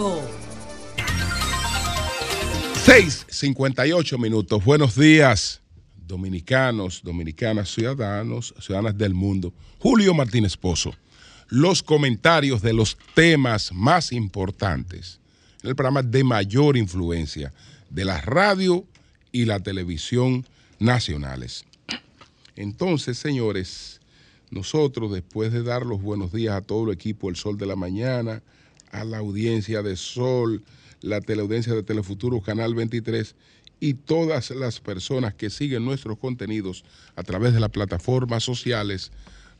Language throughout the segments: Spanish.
Polanco. 6:58 minutos. Buenos días, dominicanos, dominicanas, ciudadanos, ciudadanas del mundo. Julio Martínez Pozo. Los comentarios de los temas más importantes en el programa de mayor influencia de la radio y la televisión nacionales. Entonces, señores, nosotros después de dar los buenos días a todo el equipo El Sol de la Mañana, a la audiencia de Sol, la teleaudiencia de Telefuturo Canal 23 y todas las personas que siguen nuestros contenidos a través de las plataformas sociales,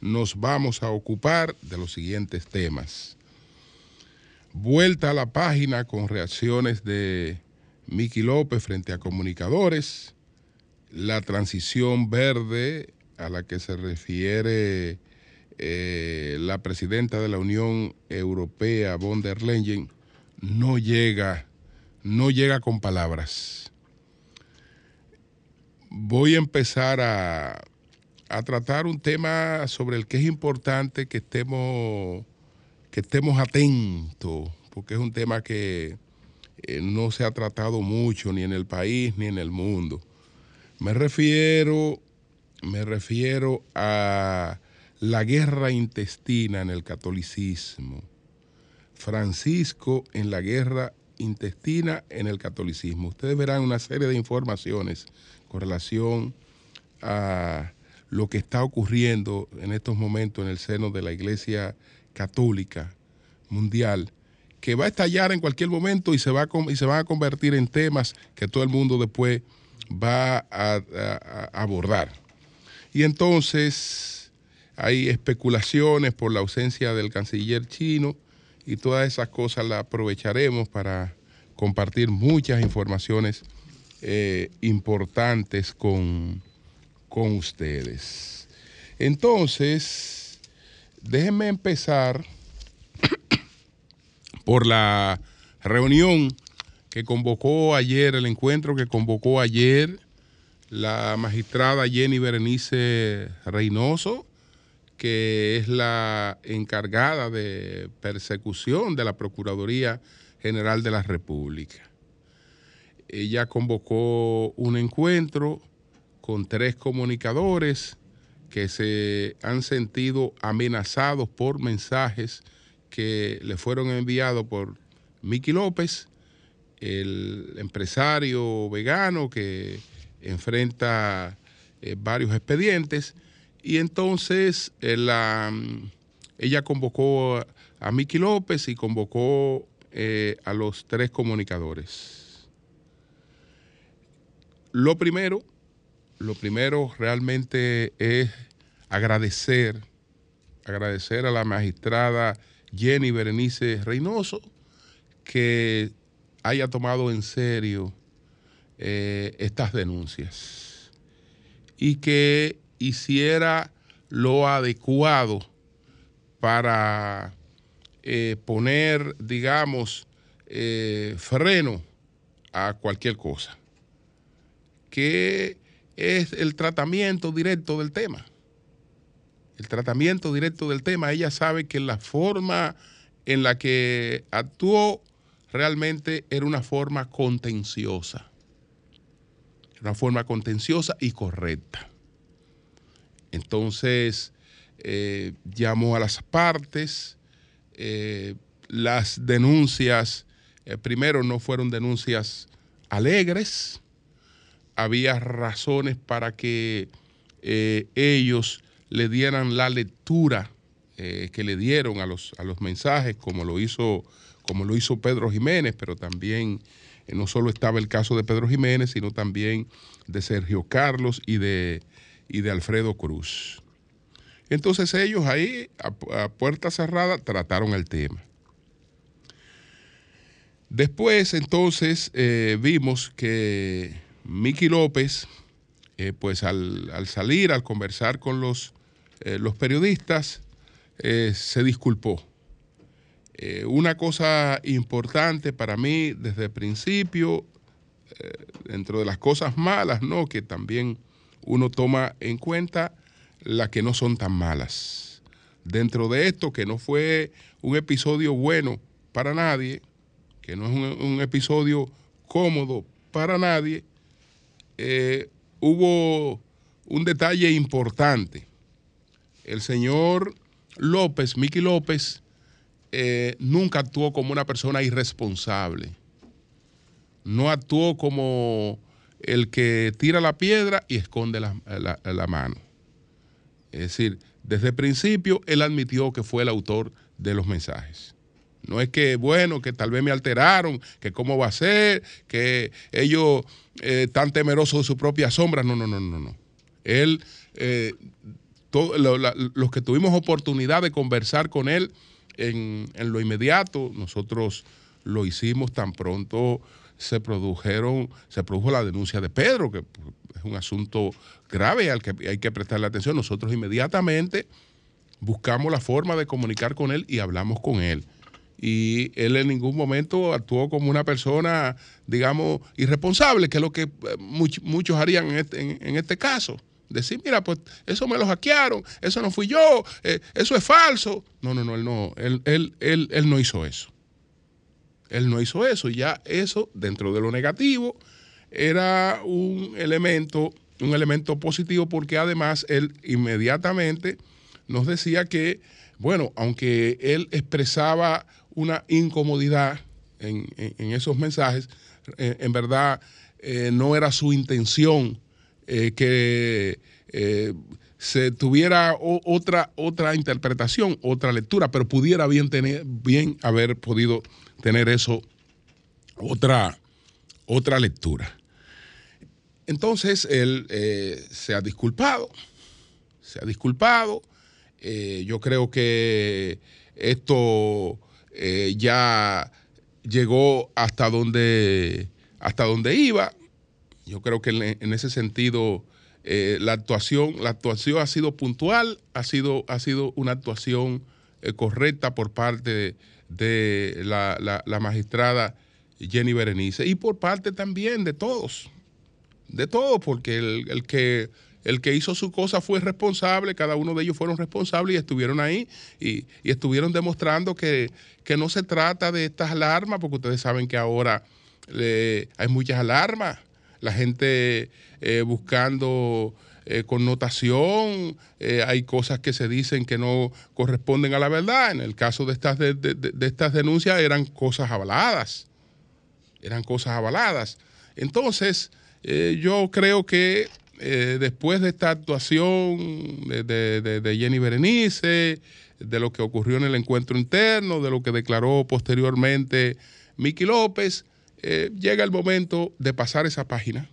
nos vamos a ocupar de los siguientes temas. Vuelta a la página con reacciones de Miki López frente a comunicadores, la transición verde a la que se refiere eh, la presidenta de la Unión Europea, von der Leyen, no llega, no llega con palabras. Voy a empezar a, a tratar un tema sobre el que es importante que estemos, que estemos atentos, porque es un tema que eh, no se ha tratado mucho ni en el país ni en el mundo. Me refiero, me refiero a la guerra intestina en el catolicismo. Francisco en la guerra intestina en el catolicismo. Ustedes verán una serie de informaciones con relación a lo que está ocurriendo en estos momentos en el seno de la Iglesia Católica Mundial, que va a estallar en cualquier momento y se, va a, y se a convertir en temas que todo el mundo después va a abordar. Y entonces hay especulaciones por la ausencia del canciller chino y todas esas cosas las aprovecharemos para compartir muchas informaciones eh, importantes con, con ustedes. Entonces, déjenme empezar por la reunión que convocó ayer, el encuentro que convocó ayer la magistrada Jenny Berenice Reynoso, que es la encargada de persecución de la Procuraduría General de la República. Ella convocó un encuentro con tres comunicadores que se han sentido amenazados por mensajes que le fueron enviados por Miki López, el empresario vegano que enfrenta eh, varios expedientes, y entonces eh, la, ella convocó a Miki López y convocó eh, a los tres comunicadores. Lo primero, lo primero realmente es agradecer, agradecer a la magistrada Jenny Berenice Reynoso que haya tomado en serio eh, estas denuncias y que hiciera lo adecuado para eh, poner, digamos, eh, freno a cualquier cosa, que es el tratamiento directo del tema. El tratamiento directo del tema, ella sabe que la forma en la que actuó realmente era una forma contenciosa, una forma contenciosa y correcta. Entonces, eh, llamó a las partes, eh, las denuncias, eh, primero no fueron denuncias alegres, había razones para que ellos le dieran la lectura que le dieron a los, a los mensajes, como lo hizo, como lo hizo Pedro Jiménez, pero también no solo estaba el caso de Pedro Jiménez, sino también de Sergio Carlos y de y de Alfredo Cruz. Entonces ellos ahí, a, puerta cerrada, trataron el tema. Después, entonces, eh, vimos que Miki López, eh, pues al, salir, al conversar con los, eh, los periodistas, se disculpó. una cosa importante para mí desde el principio, dentro de las cosas malas, ¿no? Que también uno toma en cuenta las que no son tan malas. Dentro de esto, que no fue un episodio bueno para nadie, que no es un, episodio cómodo para nadie, eh, hubo un detalle importante. El señor López, Miki López, eh, nunca actuó como una persona irresponsable. No actuó como el que tira la piedra y esconde la, mano. Es decir, desde el principio él admitió que fue el autor de los mensajes. No es que, bueno, que tal vez me alteraron, que cómo va a ser, que ellos eh, están temerosos de su propia sombra. No, no, no, no, no. Él, eh, los que tuvimos oportunidad de conversar con él en, en, lo inmediato, nosotros lo hicimos tan pronto se produjeron, se produjo la denuncia de Pedro, que es un asunto grave al que hay que prestarle atención. Nosotros inmediatamente buscamos la forma de comunicar con él y hablamos con él. Y él en ningún momento actuó como una persona, digamos, irresponsable, que es lo que eh, muchos harían este, en este, caso. Decir, mira, pues eso me lo hackearon, eso no fui yo, eh, eso es falso. No, no, no, él no, él, él, él, él no hizo eso. Él no hizo eso. Ya eso, dentro de lo negativo, era un elemento, un elemento positivo porque además él inmediatamente nos decía que, bueno, aunque él expresaba una incomodidad en, esos mensajes, eh, en verdad eh, no era su intención eh, que se tuviera otra, otra interpretación, otra lectura, pero pudiera bien, tener, bien haber podido tener eso otra, otra lectura. Entonces él eh, se ha disculpado, se ha disculpado. Eh, yo creo que esto eh, ya llegó hasta donde, hasta donde iba. Yo creo que en ese sentido la, actuación, la actuación ha sido puntual, ha sido, ha sido una actuación correcta por parte de la, magistrada Jenny Berenice. Y por parte también de todos, de todos, porque el, que, el que hizo su cosa fue responsable, cada uno de ellos fueron responsables y estuvieron ahí y, estuvieron demostrando que, no se trata de estas alarmas, porque ustedes saben que ahora eh, hay muchas alarmas la gente eh, buscando eh, connotación, eh, hay cosas que se dicen que no corresponden a la verdad. En el caso de estas, de, estas denuncias eran cosas avaladas, eran cosas avaladas. Entonces, yo creo que después de esta actuación de, Jenny Berenice, de lo que ocurrió en el encuentro interno, de lo que declaró posteriormente Miki López, eh, llega el momento de pasar esa página,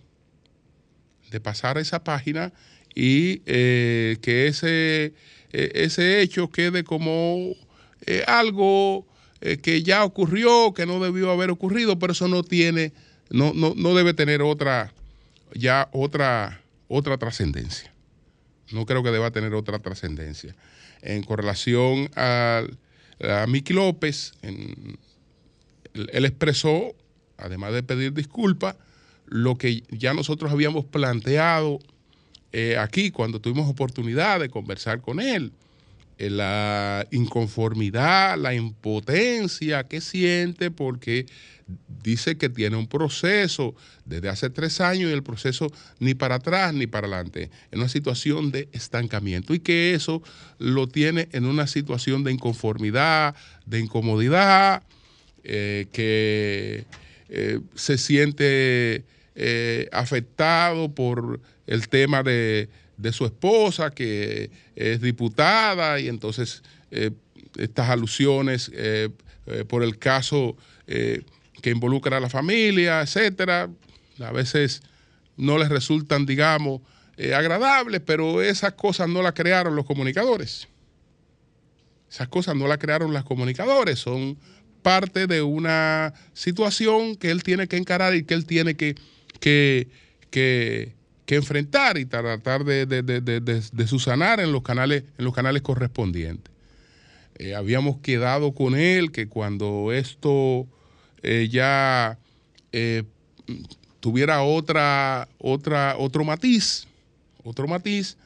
de pasar esa página y eh, que ese, eh, ese hecho quede como algo que ya ocurrió, que no debió haber ocurrido, pero eso no tiene, no, no, no debe tener otra, ya otra, otra trascendencia. No creo que deba tener otra trascendencia. En correlación a, a Miki López, él expresó además de pedir disculpas, lo que ya nosotros habíamos planteado eh, aquí cuando tuvimos oportunidad de conversar con él, eh, la inconformidad, la impotencia que siente porque dice que tiene un proceso desde hace tres años y el proceso ni para atrás ni para adelante, en una situación de estancamiento y que eso lo tiene en una situación de inconformidad, de incomodidad, eh, que se siente eh, afectado por el tema de, su esposa, que es diputada, y entonces eh, estas alusiones por el caso que involucra a la familia, etcétera, a veces no les resultan, digamos, agradables, pero esas cosas no las crearon los comunicadores. Esas cosas no las crearon los comunicadores, son parte de una situación que él tiene que encarar y que él tiene que, que, que, enfrentar y tratar de, de, de, susanar en los canales, en los canales correspondientes. Eh, habíamos quedado con él que cuando esto eh, ya eh, tuviera otra, otra, otro matiz, otro matiz,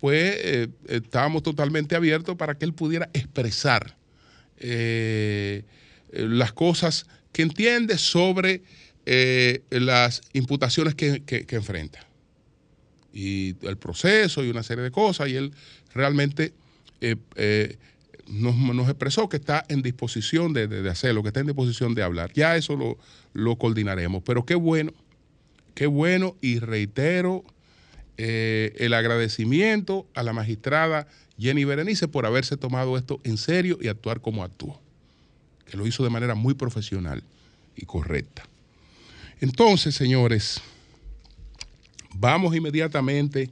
pues estábamos totalmente abiertos para que él pudiera expresar las cosas que entiende sobre eh, las imputaciones que, enfrenta. Y el proceso y una serie de cosas, y él realmente eh, eh, nos, expresó que está en disposición de, hacerlo, que está en disposición de hablar. Ya eso lo, lo coordinaremos. Pero qué bueno, qué bueno, y reitero el agradecimiento a la magistrada Jenny Berenice por haberse tomado esto en serio y actuar como actuó, que lo hizo de manera muy profesional y correcta. Entonces, señores, vamos inmediatamente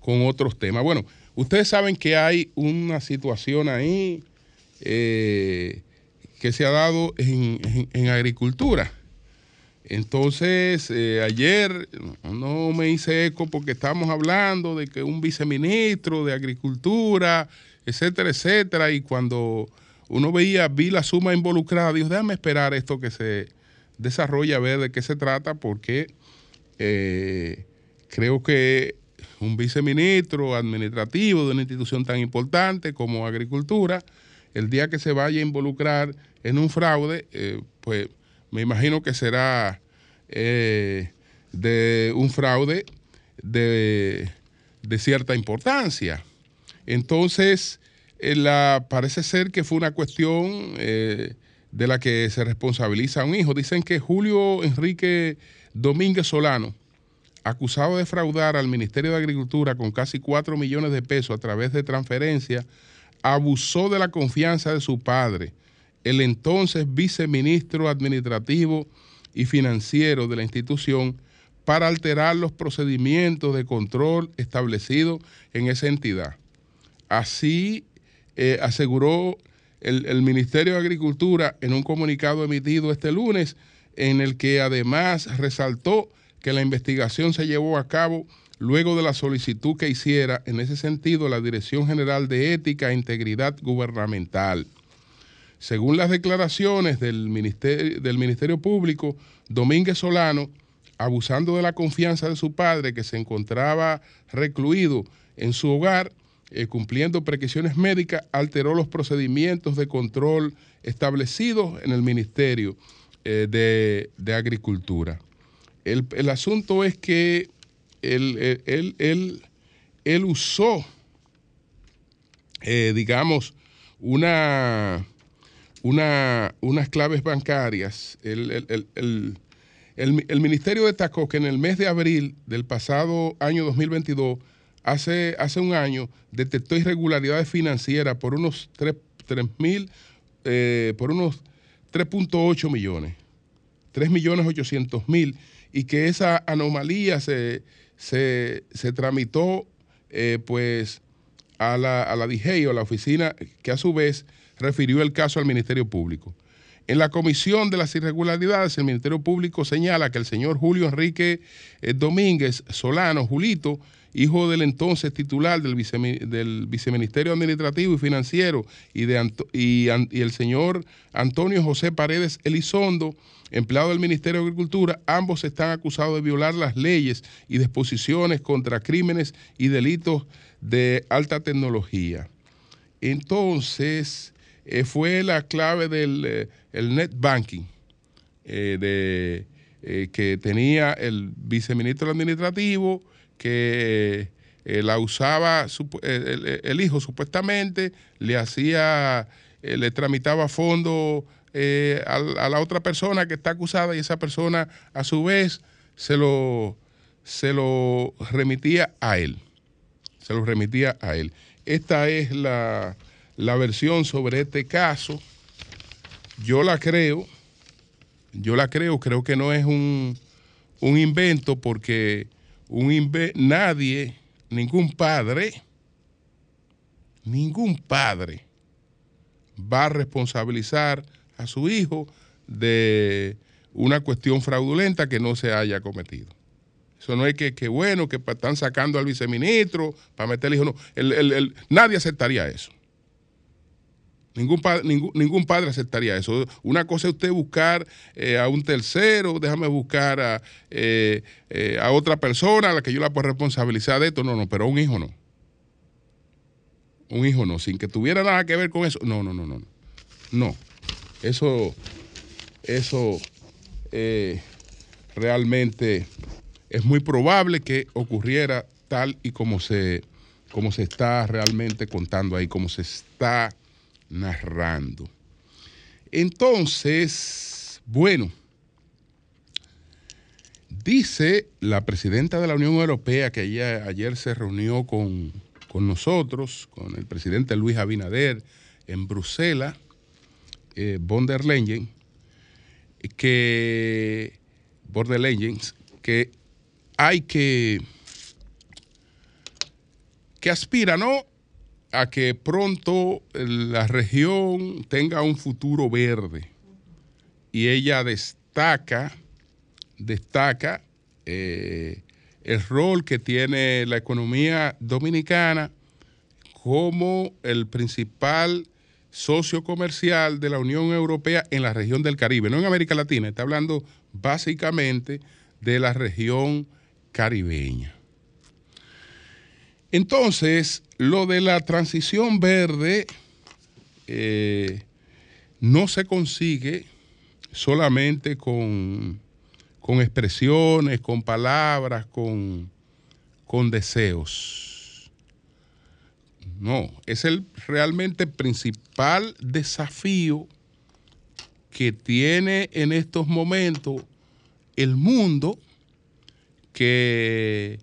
con otros temas. Bueno, ustedes saben que hay una situación ahí eh, que se ha dado en, agricultura. Entonces, eh, ayer no me hice eco porque estábamos hablando de que un viceministro de Agricultura, etcétera, etcétera, y cuando uno veía, vi la suma involucrada, dijo, déjame esperar esto que se desarrolla, a ver de qué se trata, porque eh, creo que un viceministro administrativo de una institución tan importante como Agricultura, el día que se vaya a involucrar en un fraude, eh, pues me imagino que será eh, de un fraude de, cierta importancia. Entonces, la, parece ser que fue una cuestión de la que se responsabiliza un hijo. Dicen que Julio Enrique Domínguez Solano, acusado de fraudar al Ministerio de Agricultura con casi 4 millones de pesos a través de transferencia, abusó de la confianza de su padre, el entonces viceministro administrativo y financiero de la institución, para alterar los procedimientos de control establecidos en esa entidad. Así eh, aseguró el, Ministerio de Agricultura en un comunicado emitido este lunes, en el que además resaltó que la investigación se llevó a cabo luego de la solicitud que hiciera en ese sentido la Dirección General de Ética e Integridad Gubernamental. Según las declaraciones del Ministerio, del Ministerio Público, Domínguez Solano, abusando de la confianza de su padre que se encontraba recluido en su hogar, eh, cumpliendo prescripciones médicas, alteró los procedimientos de control establecidos en el Ministerio eh, de, Agricultura. El, asunto es que él, él, usó, eh, digamos, una, una, unas claves bancarias. El, el Ministerio destacó que en el mes de abril del pasado año 2022 hace, hace un año detectó irregularidades financieras por unos 3, mil, eh, por unos 3.8 millones, 3 millones 800 mil, y que esa anomalía se, se, tramitó eh, pues a la, a la a la oficina que a su vez refirió el caso al Ministerio Público. En la comisión de las irregularidades, el Ministerio Público señala que el señor Julio Enrique eh, Domínguez Solano, Julito, hijo del entonces titular del, Viceministerio Administrativo y Financiero, y, de, el señor Antonio José Paredes Elizondo, empleado del Ministerio de Agricultura, ambos están acusados de violar las leyes y disposiciones contra crímenes y delitos de alta tecnología. Entonces, eh, fue la clave del eh, net banking eh, de, que tenía el viceministro administrativo, que eh, la usaba el, hijo supuestamente, le hacía, eh, le tramitaba fondos eh, a, la otra persona que está acusada y esa persona a su vez se lo, se lo remitía a él. Se lo remitía a él. Esta es la, la versión sobre este caso. Yo la creo, yo la creo, creo que no es un, un invento porque un nadie, ningún padre, ningún padre va a responsabilizar a su hijo de una cuestión fraudulenta que no se haya cometido. Eso no es que, que bueno, que están sacando al viceministro para meter el hijo, no. nadie aceptaría eso. Ningún padre, ningún, padre aceptaría eso. Una cosa es usted buscar eh, a un tercero, déjame buscar a, eh, eh, a otra persona a la que yo la puedo responsabilizar de esto. No, no, pero un hijo no. Un hijo no, sin que tuviera nada que ver con eso. No, no, no, no. No. Eso, eso realmente es muy probable que ocurriera tal y como se, como se está realmente contando ahí, como se está narrando. Entonces, bueno, dice la presidenta de la Unión Europea que ayer se reunió con, nosotros, con el presidente Luis Abinader en Bruselas, eh, von der Leyen, que, que hay que, que aspira, ¿no? A que pronto la región tenga un futuro verde. Y ella destaca, destaca eh, el rol que tiene la economía dominicana como el principal socio comercial de la Unión Europea en la región del Caribe, no en América Latina, está hablando básicamente de la región caribeña. Entonces, lo de la transición verde eh, no se consigue solamente con, con expresiones, con palabras, con, con deseos. No, es el realmente principal desafío que tiene en estos momentos el mundo que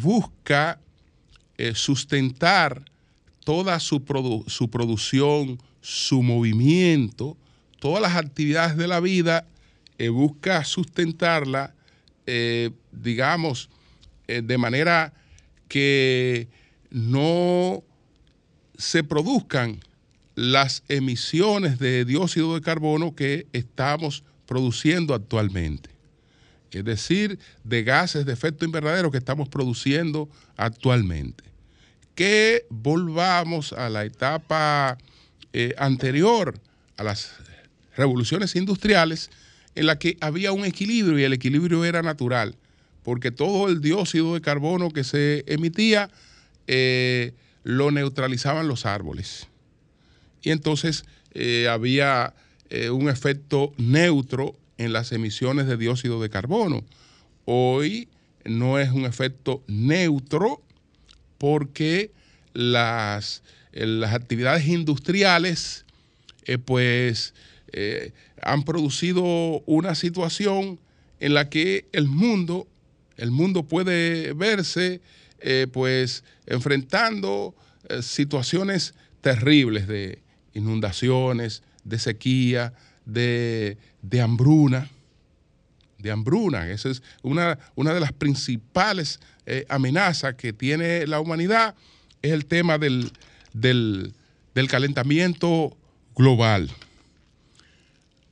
busca eh, sustentar toda su, su, producción, su movimiento, todas las actividades de la vida, eh, busca sustentarla, eh, digamos, de manera que no se produzcan las emisiones de dióxido de carbono que estamos produciendo actualmente. Es decir, de gases de efecto invernadero que estamos produciendo actualmente. Que volvamos a la etapa eh, anterior a las revoluciones industriales en la que había un equilibrio y el equilibrio era natural, porque todo el dióxido de carbono que se emitía eh, lo neutralizaban los árboles. Y entonces eh, había un efecto neutro en las emisiones de dióxido de carbono. Hoy no es un efecto neutro porque las, eh, las actividades industriales eh, pues eh, han producido una situación en la que el mundo, el mundo puede verse pues enfrentando situaciones terribles de inundaciones, de sequía, de, hambruna, de hambruna. Esa es una, una de las principales eh, amenazas que tiene la humanidad, es el tema del, del, calentamiento global.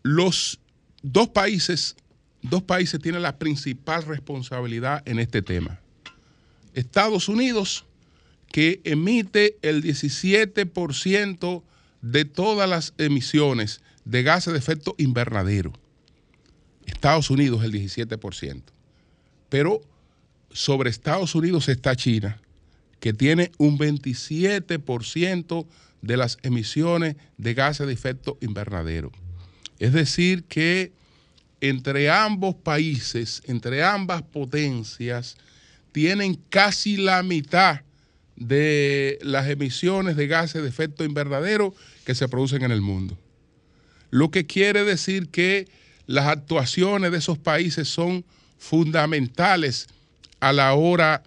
Los dos países, dos países tienen la principal responsabilidad en este tema. Estados Unidos, que emite el 17% de todas las emisiones de gases de efecto invernadero. Estados Unidos el 17%. Pero sobre Estados Unidos está China, que tiene un 27% de las emisiones de gases de efecto invernadero. Es decir, que entre ambos países, entre ambas potencias, tienen casi la mitad de las emisiones de gases de efecto invernadero que se producen en el mundo lo que quiere decir que las actuaciones de esos países son fundamentales a la hora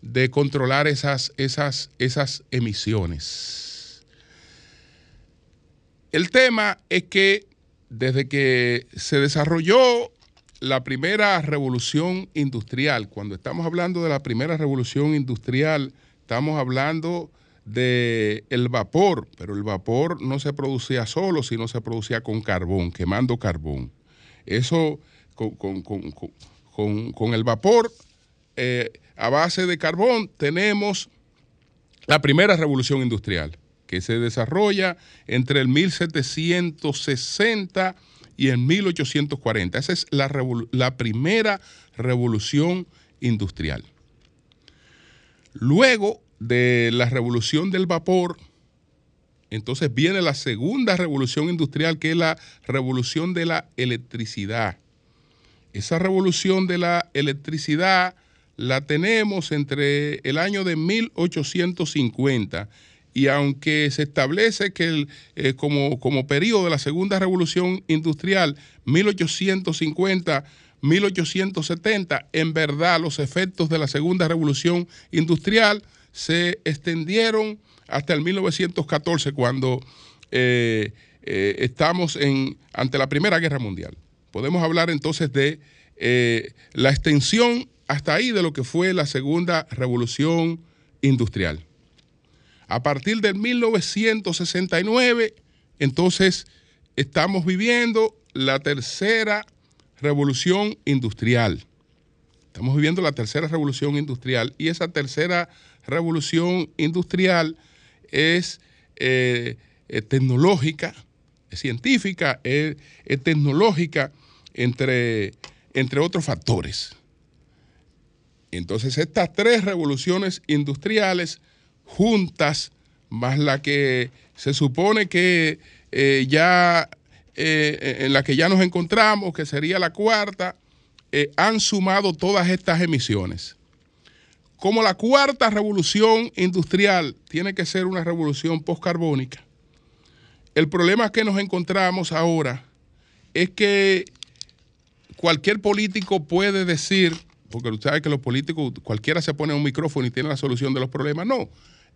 de controlar esas, esas, esas emisiones. El tema es que desde que se desarrolló la primera revolución industrial, cuando estamos hablando de la primera revolución industrial, estamos hablando del el vapor, pero el vapor no se producía solo, sino se producía con carbón, quemando carbón. Eso con, el vapor eh, a base de carbón tenemos la primera revolución industrial, que se desarrolla entre el 1760 y el 1840. Esa es la, la primera revolución industrial. Luego de la revolución del vapor, entonces viene la segunda revolución industrial, que es la revolución de la electricidad. Esa revolución de la electricidad la tenemos entre el año de 1850 y aunque se establece que el, eh, como, como periodo de la segunda revolución industrial, 1850 1870, en verdad los efectos de la segunda revolución industrial se extendieron hasta el 1914, cuando eh, eh, estamos en, ante la Primera Guerra Mundial. Podemos hablar entonces de eh, la extensión hasta ahí de lo que fue la segunda revolución industrial. A partir del 1969, entonces estamos viviendo la tercera revolución industrial. Estamos viviendo la tercera revolución industrial y esa tercera revolución industrial es eh, eh, tecnológica, es científica, es, tecnológica, entre, entre otros factores. Entonces estas tres revoluciones industriales juntas, más la que se supone que eh, ya en la que ya nos encontramos, que sería la cuarta, han sumado todas estas emisiones. Como la cuarta revolución industrial tiene que ser una revolución postcarbónica, el problema que nos encontramos ahora es que cualquier político puede decir, porque usted sabe que los políticos, cualquiera se pone un micrófono y tiene la solución de los problemas. No,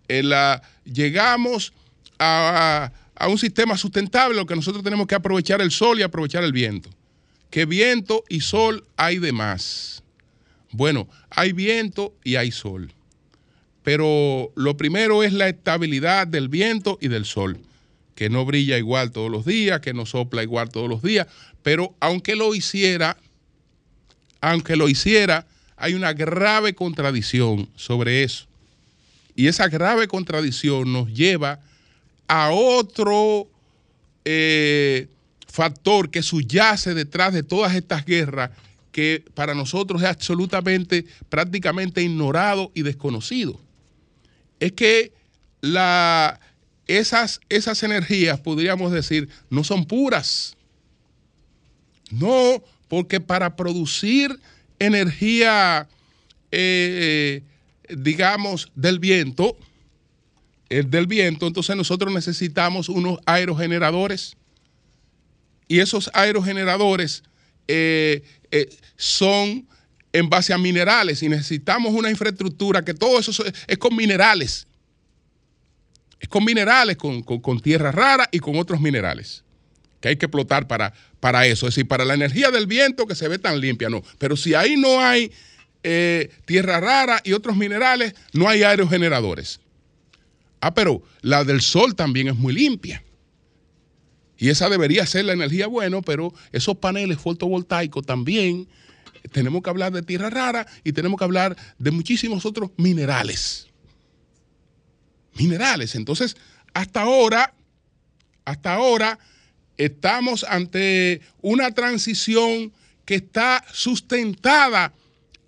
la, llegamos a, a un sistema sustentable, lo que nosotros tenemos que aprovechar el sol y aprovechar el viento. Que viento y sol hay de más. Bueno, hay viento y hay sol. Pero lo primero es la estabilidad del viento y del sol, que no brilla igual todos los días, que no sopla igual todos los días, pero aunque lo hiciera, aunque lo hiciera, hay una grave contradicción sobre eso. Y esa grave contradicción nos lleva a otro eh, factor que subyace detrás de todas estas guerras que para nosotros es absolutamente, prácticamente ignorado y desconocido. Es que esas, esas energías, podríamos decir, no son puras. No, porque para producir energía, eh, digamos, del viento, el del viento, entonces nosotros necesitamos unos aerogeneradores. Y esos aerogeneradores eh, eh, son en base a minerales y necesitamos una infraestructura que todo eso es con minerales. Es con minerales, con, tierra rara y con otros minerales que hay que explotar para, para eso. Es decir, para la energía del viento que se ve tan limpia, no. Pero si ahí no hay eh, tierra rara y otros minerales, no hay aerogeneradores. Ah, pero la del sol también es muy limpia. Y esa debería ser la energía buena, pero esos paneles fotovoltaicos también tenemos que hablar de tierra rara y tenemos que hablar de muchísimos otros minerales. Minerales. Entonces, hasta ahora, hasta ahora estamos ante una transición que está sustentada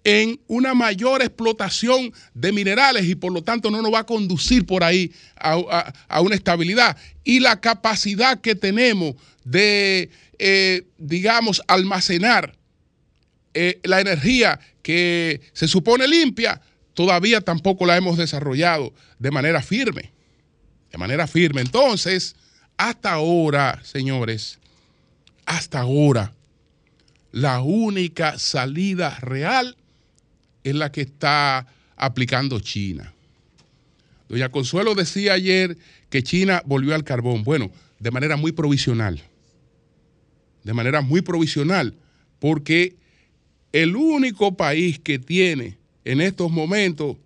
en una mayor explotación de minerales y por lo tanto no nos va a conducir por ahí a, una estabilidad. Y la capacidad que tenemos de, eh, digamos, almacenar eh, la energía que se supone limpia, todavía tampoco la hemos desarrollado de manera firme. De manera firme. Entonces, hasta ahora, señores, hasta ahora, la única salida real es la que está aplicando China. Doña Consuelo decía ayer que China volvió al carbón. Bueno, de manera muy provisional. De manera muy provisional. Porque el único país que tiene en estos momentos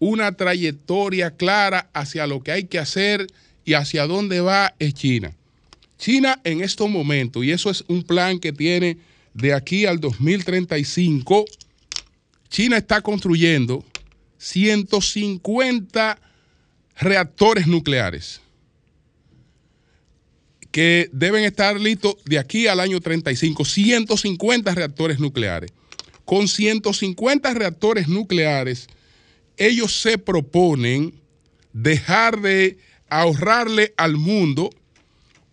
una trayectoria clara hacia lo que hay que hacer y hacia dónde va es China. China en estos momentos, y eso es un plan que tiene de aquí al 2035, China está construyendo 150 reactores nucleares que deben estar listos de aquí al año 35, 150 reactores nucleares. Con 150 reactores nucleares, ellos se proponen dejar de ahorrarle al mundo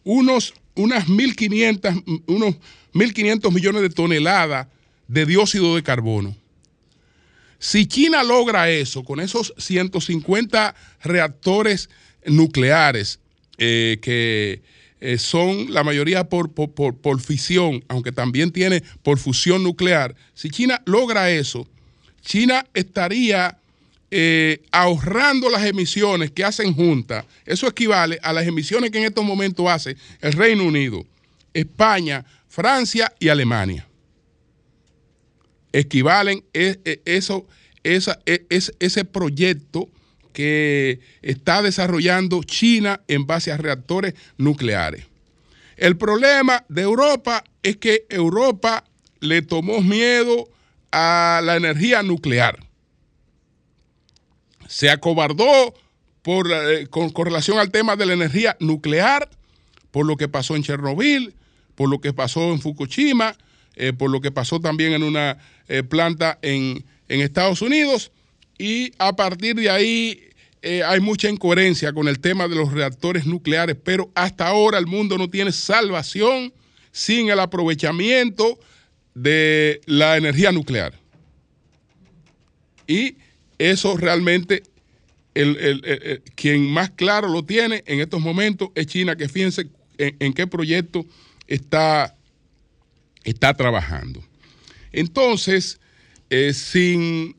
unos, unas 1.500, unos 1.500 millones de toneladas de dióxido de carbono. Si China logra eso, con esos 150 reactores nucleares eh, que eh, son la mayoría por, por, fisión, aunque también tiene por fusión nuclear, si China logra eso, China estaría eh, ahorrando las emisiones que hacen juntas. Eso equivale a las emisiones que en estos momentos hace el Reino Unido, España, Francia y Alemania equivalen e, e, eso, esa, e, ese proyecto que está desarrollando China en base a reactores nucleares. El problema de Europa es que Europa le tomó miedo a la energía nuclear. Se acobardó por, eh, con, con, relación al tema de la energía nuclear, por lo que pasó en Chernobyl, por lo que pasó en Fukushima, eh, por lo que pasó también en una eh, planta en, Estados Unidos. Y a partir de ahí eh, hay mucha incoherencia con el tema de los reactores nucleares, pero hasta ahora el mundo no tiene salvación sin el aprovechamiento de la energía nuclear. Y eso realmente, quien más claro lo tiene en estos momentos es China, que fíjense en qué proyecto está está trabajando. Entonces, eh, sin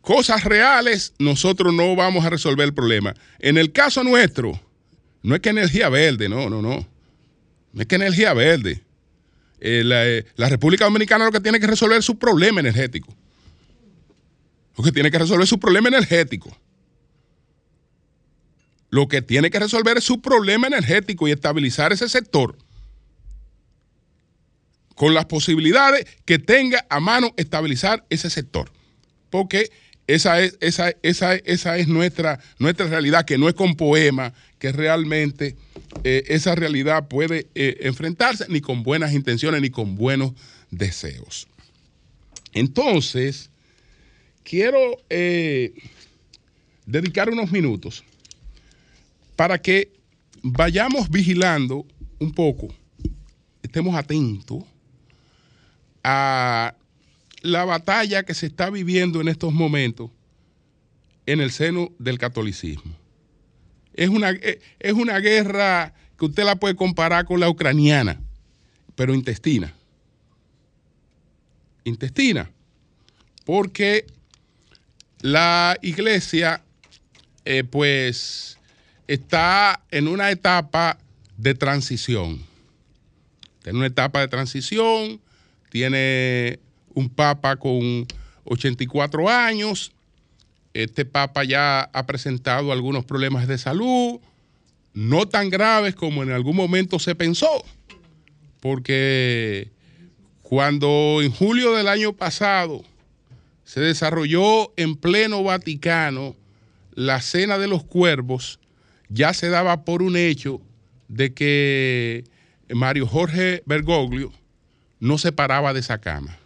cosas reales, nosotros no vamos a resolver el problema. En el caso nuestro, no es que energía verde, no, no, no. No es que energía verde. Eh, eh, la, República Dominicana lo que tiene que resolver es su problema energético. Lo que tiene que resolver es su problema energético. Lo que tiene que resolver es su problema energético y estabilizar ese sector con las posibilidades que tenga a mano estabilizar ese sector. Porque esa es, esa, esa, esa es nuestra, nuestra realidad, que no es con poema, que realmente eh, esa realidad puede eh, enfrentarse ni con buenas intenciones ni con buenos deseos. Entonces, quiero eh, dedicar unos minutos para que vayamos vigilando un poco, estemos atentos a la batalla que se está viviendo en estos momentos en el seno del catolicismo. Es una, eh, es una guerra que usted la puede comparar con la ucraniana, pero intestina. Intestina. Porque la iglesia, eh, pues, está en una etapa de transición. en una etapa de transición tiene un papa con 84 años. Este papa ya ha presentado algunos problemas de salud, no tan graves como en algún momento se pensó, porque cuando en julio del año pasado se desarrolló en pleno Vaticano la Cena de los Cuervos, ya se daba por un hecho de que Mario Jorge Bergoglio no se paraba de esa cama.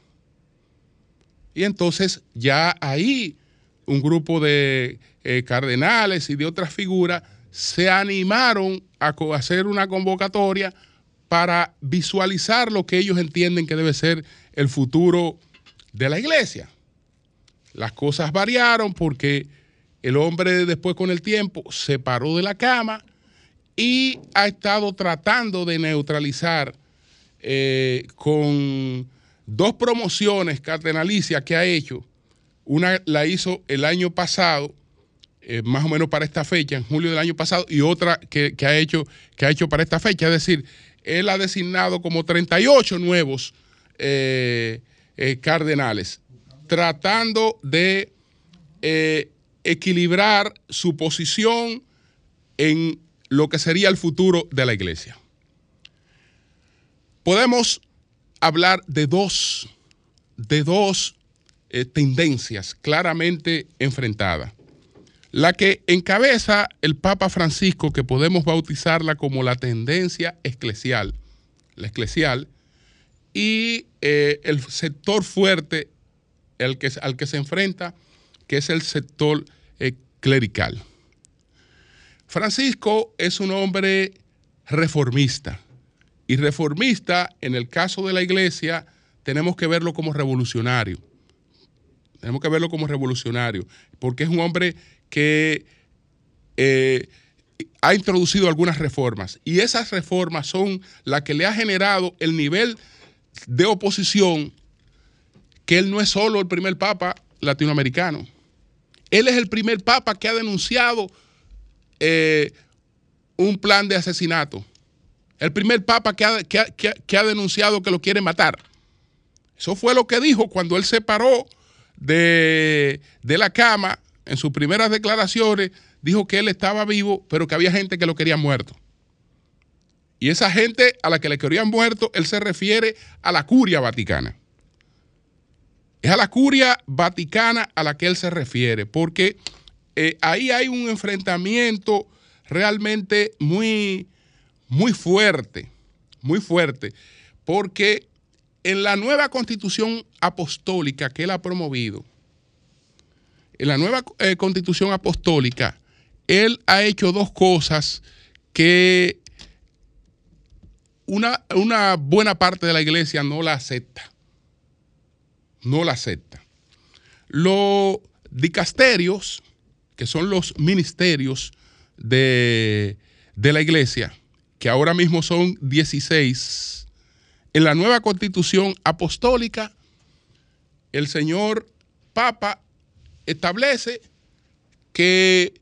Y entonces ya ahí un grupo de eh, cardenales y de otras figuras se animaron a hacer una convocatoria para visualizar lo que ellos entienden que debe ser el futuro de la iglesia. Las cosas variaron porque el hombre después con el tiempo se paró de la cama y ha estado tratando de neutralizar eh, con dos promociones cardenalicias que ha hecho. Una la hizo el año pasado, eh, más o menos para esta fecha, en julio del año pasado, y otra que, ha hecho, que ha hecho para esta fecha. Es decir, él ha designado como 38 nuevos eh, cardenales, tratando de equilibrar su posición en lo que sería el futuro de la iglesia podemos hablar de dos, de dos eh, tendencias claramente enfrentadas. La que encabeza el Papa Francisco, que podemos bautizarla como la tendencia eclesial, la eclesial, y eh, el sector fuerte que, al que se enfrenta, que es el sector eh, clerical. Francisco es un hombre reformista. Y reformista, en el caso de la iglesia, tenemos que verlo como revolucionario. Tenemos que verlo como revolucionario, porque es un hombre que eh, ha introducido algunas reformas. Y esas reformas son las que le ha generado el nivel de oposición que él no es solo el primer papa latinoamericano. Él es el primer papa que ha denunciado eh, un plan de asesinato. El primer papa que ha, denunciado que lo quiere matar. Eso fue lo que dijo cuando él se paró de, la cama en sus primeras declaraciones. Dijo que él estaba vivo, pero que había gente que lo quería muerto. Y esa gente a la que le querían muerto, él se refiere a la curia vaticana. Es a la curia vaticana a la que él se refiere, porque eh, ahí hay un enfrentamiento realmente muy, muy fuerte, muy fuerte, porque en la nueva constitución apostólica que él ha promovido, en la nueva eh, constitución apostólica, él ha hecho dos cosas que una, una buena parte de la iglesia no la acepta no la acepta. Los dicasterios, que son los ministerios de, la iglesia, que ahora mismo son 16, en la nueva constitución apostólica, el señor Papa establece que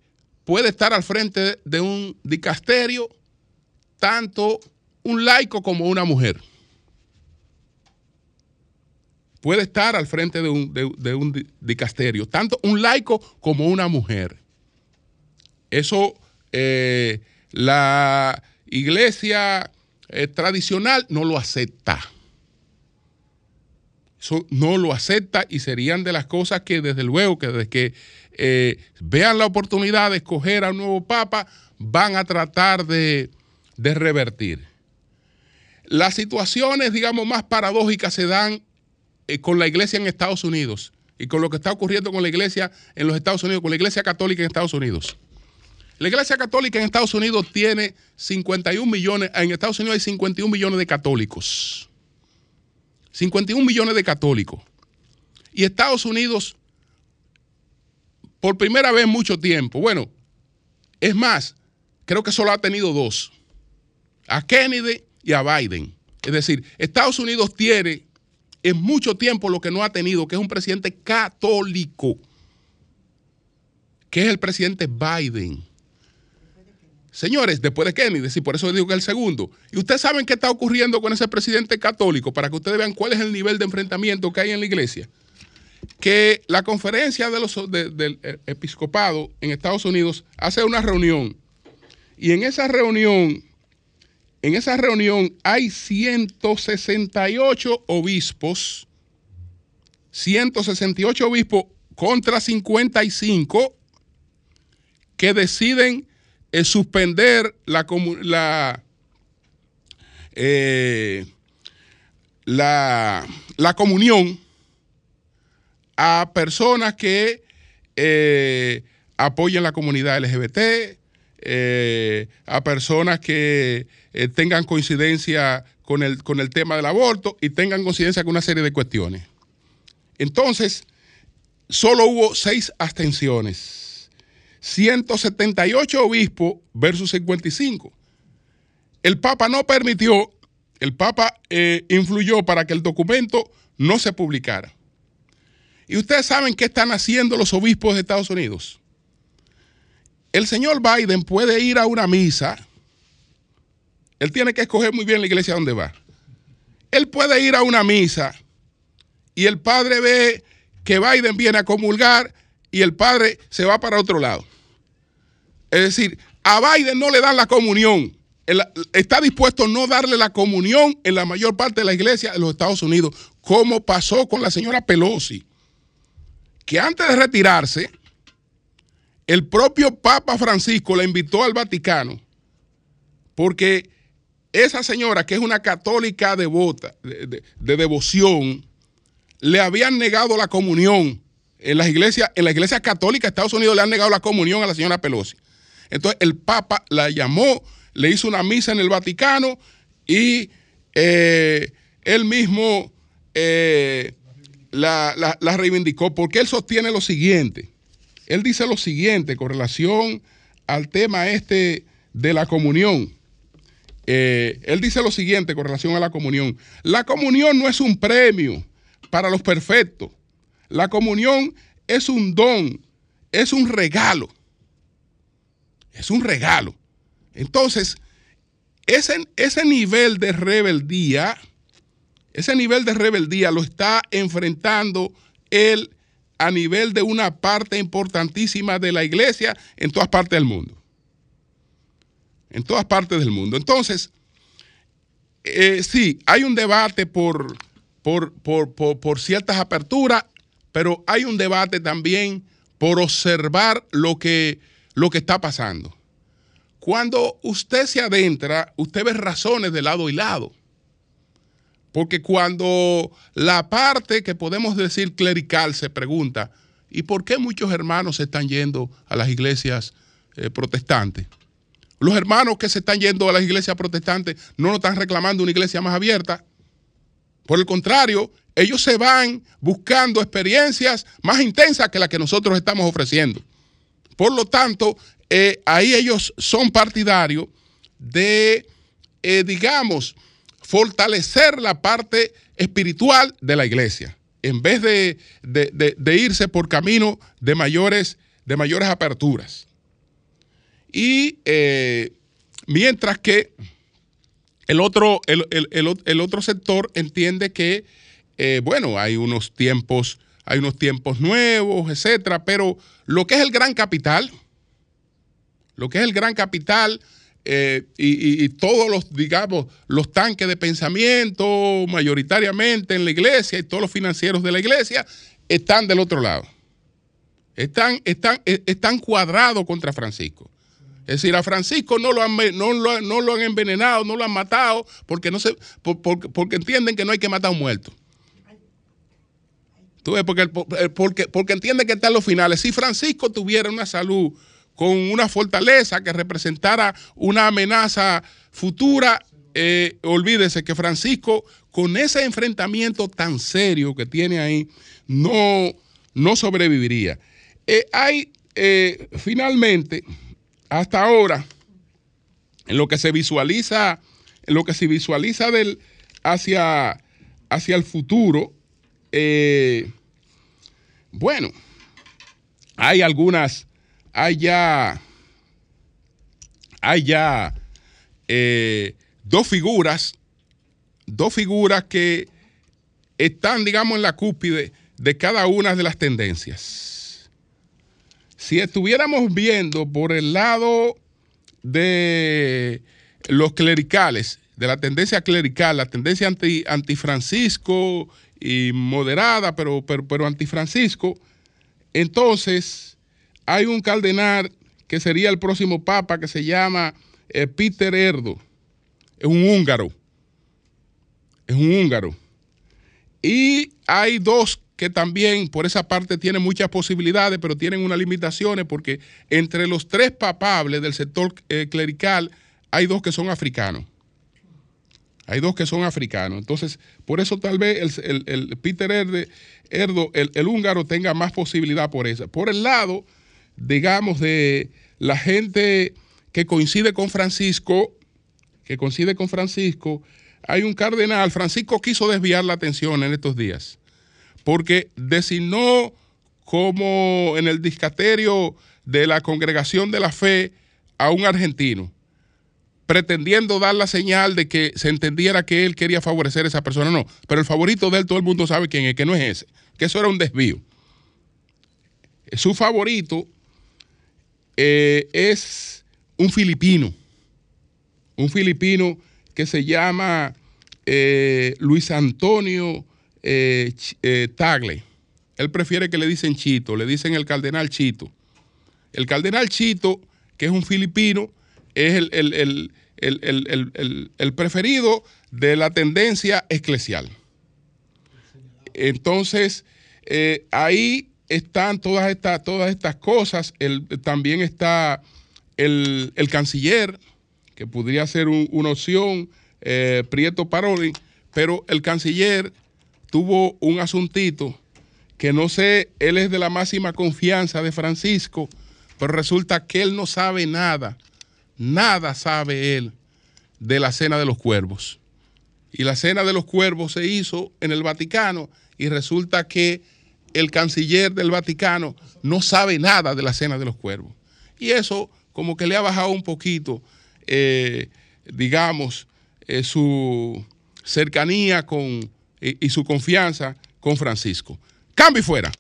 puede estar al frente de un dicasterio tanto un laico como una mujer puede estar al frente de un, dicasterio, tanto un laico como una mujer. Eso eh, la iglesia eh, tradicional no lo acepta. Eso no lo acepta y serían de las cosas que desde luego que desde que eh, vean la oportunidad de escoger a un nuevo papa van a tratar de, de revertir. Las situaciones, digamos, más paradójicas se dan eh, con la iglesia en Estados Unidos y con lo que está ocurriendo con la iglesia en los Estados Unidos, con la iglesia católica en Estados Unidos. La iglesia católica en Estados Unidos tiene 51 millones, en Estados Unidos hay 51 millones de católicos. 51 millones de católicos. Y Estados Unidos, por primera vez en mucho tiempo, bueno, es más, creo que solo ha tenido dos, a Kennedy y a Biden. Es decir, Estados Unidos tiene en mucho tiempo lo que no ha tenido, que es un presidente católico, que es el presidente Biden. Señores, después de Kennedy, sí, por eso digo que el segundo. Y ustedes saben qué está ocurriendo con ese presidente católico, para que ustedes vean cuál es el nivel de enfrentamiento que hay en la iglesia. Que la conferencia del episcopado en Estados Unidos hace una reunión. Y en esa reunión en esa reunión hay 168 obispos, 168 obispos contra 55 que deciden eh, suspender la, eh, la, la, comunión a personas que eh, apoyan la comunidad LGBT, a personas que eh, tengan coincidencia con el, con el tema del aborto y tengan coincidencia con una serie de cuestiones. Entonces, solo hubo seis abstenciones. 178 obispos versus 55. El Papa no permitió, el Papa eh, influyó para que el documento no se publicara. Y ustedes saben qué están haciendo los obispos de Estados Unidos. El señor Biden puede ir a una misa él tiene que escoger muy bien la iglesia donde va. Él puede ir a una misa y el padre ve que Biden viene a comulgar y el padre se va para otro lado. Es decir, a Biden no le dan la comunión. está dispuesto a no darle la comunión en la mayor parte de la iglesia de los Estados Unidos, como pasó con la señora Pelosi, que antes de retirarse, el propio Papa Francisco la invitó al Vaticano porque esa señora, que es una católica devota, de, devoción, le habían negado la comunión. En las iglesias, en la iglesia católica de Estados Unidos le han negado la comunión a la señora Pelosi. Entonces el Papa la llamó, le hizo una misa en el Vaticano y eh, él mismo eh, la, la reivindicó porque él sostiene lo siguiente. Él dice lo siguiente con relación al tema este de la comunión. Eh, él dice lo siguiente con relación a la comunión. La comunión no es un premio para los perfectos. La comunión es un don, es un regalo. Es un regalo. Entonces, ese, ese nivel de rebeldía, ese nivel de rebeldía lo está enfrentando él a nivel de una parte importantísima de la iglesia en todas partes del mundo en todas partes del mundo. Entonces, eh, sí, hay un debate por, por, por, ciertas aperturas, pero hay un debate también por observar lo que, lo que está pasando. Cuando usted se adentra, usted ve razones de lado y lado. Porque cuando la parte que podemos decir clerical se pregunta, ¿y por qué muchos hermanos se están yendo a las iglesias eh, protestantes? Los hermanos que se están yendo a las iglesias protestantes no nos están reclamando una iglesia más abierta. Por el contrario, ellos se van buscando experiencias más intensas que las que nosotros estamos ofreciendo. Por lo tanto, eh, ahí ellos son partidarios de, eh, digamos, fortalecer la parte espiritual de la iglesia, en vez de, de irse por camino de mayores, de mayores aperturas. Y eh, mientras que el otro, el, otro sector entiende que, bueno, hay unos tiempos, hay unos tiempos nuevos, etcétera, pero lo que es el gran capital, lo que es el gran capital eh, y, todos los, digamos, los tanques de pensamiento mayoritariamente en la iglesia y todos los financieros de la iglesia están del otro lado. Están, están, están cuadrados contra Francisco. Es decir, a Francisco no lo han, no lo, han envenenado, no lo han matado, porque, no se, porque entienden que no hay que matar a un muerto. ¿Tú? Porque, porque, porque entienden que están los finales. Si Francisco tuviera una salud con una fortaleza que representara una amenaza futura, eh, olvídese que Francisco, con ese enfrentamiento tan serio que tiene ahí, no, no sobreviviría. Eh, hay, eh, finalmente, hasta ahora, en lo que se visualiza, en lo que se visualiza del, hacia, hacia el futuro, eh, bueno, hay algunas, hay ya, hay ya eh, dos figuras, dos figuras que están, digamos, en la cúspide de cada una de las tendencias. Si estuviéramos viendo por el lado de los clericales, de la tendencia clerical, la tendencia anti, antifrancisco y moderada, pero, pero, pero antifrancisco, entonces hay un cardenal que sería el próximo papa que se llama eh, Peter Erdo, es un húngaro, es un húngaro. Y hay dos que también por esa parte tienen muchas posibilidades, pero tienen unas limitaciones porque entre los tres papables del sector eh, clerical hay dos que son africanos. Hay dos que son africanos. Entonces, por eso tal vez el, Peter Erdo, el, húngaro, tenga más posibilidad por eso. Por el lado, digamos, de la gente que coincide con Francisco, que coincide con Francisco, hay un cardenal, Francisco quiso desviar la atención en estos días porque designó como en el discaterio de la congregación de la fe a un argentino, pretendiendo dar la señal de que se entendiera que él quería favorecer a esa persona. No, pero el favorito de él todo el mundo sabe quién es, que no es ese, que eso era un desvío. Su favorito eh, es un filipino, un filipino que se llama eh, Luis Antonio eh, Tagle. Él prefiere que le dicen Chito, le dicen el cardenal Chito. El cardenal Chito, que es un filipino, es el, preferido de la tendencia eclesial. Entonces, eh, ahí están todas estas, todas estas cosas. también está el, canciller, que podría ser una opción, eh, Prieto Paroli, pero el canciller tuvo un asuntito que no sé, él es de la máxima confianza de Francisco, pero resulta que él no sabe nada, nada sabe él de la Cena de los Cuervos. Y la Cena de los Cuervos se hizo en el Vaticano y resulta que el canciller del Vaticano no sabe nada de la Cena de los Cuervos. Y eso como que le ha bajado un poquito, eh, digamos, eh, su cercanía con, y su confianza con Francisco. Cambio fuera.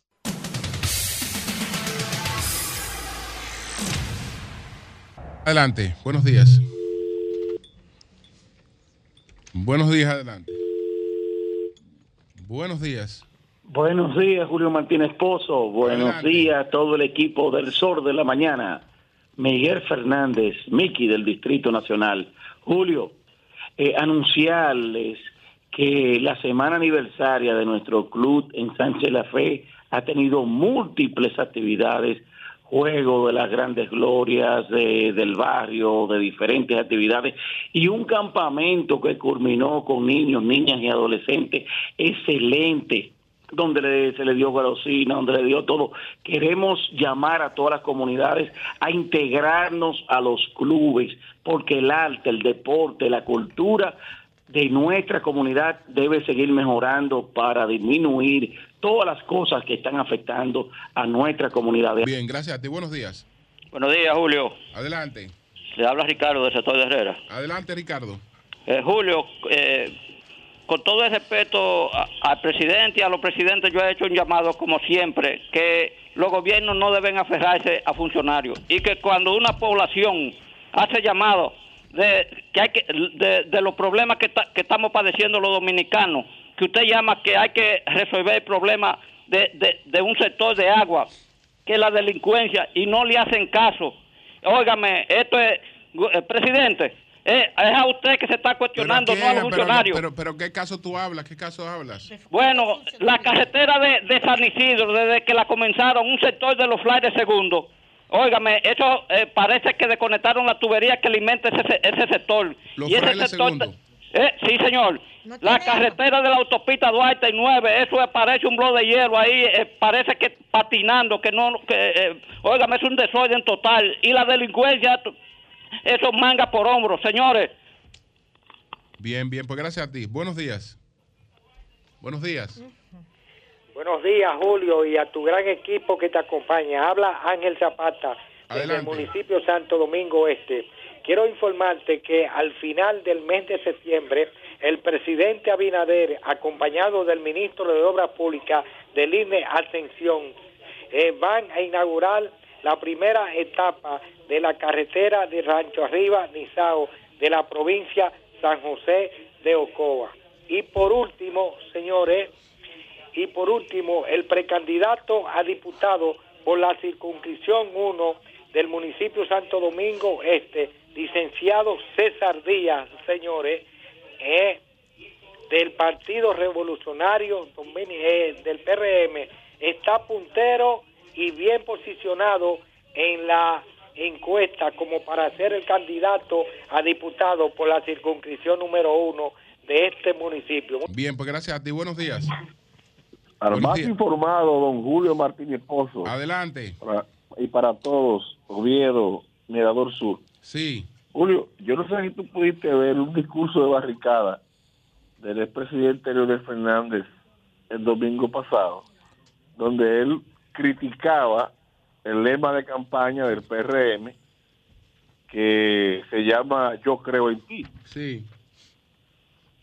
Adelante, buenos días. Buenos días, adelante. Buenos días. Buenos días, Julio Martínez Pozo. Buenos días a todo el equipo del Sol de la Mañana. Miguel Fernández, Miki del Distrito Nacional. Julio, eh, anunciarles que la semana aniversaria de nuestro club en Sánchez La Fe ha tenido múltiples actividades, juego de las grandes glorias del barrio, de diferentes actividades y un campamento que culminó con niños, niñas y adolescentes excelente donde se le dio garocina, donde le dio todo. Queremos llamar a todas las comunidades a integrarnos a los clubes, porque el arte, el deporte, la cultura de nuestra comunidad debe seguir mejorando para disminuir todas las cosas que están afectando a nuestra comunidad. Bien, gracias a ti. Buenos días. Buenos días, Julio. Adelante. Le habla Ricardo de Sector de Herrera. Adelante, Ricardo. Eh, Julio, eh, con todo el respeto al presidente y a los presidentes, yo he hecho un llamado, como siempre, que los gobiernos no deben aferrarse a funcionarios y que cuando una población hace llamado de que hay que de, los problemas que, que estamos padeciendo los dominicanos que usted llama que hay que resolver el problema de, de, un sector de agua que es la delincuencia y no le hacen caso óigame esto es eh, presidente eh, es a usted que se está cuestionando, no a los funcionarios. Pero, pero, ¿qué caso tú hablas? ¿Qué caso hablas? Bueno, la carretera de, de San Isidro, desde que la comenzaron, un sector de los flyers segundo, Óigame, eso eh, parece que desconectaron la tubería que alimenta ese, ese sector. Los y ese sector, eh, sí, señor. la carretera de la autopista Duarte 9, eso parece un blog de hielo ahí, eh, parece que patinando, que no, que, eh, óigame, es un desorden total. Y la delincuencia, eso manga por hombros, señores. Bien, bien, pues gracias a ti. Buenos días. Buenos días. Buenos días, Julio, y a tu gran equipo que te acompaña. Habla Ángel Zapata, del municipio Santo Domingo Este. Quiero informarte que al final del mes de septiembre, el presidente Abinader, acompañado del ministro de Obras Públicas del INE Ascensión, eh, van a inaugurar la primera etapa de la carretera de Rancho Arriba, Nizao, de la provincia San José de Ocoa. Y por último, señores, y por último, el precandidato a diputado por la circunscripción 1 del municipio Santo Domingo Este, licenciado César Díaz, señores, eh, del Partido Revolucionario eh, del PRM, está puntero y bien posicionado en la encuesta como para ser el candidato a diputado por la circunscripción número uno de este municipio. Bien, pues gracias a ti. Buenos días. Para más informado, don Julio Martínez Pozo. Adelante. Y para todos, Oviedo, Mirador Sur. Sí. Julio, yo no sé si tú pudiste ver un discurso de barricada del expresidente Leonel Fernández el domingo pasado, donde él criticaba el lema de campaña del PRM que se llama Yo creo en ti. Sí.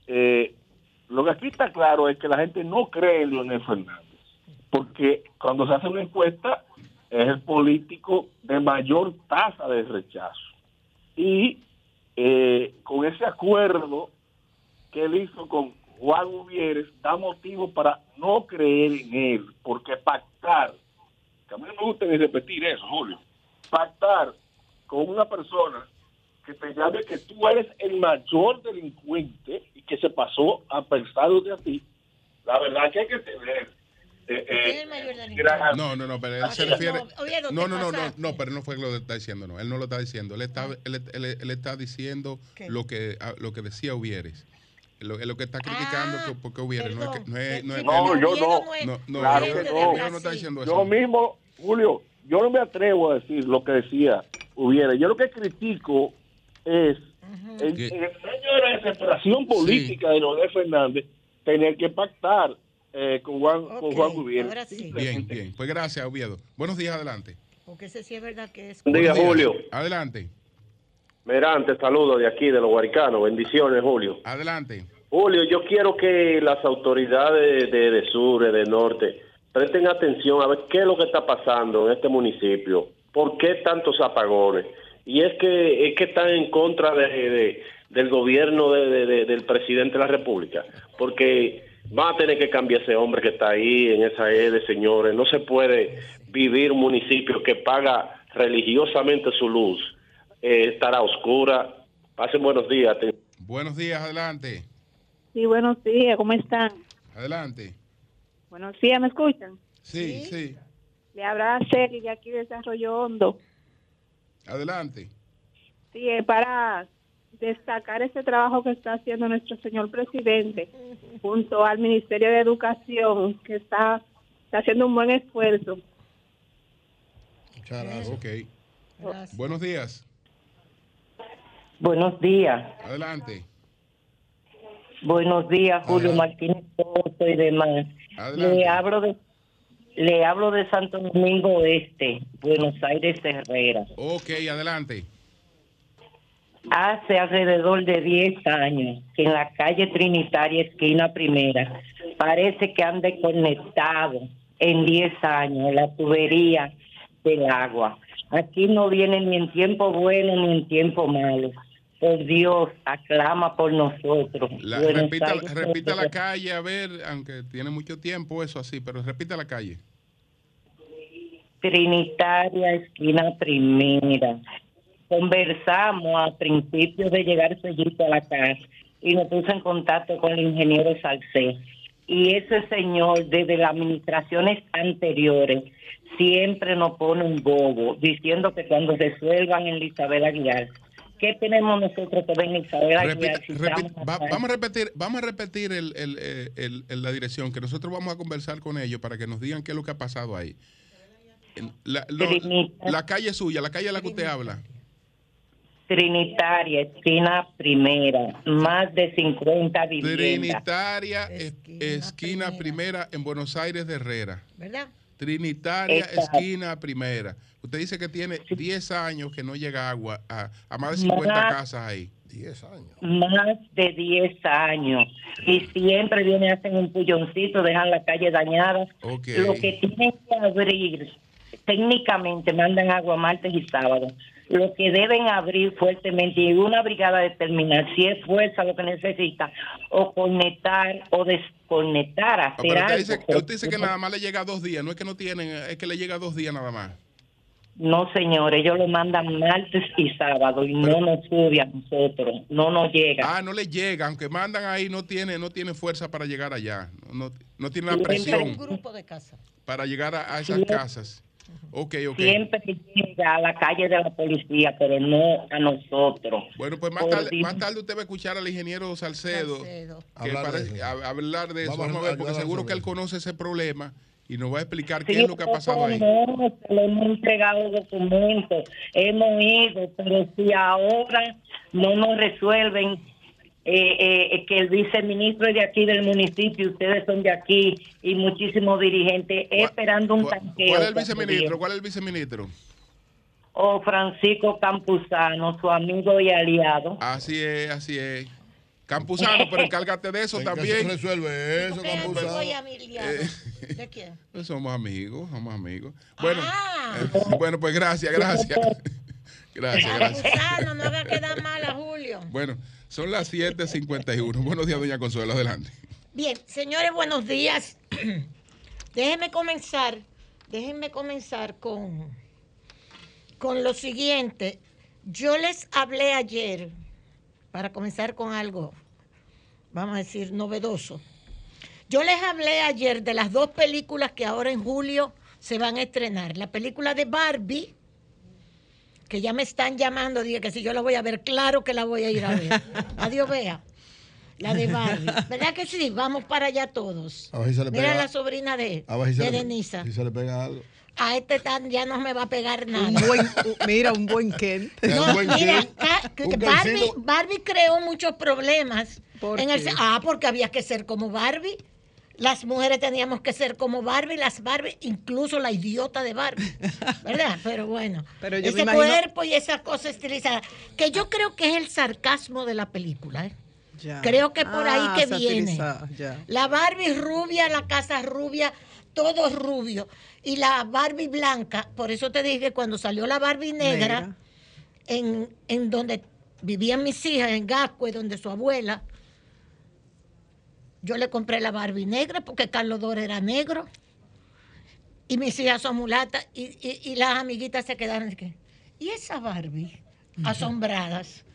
Eh, lo que aquí está claro es que la gente no cree en Leonel Fernández, porque cuando se hace una encuesta es el político de mayor tasa de rechazo. Y eh, con ese acuerdo que él hizo con Juan Uvieres, da motivo para no creer en él, porque pactar, que a mí no me gusta ni repetir eso, Julio, pactar con una persona que te llame que tú eres el mayor delincuente y que se pasó a pensar de ti, la verdad que hay que tener Eh, eh, no, no, no, pero él se refiere. No, no, no, no, no, pero no fue lo que está diciendo, no. Él no lo está diciendo. Él está, él, él, está diciendo lo que, ah, lo que decía Uvieres. Lo, lo que está criticando ah, porque Uvieres. No, es, no, es, no, no, yo no. No, claro que no. no está diciendo eso. Yo mismo, Julio, yo no me atrevo a decir lo que decía Uvieres. Yo lo que critico es en, el medio de la desesperación política de Noel Fernández tener que pactar eh, con Juan, con Juan Bien, bien. Pues gracias, Oviedo. Buenos días, adelante. Porque ese sí es verdad que es. Buen día, Julio. Adelante. Merante, saludos de aquí, de los Guaricanos. Bendiciones, Julio. Adelante. Julio, yo quiero que las autoridades de, de sur, de norte, presten atención a ver qué es lo que está pasando en este municipio. ¿Por qué tantos apagones? Y es que es que están en contra de, del gobierno de, del presidente de la República. Porque va a tener que cambiar ese hombre que está ahí en esa de señores. No se puede vivir un municipio que paga religiosamente su luz, eh, estará oscura. Pasen buenos días. Buenos días, adelante. Sí, buenos días, ¿cómo están? Adelante. Buenos días, ¿me escuchan? Sí, sí. Le habrá y de aquí Desarrollo Hondo. Adelante. Sí, para destacar ese trabajo que está haciendo nuestro señor presidente junto al Ministerio de Educación, que está, haciendo un buen esfuerzo. Muchas gracias. Buenos días. Buenos días. Adelante. Buenos días, Julio Martínez y demás. Le hablo de le hablo de Santo Domingo Este, Buenos Aires Herrera. Ok, adelante hace alrededor de 10 años que en la calle Trinitaria, esquina primera, parece que han desconectado en 10 años la tubería del agua. Aquí no viene ni en tiempo bueno ni en tiempo malo. Por Dios, aclama por nosotros. repita, repita la calle, a ver, aunque tiene mucho tiempo eso así, pero repita la calle. Trinitaria, esquina primera conversamos a principios de llegar Sellito a la casa y nos puso en contacto con el ingeniero Salcé. Y ese señor, desde las administraciones anteriores, siempre nos pone un bobo diciendo que cuando resuelvan en Isabel Aguilar, ¿qué tenemos nosotros que ver en Isabel Aguilar? vamos a repetir, vamos a repetir el, el, la dirección, que nosotros vamos a conversar con ellos para que nos digan qué es lo que ha pasado ahí. La, la calle suya, la calle a la que usted habla. Trinitaria, esquina primera, más de 50 viviendas. Trinitaria, esquina, primera. en Buenos Aires de Herrera. ¿Verdad? Trinitaria, esquina primera. Usted dice que tiene 10 años que no llega agua a, más de 50 casas ahí. 10 años. Más de 10 años. Y siempre vienen, hacen un pulloncito, dejan la calle dañada. Lo que tienen que abrir, técnicamente mandan agua martes y sábado lo que deben abrir fuertemente y una brigada determinar si es fuerza lo que necesita o conectar o desconectar, hacer usted Dice, usted dice que nada más le llega dos días, no es que no tienen, es que le llega dos días nada más. No, señor, ellos lo mandan martes y sábado y no nos sube a nosotros, no nos llega. Ah, no le llega, aunque mandan ahí, no tiene no tiene fuerza para llegar allá, no, no tiene la presión. Un grupo de casa. Para llegar a esas casas. Siempre llega a la calle de la policía, pero no a nosotros. Bueno, pues más tarde, más tarde usted va a escuchar al ingeniero Salcedo, hablar, de eso. Vamos, a ver, porque seguro que él conoce ese problema y nos va a explicar qué es lo que ha pasado ahí. No, le hemos entregado documentos, hemos ido, pero si ahora no nos resuelven eh, eh, que el viceministro es de aquí del municipio, ustedes son de aquí y muchísimos dirigentes esperando un tanqueo. ¿Cuál es el viceministro? ¿Cuál es el viceministro? O Francisco Campuzano, su amigo y aliado. Así es, así es. Campuzano, pero encárgate de eso también. Resuelve eso, Campuzano. Eh, ¿De quién? Pues somos amigos, somos amigos. Bueno, ah. eh, bueno pues gracias, gracias. gracias, gracias. Campuzano, no haga quedar mal a Julio. Bueno. Son las 7:51. Buenos días, doña Consuelo. Adelante. Bien, señores, buenos días. déjenme comenzar, déjenme comenzar con, con lo siguiente. Yo les hablé ayer, para comenzar con algo, vamos a decir, novedoso. Yo les hablé ayer de las dos películas que ahora en julio se van a estrenar. La película de Barbie, que ya me están llamando, dije que si yo la voy a ver, claro que la voy a ir a ver. Adiós, vea. La de Barbie. ¿Verdad que sí? Vamos para allá todos. A ver si se le Mira pega- la sobrina de, A ver si se de le- Denisa. Si se le pega algo. A este tan ya no me va a pegar nada. Un buen, u- mira, un buen Ken. No, mira, Un Barbie. Barbie creó muchos problemas. ¿Por en el ah, porque había que ser como Barbie. Las mujeres teníamos que ser como Barbie, las Barbie, incluso la idiota de Barbie, ¿verdad? Pero bueno, Pero yo ese imagino- cuerpo y esa cosa estilizada, que yo creo que es el sarcasmo de la película, ¿eh? Ya. Creo que por ahí Ah, que viene. ya. La Barbie rubia, la casa rubia, todo rubio. Y la Barbie blanca, por eso te dije, cuando salió la Barbie negra, Negra. En, en donde vivían mis hijas, en Gascue, donde su abuela, yo le compré la Barbie negra porque Carlos Dora era negro. Y mis hijas son mulatas y, y- y las amiguitas se quedaron. ¿Y esa Barbie? Asombradas.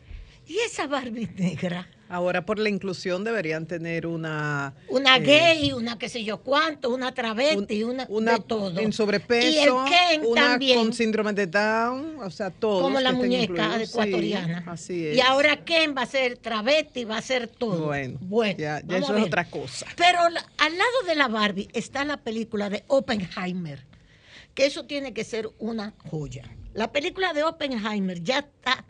¿Y esa Barbie negra? Ahora por la inclusión deberían tener una Una eh, gay, una qué sé yo cuánto, una travesti, una, una de todo. en sobrepeso, Y el Ken una también, con síndrome de Down, o sea, todos como la muñeca. Sí, ecuatoriana. así es. Y ahora Ken va a ser travesti, va a ser todo. bueno, Bueno, ya, eso es otra cosa. Pero al lado de la Barbie está la película de Oppenheimer, que eso tiene que ser una joya. La película de Oppenheimer ya está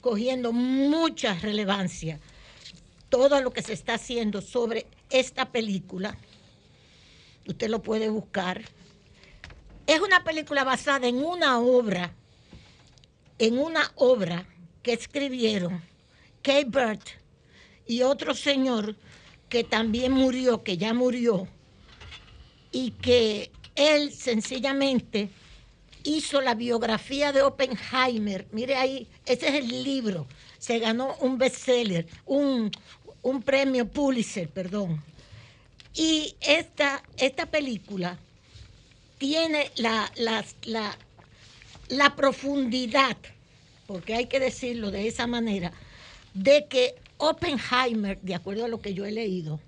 cogiendo mucha relevancia. Todo lo que se está haciendo sobre esta película, usted lo puede buscar. Es una película basada en una obra, en una obra que escribieron Kate Burt y otro señor que también murió, que ya murió, y que él sencillamente hizo la biografía de Oppenheimer. Mire ahí, ese es el libro. Se ganó un bestseller, un, un premio Pulitzer, perdón. Y esta, esta película tiene la, la, la, la profundidad, porque hay que decirlo de esa manera, de que Oppenheimer, de acuerdo a lo que yo he leído,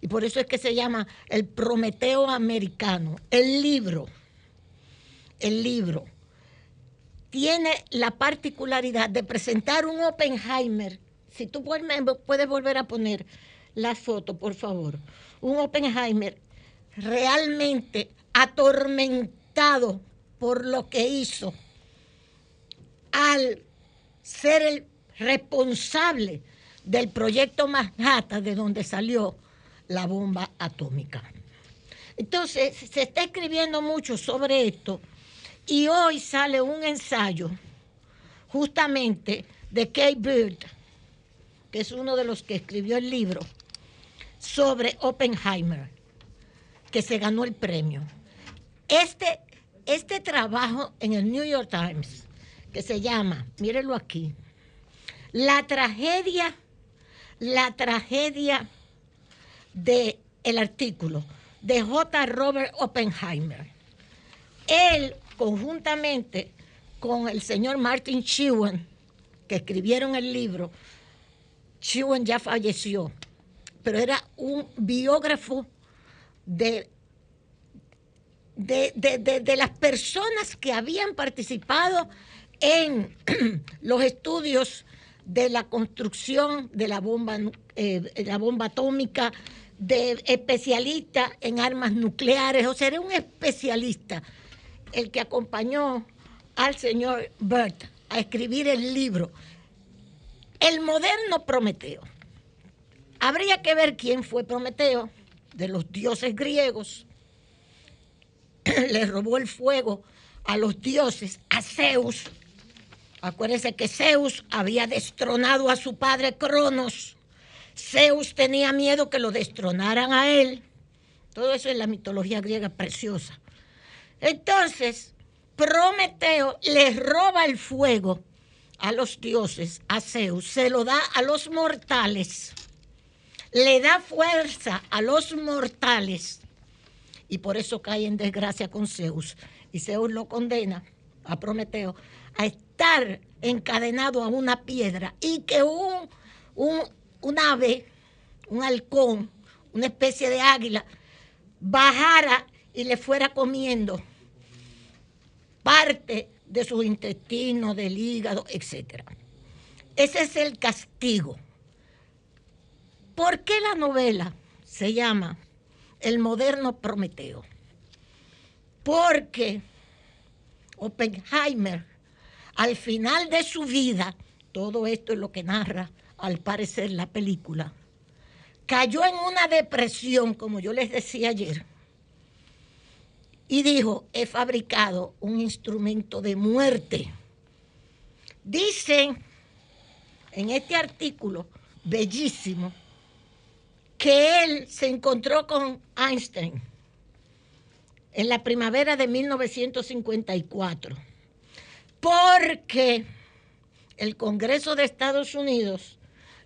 y por eso es que se llama el Prometeo americano, el libro, el libro, tiene la particularidad de presentar un Oppenheimer. Si tú puedes, volver a poner la foto, por favor. Un Oppenheimer realmente atormentado por lo que hizo al ser el responsable del proyecto Manhattan, de donde salió la bomba atómica. Entonces, se está escribiendo mucho sobre esto y hoy sale un ensayo justamente de Kay Bird, que es uno de los que escribió el libro, sobre Oppenheimer, que se ganó el premio. Este, este trabajo en el New York Times, que se llama, mírenlo aquí, la tragedia, la tragedia del el artículo de J. Robert Oppenheimer. Él, conjuntamente con el señor Martin Shewan, que escribieron el libro, Shewan ya falleció, pero era un biógrafo de, de, de- de- de las personas que habían participado en los estudios de la construcción de la bomba, eh, la bomba atómica, de especialista en armas nucleares, o sea, era un especialista el que acompañó al señor Burt a escribir el libro El moderno Prometeo. Habría que ver quién fue Prometeo de los dioses griegos. Le robó el fuego a los dioses, a Zeus. Acuérdense que Zeus había destronado a su padre Cronos. Zeus tenía miedo que lo destronaran a él. Todo eso es la mitología griega preciosa. Entonces, Prometeo le roba el fuego a los dioses, a Zeus, se lo da a los mortales, le da fuerza a los mortales y por eso cae en desgracia con Zeus. Y Zeus lo condena a Prometeo a estar encadenado a una piedra y que un, un, un ave, un halcón, una especie de águila, bajara y le fuera comiendo parte de sus intestinos, del hígado, etc. Ese es el castigo. ¿Por qué la novela se llama El moderno Prometeo? Porque Oppenheimer, al final de su vida, todo esto es lo que narra al parecer la película, cayó en una depresión, como yo les decía ayer, y dijo, he fabricado un instrumento de muerte. Dicen en este artículo bellísimo que él se encontró con Einstein en la primavera de 1954, porque el Congreso de Estados Unidos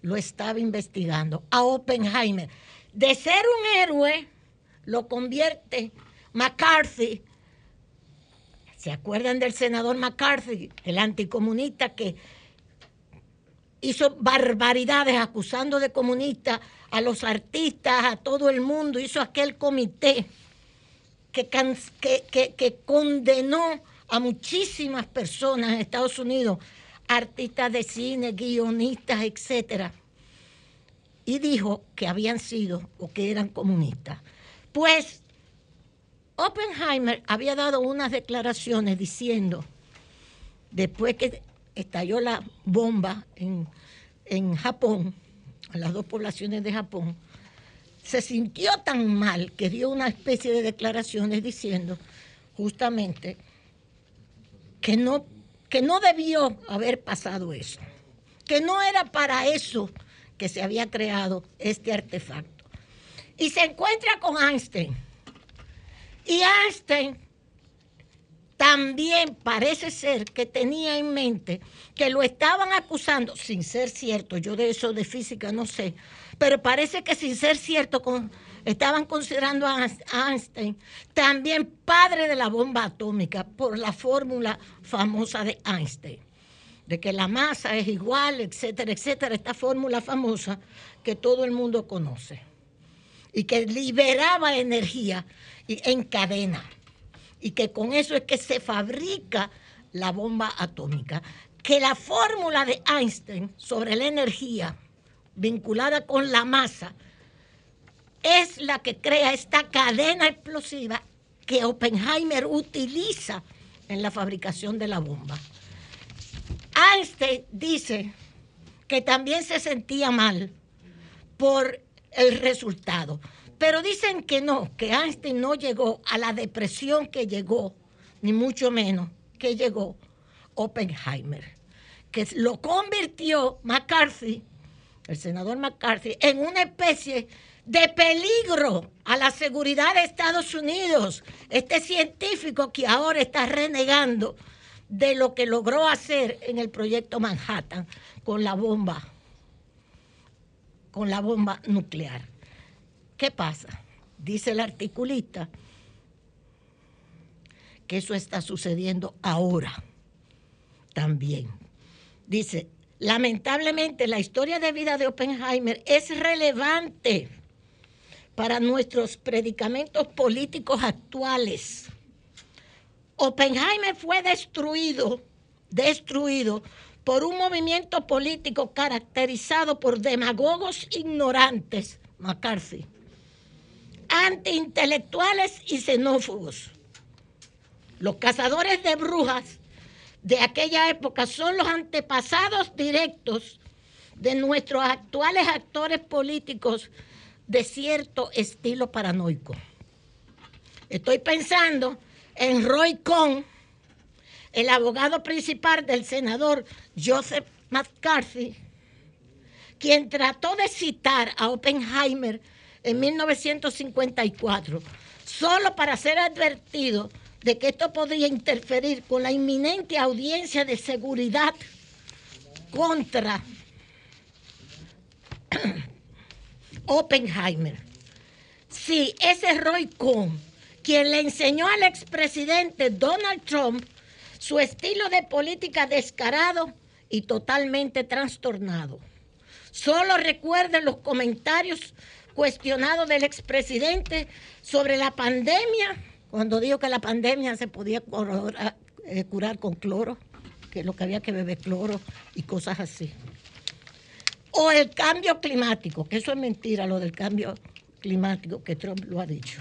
lo estaba investigando a Oppenheimer. De ser un héroe, lo convierte McCarthy. ¿Se acuerdan del senador McCarthy, el anticomunista que hizo barbaridades acusando de comunista a los artistas, a todo el mundo? Hizo aquel comité que, condenó a muchísimas personas en Estados Unidos artistas de cine, guionistas, etcétera, y dijo que habían sido o que eran comunistas. Pues Oppenheimer había dado unas declaraciones diciendo, después que estalló la bomba en, en Japón, en las dos poblaciones de Japón, se sintió tan mal que dio una especie de declaraciones diciendo justamente que no que no debió haber pasado eso, que no era para eso que se había creado este artefacto. Y se encuentra con Einstein. Y Einstein también parece ser que tenía en mente que lo estaban acusando, sin ser cierto, yo de eso de física no sé, pero parece que sin ser cierto con estaban considerando a Einstein también padre de la bomba atómica por la fórmula famosa de Einstein, de que la masa es igual, etcétera, etcétera, esta fórmula famosa que todo el mundo conoce y que liberaba energía en cadena y que con eso es que se fabrica la bomba atómica. Que la fórmula de Einstein sobre la energía vinculada con la masa es la que crea esta cadena explosiva que Oppenheimer utiliza en la fabricación de la bomba. Einstein dice que también se sentía mal por el resultado, pero dicen que no, que Einstein no llegó a la depresión que llegó, ni mucho menos que llegó Oppenheimer, que lo convirtió McCarthy, el senador McCarthy, en una especie de peligro a la seguridad de Estados Unidos. Este científico que ahora está renegando de lo que logró hacer en el proyecto Manhattan con la bomba, con la bomba nuclear. ¿Qué pasa? Dice el articulista que eso está sucediendo ahora también. Dice, lamentablemente la historia de vida de Oppenheimer es relevante para nuestros predicamentos políticos actuales. Oppenheimer fue destruido, destruido por un movimiento político caracterizado por demagogos ignorantes, McCarthy, antiintelectuales y xenófobos. Los cazadores de brujas de aquella época son los antepasados directos de nuestros actuales actores políticos de cierto estilo paranoico. Estoy pensando en Roy Cohn, el abogado principal del senador Joseph McCarthy, quien trató de citar a Oppenheimer en 1954, solo para ser advertido de que esto podría interferir con la inminente audiencia de seguridad contra Oppenheimer. Sí, ese es Roy Cohn, quien le enseñó al expresidente Donald Trump su estilo de política descarado y totalmente trastornado. Solo recuerden los comentarios cuestionado del expresidente sobre la pandemia, cuando dijo que la pandemia se podía eh, curar con cloro, que lo que había que beber cloro y cosas así. O el cambio climático, que eso es mentira, lo del cambio climático que Trump lo ha dicho.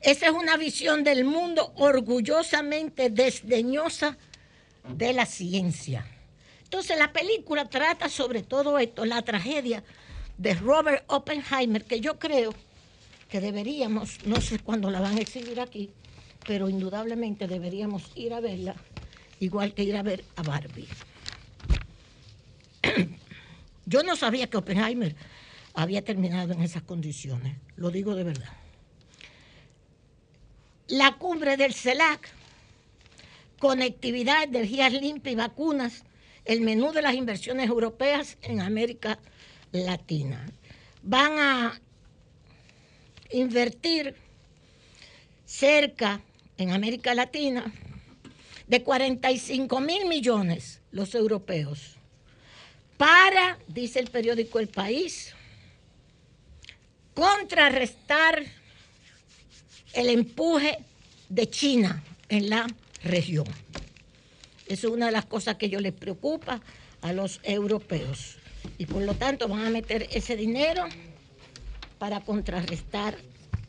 Esa es una visión del mundo orgullosamente desdeñosa de la ciencia. Entonces la película trata sobre todo esto, la tragedia de Robert Oppenheimer, que yo creo que deberíamos, no sé cuándo la van a exhibir aquí, pero indudablemente deberíamos ir a verla, igual que ir a ver a Barbie. Yo no sabía que Oppenheimer había terminado en esas condiciones, lo digo de verdad. La cumbre del CELAC, conectividad, energías limpias y vacunas, el menú de las inversiones europeas en América Latina. Van a invertir cerca en América Latina de 45 mil millones los europeos para, dice el periódico El País, contrarrestar el empuje de China en la región. Eso es una de las cosas que yo les preocupa a los europeos. Y por lo tanto van a meter ese dinero para contrarrestar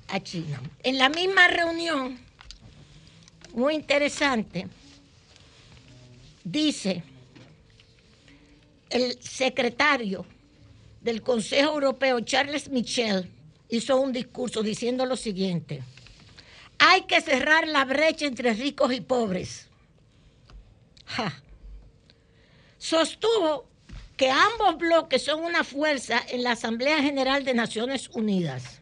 a China. En la misma reunión, muy interesante, dice el secretario del Consejo Europeo, Charles Michel, hizo un discurso diciendo lo siguiente, hay que cerrar la brecha entre ricos y pobres. Sostuvo que ambos bloques son una fuerza en la Asamblea General de Naciones Unidas,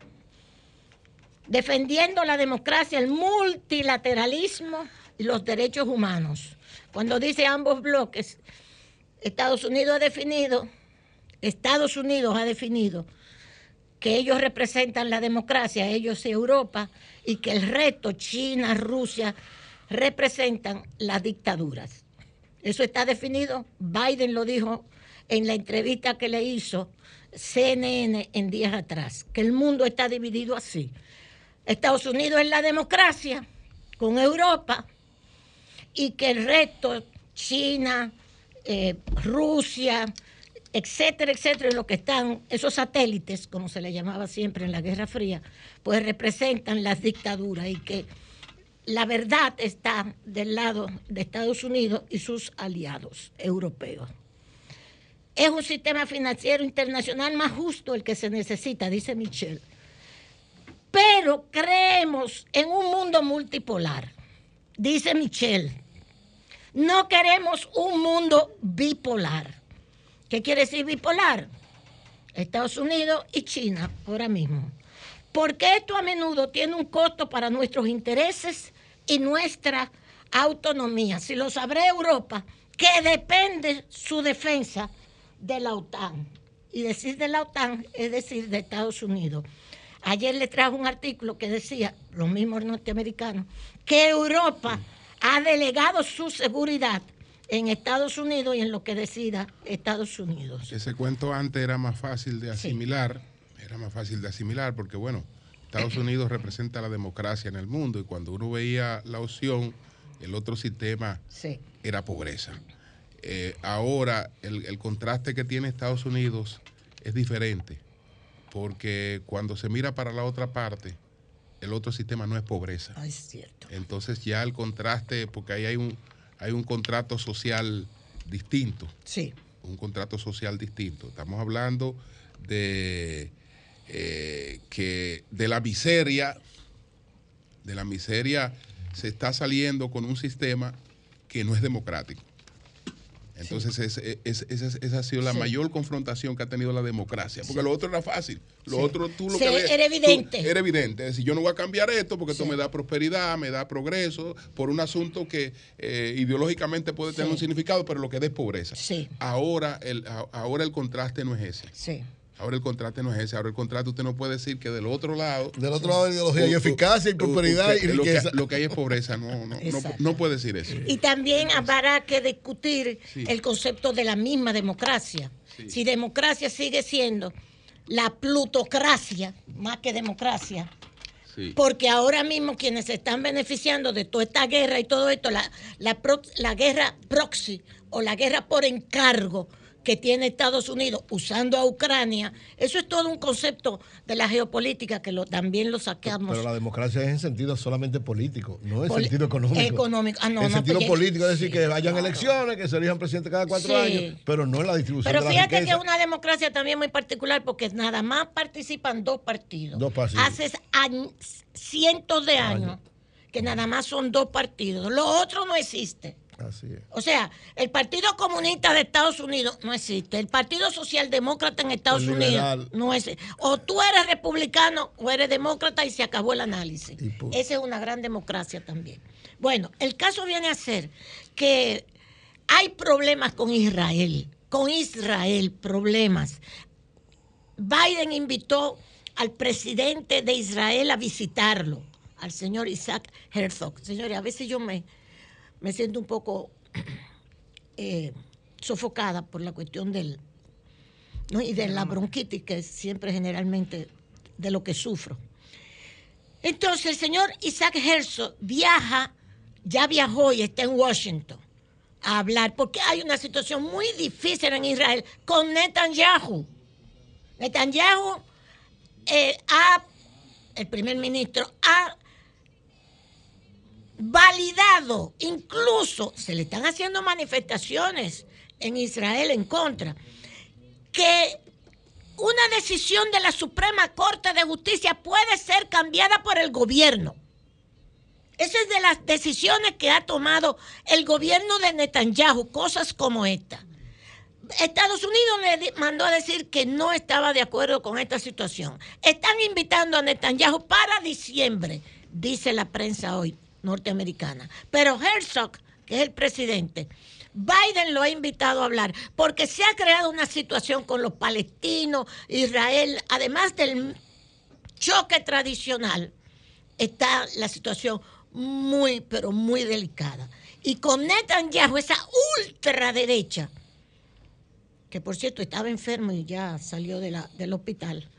defendiendo la democracia, el multilateralismo y los derechos humanos. Cuando dice ambos bloques, Estados Unidos ha definido, Estados Unidos ha definido que ellos representan la democracia, ellos Europa, y que el resto, China, Rusia, representan las dictaduras. Eso está definido, Biden lo dijo en la entrevista que le hizo CNN en días atrás, que el mundo está dividido así. Estados Unidos es la democracia con Europa y que el resto, China, eh, Rusia, etcétera, etcétera, lo que están, esos satélites, como se le llamaba siempre en la Guerra Fría, pues representan las dictaduras y que la verdad está del lado de Estados Unidos y sus aliados europeos. Es un sistema financiero internacional más justo el que se necesita, dice Michel. Pero creemos en un mundo multipolar, dice Michel. No queremos un mundo bipolar. ¿Qué quiere decir bipolar? Estados Unidos y China ahora mismo. Porque esto a menudo tiene un costo para nuestros intereses y nuestra autonomía. Si lo sabrá Europa, que depende su defensa de la OTAN. Y decir de la OTAN es decir de Estados Unidos. Ayer le trajo un artículo que decía, los mismos norteamericanos, que Europa ha delegado su seguridad en Estados Unidos y en lo que decida Estados Unidos. Ese cuento antes era más fácil de asimilar, era más fácil de asimilar porque, bueno, Estados Unidos representa la democracia en el mundo y cuando uno veía la opción, el otro sistema era pobreza. Eh, ahora el, contraste que tiene Estados Unidos es diferente, porque cuando se mira para la otra parte, el otro sistema no es pobreza. es cierto. Entonces ya el contraste, porque ahí hay un, hay un contrato social distinto. Sí. Un contrato social distinto. Estamos hablando de eh, que de la miseria, de la miseria se está saliendo con un sistema que no es democrático. Entonces, esa ha sido la mayor confrontación que ha tenido la democracia. Porque lo otro era fácil. Lo otro tú lo que ves, Era evidente. era evidente. Es decir, yo no voy a cambiar esto porque esto me da prosperidad, me da progreso, por un asunto que eh, ideológicamente puede tener un significado, pero lo que da es pobreza. Ahora el, ahora el contraste no es ese. Sí. Ahora el contrato no es ese. Ahora el contrato usted no puede decir que del otro lado. Del otro lado de la ideología hay eficacia y prosperidad y riqueza. Lo que, hay es pobreza. No, no, no, puede decir eso. Y también habrá que discutir el concepto de la misma democracia. Si democracia sigue siendo la plutocracia, más que democracia. Porque ahora mismo quienes se están beneficiando de toda esta guerra y todo esto, la, la, la guerra proxy o la guerra por encargo, que tiene Estados Unidos usando a Ucrania, eso es todo un concepto de la geopolítica que lo, también lo saqueamos. Pero la democracia es en sentido solamente político, no en sentido económico. Económico. Ah, no, en sentido pues, político, es decir, que hayan elecciones, que se elijan presidente cada cuatro años, pero no en la distribución pero de la fíjate que es una democracia también muy particular porque nada más participan dos partidos. Dos partidos. Hace cientos de años que nada más son dos partidos. Lo otro no existe. Así es. O sea, el Partido Comunista de Estados Unidos no existe. El Partido Socialdemócrata en Estados Unidos no existe. O tú eres republicano o eres demócrata y se acabó el análisis. Esa es una gran democracia también. Bueno, el caso viene a ser que hay problemas con Israel. Con Israel, problemas. Biden invitó al presidente de Israel a visitarlo, al señor Isaac Herzog. Señores, a veces yo me me siento un poco eh, sofocada por la cuestión del y de la bronquitis que es siempre generalmente de lo que sufro. Entonces el señor Isaac Herzog viaja, ya viajó y está en Washington a hablar, porque hay una situación muy difícil en Israel con Netanyahu. Netanyahu, eh, el primer ministro, ha validado, incluso se le están haciendo manifestaciones en Israel en contra, que una decisión de la Suprema Corte de Justicia puede ser cambiada por el gobierno. Esa es de las decisiones que ha tomado el gobierno de Netanyahu, cosas como esta. Estados Unidos le mandó a decir que no estaba de acuerdo con esta situación. Están invitando a Netanyahu para diciembre, dice la prensa hoy norteamericana. Pero Herzog, que es el presidente, Biden lo ha invitado a hablar porque se ha creado una situación con los palestinos, Israel, además del choque tradicional, está la situación muy, pero muy delicada. Y con Netanyahu, esa ultraderecha, que por cierto estaba enfermo y ya salió del hospital,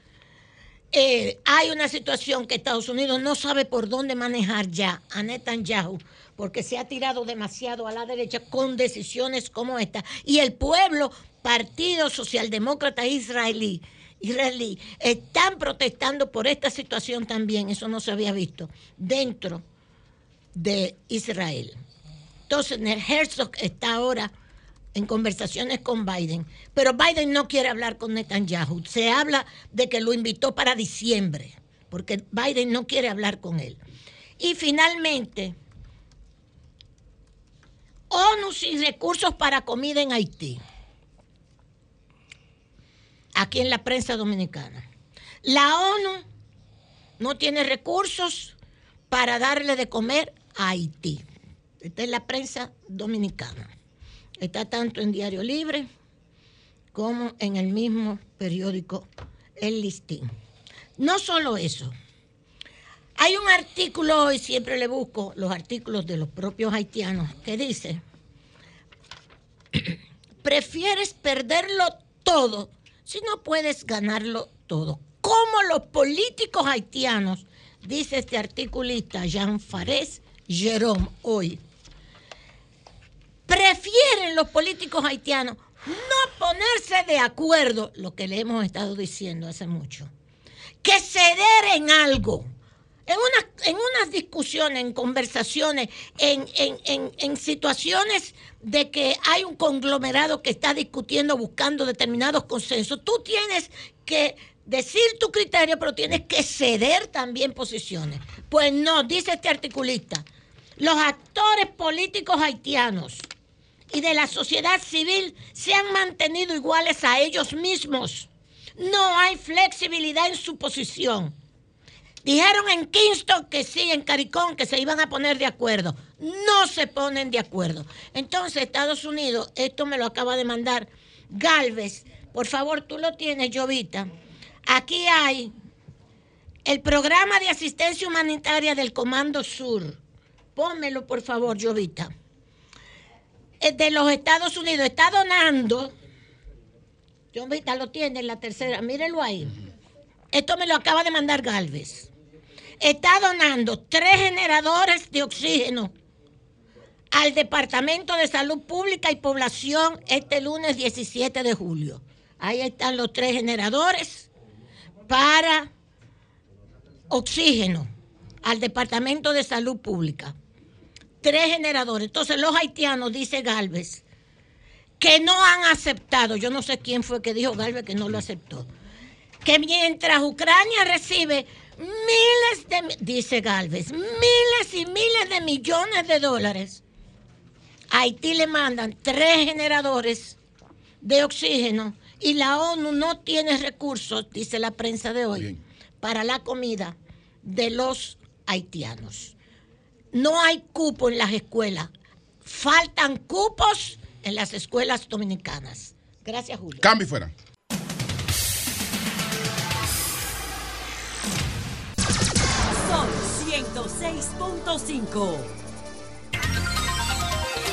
eh, hay una situación que Estados Unidos no sabe por dónde manejar ya a Netanyahu, porque se ha tirado demasiado a la derecha con decisiones como esta. Y el pueblo, Partido Socialdemócrata Israelí, israelí, están protestando por esta situación también, eso no se había visto, dentro de Israel. Entonces, Herzog está ahora en conversaciones con Biden, pero Biden no quiere hablar con Netanyahu. Se habla de que lo invitó para diciembre, porque Biden no quiere hablar con él. Y finalmente, ONU sin recursos para comida en Haití. Aquí en la prensa dominicana. La ONU no tiene recursos para darle de comer a Haití. Esta es la prensa dominicana. Está tanto en Diario Libre como en el mismo periódico El Listín. No solo eso. Hay un artículo hoy, siempre le busco los artículos de los propios haitianos, que dice, prefieres perderlo todo si no puedes ganarlo todo. Como los políticos haitianos, dice este articulista Jean Fares Jerome hoy, prefieren los políticos haitianos no ponerse de acuerdo, lo que le hemos estado diciendo hace mucho, que ceder en algo. En, en unas discusiones, en conversaciones, en, en situaciones de que hay un conglomerado que está discutiendo, buscando determinados consensos, tú tienes que decir tu criterio, pero tienes que ceder también posiciones. Pues no, dice este articulista, los actores políticos haitianos y de la sociedad civil se han mantenido iguales a ellos mismos. No hay flexibilidad en su posición. Dijeron en Kingston que sí, en Caricón, que se iban a poner de acuerdo. No se ponen de acuerdo. Entonces, Estados Unidos, esto me lo acaba de mandar Galvez. Por favor, tú lo tienes, Jovita. Aquí hay el programa de asistencia humanitaria del Comando Sur. Pónmelo, por favor, Jovita. Eh, de los Estados Unidos está donando John Vita lo tiene en la tercera, mírenlo ahí. Esto me lo acaba de mandar Galvez. Está donando tres generadores de oxígeno al Departamento de Salud Pública y Población este lunes 17 de julio. Ahí están los tres generadores para oxígeno al Departamento de Salud Pública. Tres generadores. Entonces los haitianos, dice Galvez, que no han aceptado, yo no sé quién fue que dijo Galvez que no lo aceptó, que mientras Ucrania recibe miles de, dice Galvez, miles y miles de millones de dólares, a Haití le mandan tres generadores de oxígeno y la ONU no tiene recursos, dice la prensa de hoy, para la comida de los haitianos. No hay cupo en las escuelas. Faltan cupos en las escuelas dominicanas. Gracias, Julio. Cambio fuera. Son 106.5.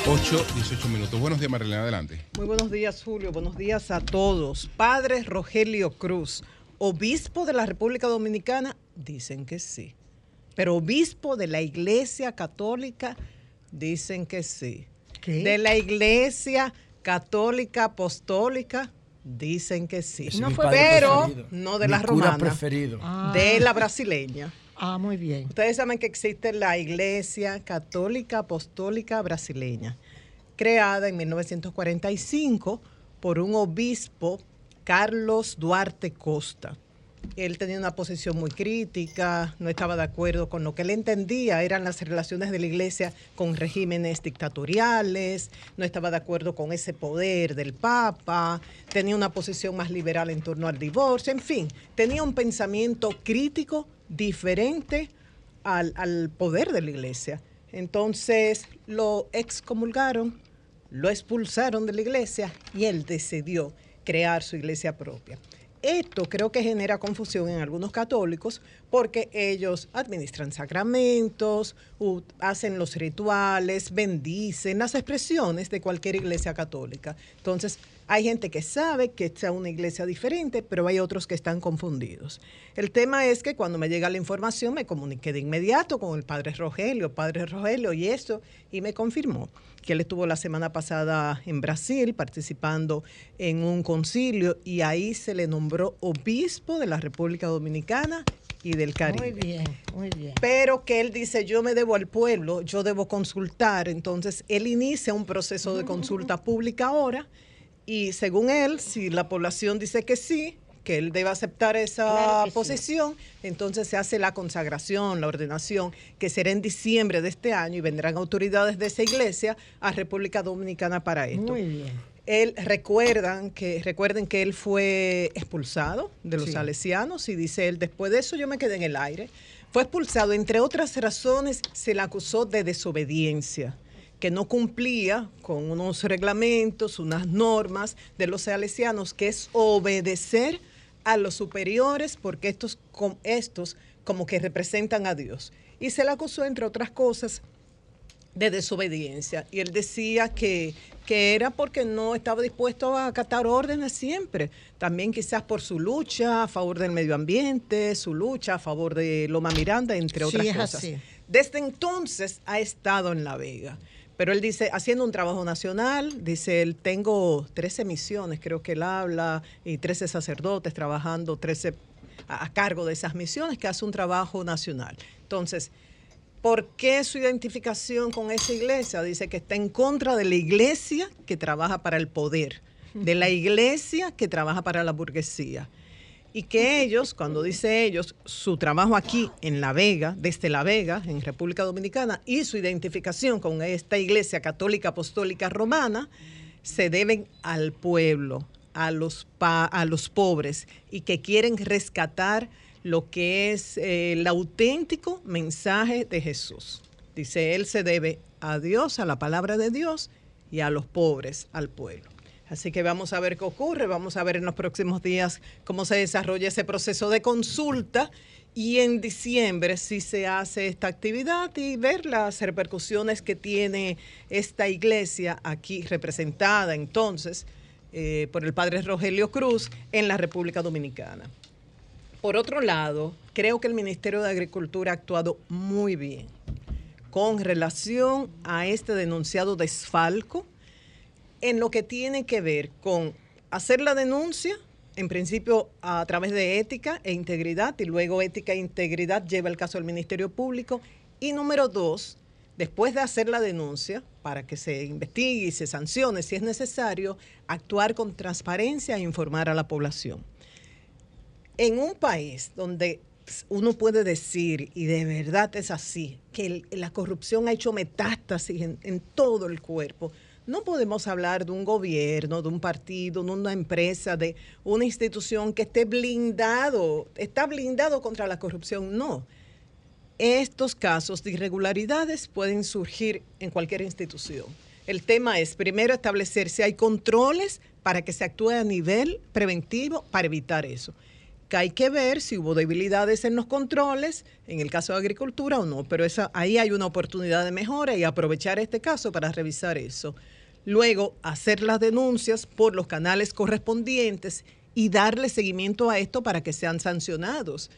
8, 18 minutos. Buenos días, Marilena, adelante. Muy buenos días, Julio. Buenos días a todos. Padre Rogelio Cruz, obispo de la República Dominicana, dicen que sí. Pero obispo de la Iglesia Católica, dicen que sí. ¿Qué? De la Iglesia Católica Apostólica, dicen que sí. Mi padre pero preferido. no de Mi la cura romana. preferido. De la brasileña. Ah, muy bien. Ustedes saben que existe la Iglesia Católica Apostólica Brasileña, creada en 1945 por un obispo, Carlos Duarte Costa. Él tenía una posición muy crítica, no estaba de acuerdo con lo que él entendía eran las relaciones de la iglesia con regímenes dictatoriales, no estaba de acuerdo con ese poder del Papa, tenía una posición más liberal en torno al divorcio, en fin, tenía un pensamiento crítico diferente al, al poder de la iglesia. Entonces lo excomulgaron, lo expulsaron de la iglesia y él decidió crear su iglesia propia. Esto creo que genera confusión en algunos católicos porque ellos administran sacramentos, hacen los rituales, bendicen las expresiones de cualquier iglesia católica. Entonces, hay gente que sabe que es una iglesia diferente, pero hay otros que están confundidos. El tema es que cuando me llega la información me comuniqué de inmediato con el padre Rogelio, padre Rogelio y esto, y me confirmó que él estuvo la semana pasada en Brasil participando en un concilio y ahí se le nombró obispo de la República Dominicana y del Caribe. Muy bien, muy bien. Pero que él dice, yo me debo al pueblo, yo debo consultar. Entonces, él inicia un proceso de consulta pública ahora y según él, si la población dice que sí, que él debe aceptar esa Claro que sí. posición, entonces se hace la consagración, la ordenación, que será en diciembre de este año y vendrán autoridades de esa iglesia a República Dominicana para esto. Muy bien. Él recuerdan que recuerden que él fue expulsado de los Sí. salesianos y dice él después de eso yo me quedé en el aire. Fue expulsado entre otras razones se le acusó de desobediencia que no cumplía con unos reglamentos, unas normas de los salesianos que es obedecer a los superiores porque estos estos como que representan a Dios. Y se le acusó entre otras cosas de desobediencia. Y él decía que, que era porque no estaba dispuesto a acatar órdenes siempre. También quizás por su lucha a favor del medio ambiente, su lucha a favor de Loma Miranda, entre otras cosas. así. Desde entonces ha estado en La Vega. Pero él dice, haciendo un trabajo nacional, dice él, tengo 13 misiones, creo que él habla, y 13 sacerdotes trabajando, 13 a, a cargo de esas misiones, que hace un trabajo nacional. Entonces, ¿Por qué su identificación con esa iglesia? Dice que está en contra de la iglesia que trabaja para el poder, de la iglesia que trabaja para la burguesía. Y que ellos, cuando dice ellos, su trabajo aquí en La Vega, desde La Vega, en República Dominicana, y su identificación con esta iglesia católica apostólica romana, se deben al pueblo, a los, a los pobres, y que quieren rescatar lo que es eh, el auténtico mensaje de Jesús. Dice, Él se debe a Dios, a la palabra de Dios, y a los pobres, al pueblo. Así que vamos a ver qué ocurre, vamos a ver en los próximos días cómo se desarrolla ese proceso de consulta y en diciembre si se hace esta actividad y ver las repercusiones que tiene esta iglesia aquí representada entonces eh, por el padre Rogelio Cruz en la República Dominicana. Por otro lado, creo que el Ministerio de Agricultura ha actuado muy bien con relación a este denunciado desfalco en lo que tiene que ver con hacer la denuncia, en principio a través de ética e integridad, y luego ética e integridad lleva el caso al Ministerio Público. Y número dos, después de hacer la denuncia, para que se investigue y se sancione si es necesario, actuar con transparencia e informar a la población. En un país donde uno puede decir, y de verdad es así, que la corrupción ha hecho metástasis en todo el cuerpo, no podemos hablar de un gobierno, de un partido, de una empresa, de una institución que esté blindado, está blindado contra la corrupción. No. Estos casos de irregularidades pueden surgir en cualquier institución. El tema es primero establecer si hay controles para que se actúe a nivel preventivo para evitar eso. Que hay que ver si hubo debilidades en los controles, en el caso de agricultura o no, pero esa, ahí hay una oportunidad de mejora y aprovechar este caso para revisar eso luego hacer las denuncias por los canales correspondientes y darle seguimiento a esto para que sean sancionados.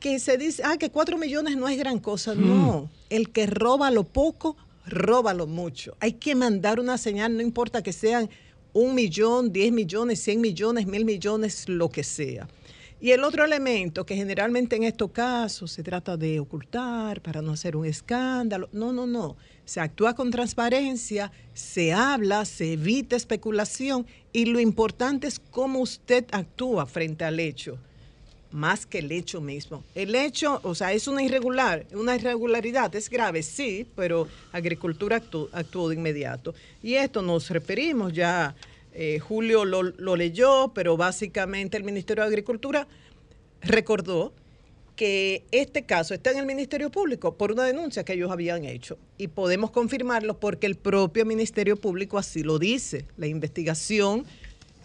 Que se dice, ah, que cuatro millones no es gran cosa. No, el que roba lo poco, roba lo mucho. Hay que mandar una señal, no importa que sean un millón, diez millones, cien millones, mil millones, lo que sea. Y el otro elemento que generalmente en estos casos se trata de ocultar para no hacer un escándalo. No, no, no. Se actúa con transparencia, se habla, se evita especulación y lo importante es cómo usted actúa frente al hecho, más que el hecho mismo. El hecho, o sea, es una irregular, una irregularidad, es grave, sí, pero agricultura actuó, de inmediato. Y esto nos referimos ya eh, Julio lo, leyó, pero básicamente el Ministerio de Agricultura recordó que este caso está en el Ministerio Público por una denuncia que ellos habían hecho. Y podemos confirmarlo porque el propio Ministerio Público así lo dice. La investigación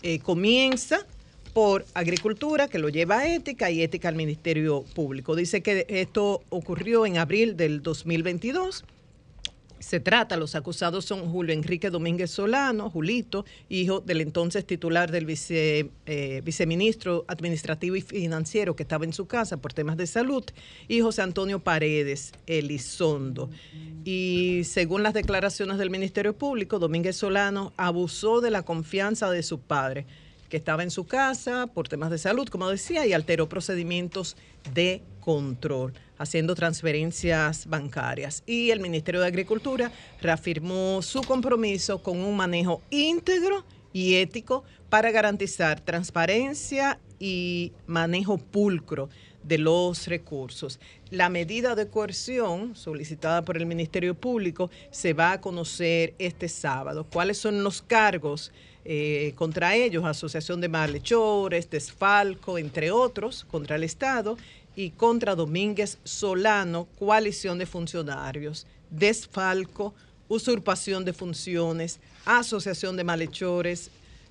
eh, comienza por Agricultura, que lo lleva a Ética, y Ética al Ministerio Público. Dice que esto ocurrió en abril del 2022 se trata, los acusados son Julio Enrique Domínguez Solano, Julito, hijo del entonces titular del eh, viceministro administrativo y financiero que estaba en su casa por temas de salud, y José Antonio Paredes Elizondo. Y según las declaraciones del Ministerio Público, Domínguez Solano abusó de la confianza de su padre que estaba en su casa por temas de salud, como decía, y alteró procedimientos de control, haciendo transferencias bancarias. Y el Ministerio de Agricultura reafirmó su compromiso con un manejo íntegro y ético para garantizar transparencia y manejo pulcro de los recursos. La medida de coerción solicitada por el Ministerio Público se va a conocer este sábado. ¿Cuáles son los cargos eh, contra ellos? Asociación de malhechores, desfalco, entre otros, contra el Estado y contra Domínguez Solano, coalición de funcionarios, desfalco, usurpación de funciones, asociación de malhechores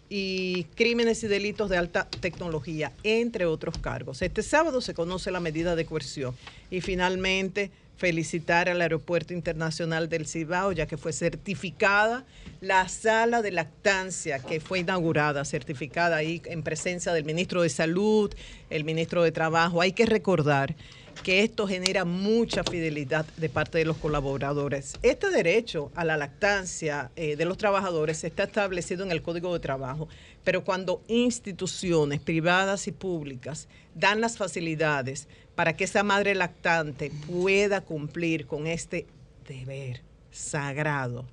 y crímenes y delitos de alta tecnología, entre otros cargos. Este sábado se conoce la medida de coerción y finalmente felicitar al Aeropuerto Internacional del Cibao, ya que fue certificada la sala de lactancia que fue inaugurada, certificada ahí en presencia del ministro de Salud, el ministro de Trabajo. Hay que recordar que esto genera mucha fidelidad de parte de los colaboradores. Este derecho a la lactancia eh, de los trabajadores está establecido en el Código de Trabajo, pero cuando instituciones privadas y públicas dan las facilidades para que esa madre lactante pueda cumplir con este deber sagrado.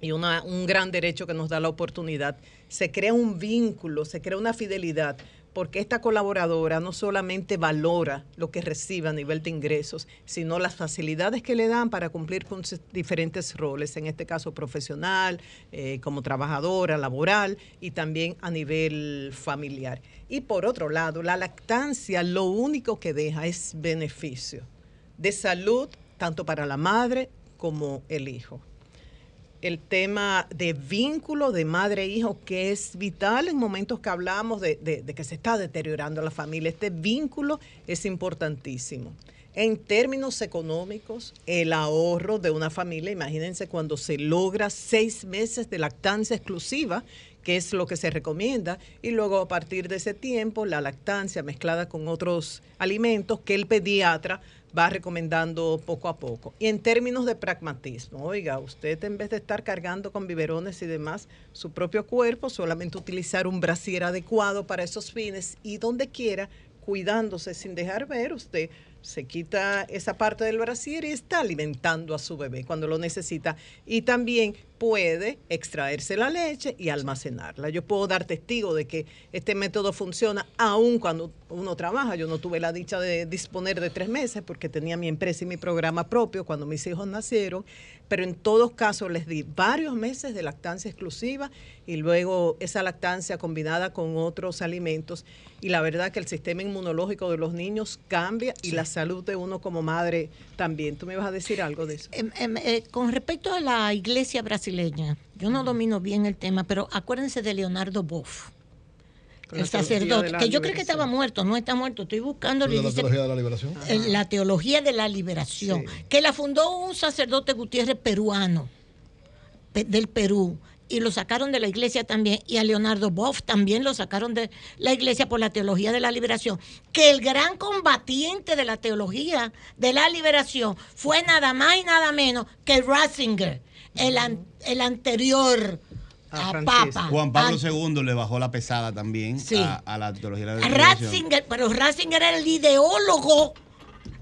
Y un gran derecho que nos da la oportunidad, se crea un vínculo, se crea una fidelidad, porque esta colaboradora no solamente valora lo que recibe a nivel de ingresos, sino las facilidades que le dan para cumplir con sus diferentes roles, en este caso profesional, eh, como trabajadora, laboral y también a nivel familiar. Y por otro lado, la lactancia lo único que deja es beneficio de salud, tanto para la madre como el hijo el tema de vínculo de madre e hijo, que es vital en momentos que hablamos de, que se está deteriorando la familia. Este vínculo es importantísimo. En términos económicos, el ahorro de una familia, imagínense cuando se logra seis meses de lactancia exclusiva, qué es lo que se recomienda y luego a partir de ese tiempo la lactancia mezclada con otros alimentos que el pediatra va recomendando poco a poco. Y en términos de pragmatismo, oiga, usted en vez de estar cargando con biberones y demás su propio cuerpo, solamente utilizar un brasier adecuado para esos fines y donde quiera, cuidándose sin dejar ver, usted se quita esa parte del brasier y está alimentando a su bebé cuando lo necesita. Y también puede extraerse la leche y almacenarla. Yo puedo dar testigo de que este método funciona aún cuando uno trabaja. Yo no tuve la dicha de disponer de tres meses porque tenía mi empresa y mi programa propio cuando mis hijos nacieron, pero en todos casos les di varios meses de lactancia exclusiva y luego esa lactancia combinada con otros alimentos. Y la verdad que el sistema inmunológico de los niños cambia y la salud de uno como madre también. ¿Tú me vas a decir algo de eso? Em, em, eh, con respecto a la iglesia brasileña, yo no domino bien el tema, pero acuérdense de Leonardo Boff. El sacerdote, que yo creo que estaba muerto, no está muerto, estoy buscando ¿De la teología de la liberación? la teología de la liberación, que la fundó un sacerdote Gutiérrez peruano, pe- del Perú, y lo sacaron de la iglesia también, y a Leonardo Boff también lo sacaron de la iglesia por la teología de la liberación, que el gran combatiente de la teología de la liberación fue nada más y nada menos que Ratzinger, el, an- el anterior a Papa. Juan Pablo a- II le bajó la pesada también Sí. a, a la teología de la. Ratzinger, pero Ratzinger era el ideólogo.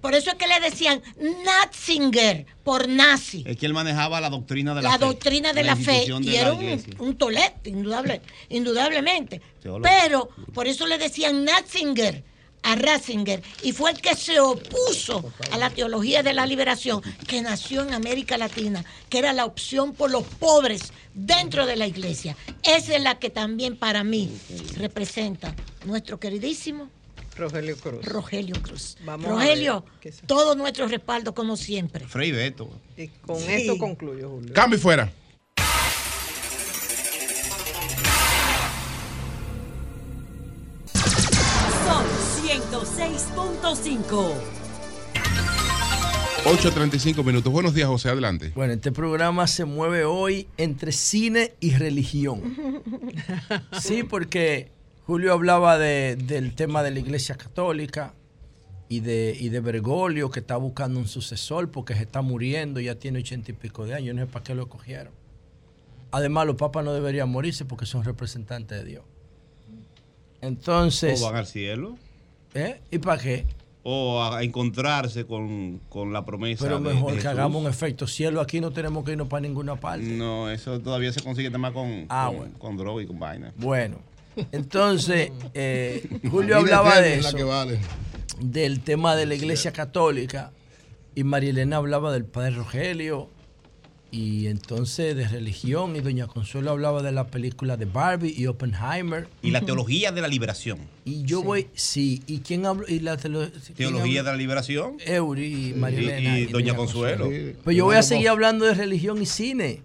Por eso es que le decían Natzinger, por nazi. Es que él manejaba la doctrina de la, La fe, doctrina de la, fe. de Y la era un, un tolete, indudable, indudablemente. Teólogo. Pero por eso le decían Natzinger a Ratzinger y fue el que se opuso a la teología de la liberación que nació en América Latina, que era la opción por los pobres dentro de la iglesia. Esa es la que también para mí representa nuestro queridísimo Rogelio Cruz. Rogelio Cruz. Vamos Rogelio, todo nuestro respaldo como siempre. Frei Beto. Y con Sí. esto concluyo, Julio. Cambio y fuera. 106.5. 8.35 minutos. Buenos días, José. Adelante. Bueno, este programa se mueve hoy entre cine y religión. Sí, porque Julio hablaba de- del tema de la Iglesia Católica y de, y de Bergoglio, que está buscando un sucesor porque se está muriendo, ya tiene ochenta y pico de años, no sé para qué lo cogieron. Además, los papas no deberían morirse porque son representantes de Dios. Entonces, O van al cielo. ¿Eh? ¿y para qué? O a encontrarse con, con la promesa. Pero mejor de que hagamos un efecto cielo aquí, no tenemos que irnos para ninguna parte. No, eso todavía se consigue más con, Ah, con, bueno. con droga y con vaina. Bueno, entonces eh, Julio hablaba de la eso, que vale. del tema de la iglesia católica, y María Elena hablaba del padre Rogelio, y entonces de religión, y doña Consuelo hablaba de la película de Barbie y Oppenheimer. Y la teología de la liberación. Y yo voy, sí, ¿y quién habló? Y la teolo- Teología de la liberación. Eury y María Y- doña Consuelo. Pues yo voy a seguir hablando de religión y cine.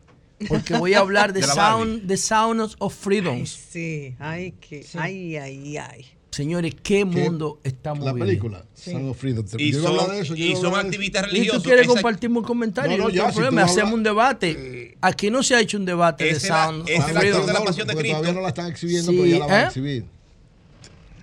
Porque voy a hablar de, Sound, de Sound of Freedom. Sí, ay, que, ay, ay, ay. Señores, ¿qué mundo estamos La viviendo? película, Sound of Freedom. Y son- de eso, yo y son activistas ¿Y tú religiosos. quieres Esa- compartir un comentario? No, no, No, ya, tengo si problema. hablas- Hacemos un debate. Aquí no se ha hecho un debate de Esa es la- Sound esa of es la Freedom. acción de la pasión de Cristo. Todavía no la están exhibiendo, Sí, pero ya la van ¿eh? a exhibir.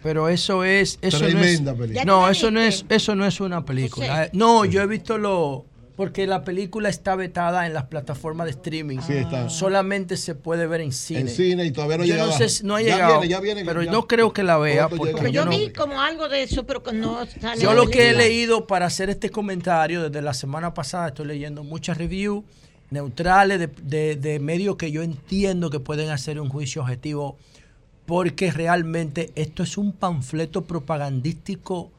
Pero eso es, eso Tremenda no es, película. no, ¿Ya eso no la es, eso no es una película. Eh, No, yo he visto lo, porque la película está vetada en las plataformas de streaming. Sí, está. Solamente se puede ver en cine. En cine y todavía no llegado. no sé, si- no ha Ya llegado, viene, ya viene, pero ya- no creo que la vea porque llega. Yo yo no, vi como algo de eso, pero que no sale. yo lo que he leído para hacer este comentario desde la semana pasada, estoy leyendo muchas reviews neutrales de, de- de medios que yo entiendo que pueden hacer un juicio objetivo, porque realmente esto es un panfleto propagandístico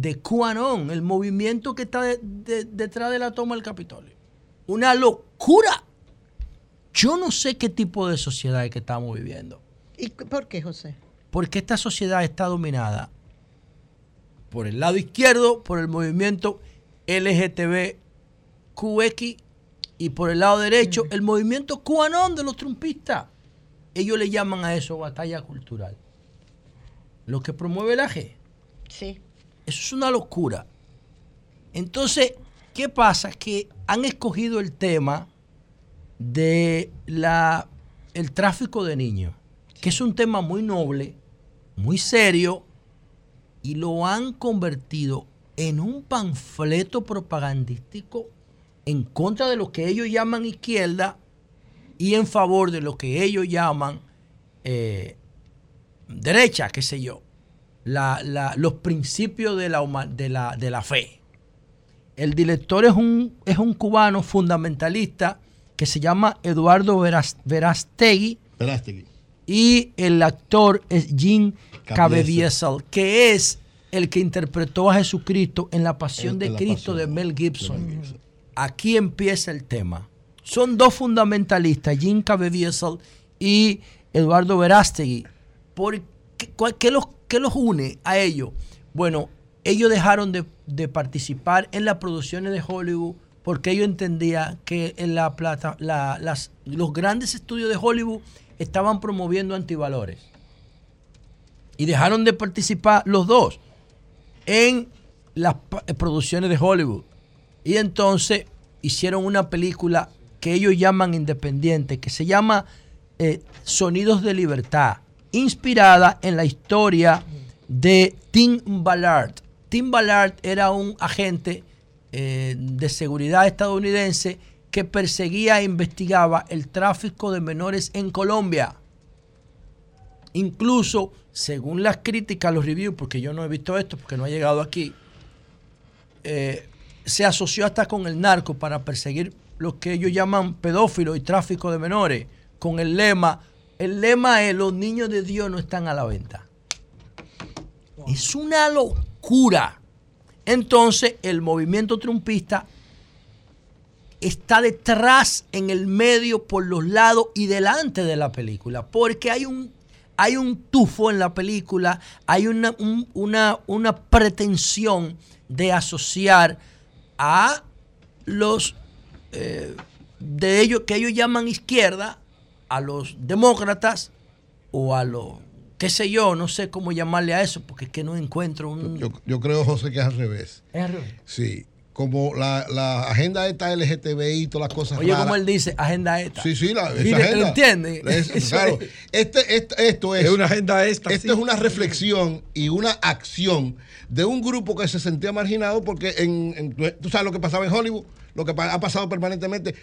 de QAnon, el movimiento que está de- de- detrás de la toma del Capitolio. Una locura. Yo no sé qué tipo de sociedad es que estamos viviendo. ¿Y por qué, José? Porque esta sociedad está dominada por el lado izquierdo, por el movimiento LGTBQX y por el lado derecho, el movimiento QAnon de los trumpistas. Ellos le llaman a eso batalla cultural. Lo que promueve la G. Sí. Eso es una locura. Entonces, ¿qué pasa? Que han escogido el tema de la, el tráfico de niños. que es un tema muy noble, muy serio, y lo han convertido en un panfleto propagandístico en contra de lo que ellos llaman izquierda y en favor de lo que ellos llaman eh, derecha, qué sé yo, la- la- los principios de la, de, la, de la fe. El director es un, es un cubano fundamentalista que se llama Eduardo Veras- Verástegui y el actor es Jim Caviezel. Que es el que interpretó a Jesucristo en La Pasión de en La Cristo Pasión de Mel Gibson. Aquí empieza el tema. Son dos fundamentalistas, Jim Caviezel y Eduardo Verástegui. ¿Por qué, los, qué los une a ellos? Bueno, ellos dejaron de, de participar en las producciones de Hollywood porque ellos entendían que en la plata, la- las, los grandes estudios de Hollywood estaban promoviendo antivalores. Y dejaron de participar los dos en las eh, producciones de Hollywood. Y entonces hicieron una película que ellos llaman independiente, que se llama eh, Sonidos de Libertad, inspirada en la historia de Tim Ballard. Tim Ballard era un agente eh, de seguridad estadounidense que perseguía e investigaba el tráfico de menores en Colombia. Incluso, según las críticas, los reviews, porque yo no he visto esto, porque no ha llegado aquí, eh, se asoció hasta con el narco para perseguir lo que ellos llaman pedófilos y tráfico de menores, con el lema, el lema es los niños de Dios no están a la venta. Es una locura. Entonces el movimiento trumpista está detrás, en el medio, por los lados y delante de la película, porque hay un, hay un tufo en la película, hay una, un- una, una pretensión de asociar a los eh, de ellos que ellos llaman izquierda, a los demócratas o a los, qué sé yo, no sé cómo llamarle a eso, porque es que no encuentro un... Yo, yo creo, José, que es al revés. Es al revés. Sí. Como la, la agenda esta LGTBI y todas las cosas Oye, raras. como él dice, agenda esta. Sí, sí, la, esa Mire, agenda. ¿entiende? Es- claro. es. Este, este- esto es. Es una agenda esta, Esto sí. es una reflexión y una acción de un grupo que se sentía marginado porque en, en- tú sabes lo que pasaba en Hollywood, lo que ha pasado permanentemente,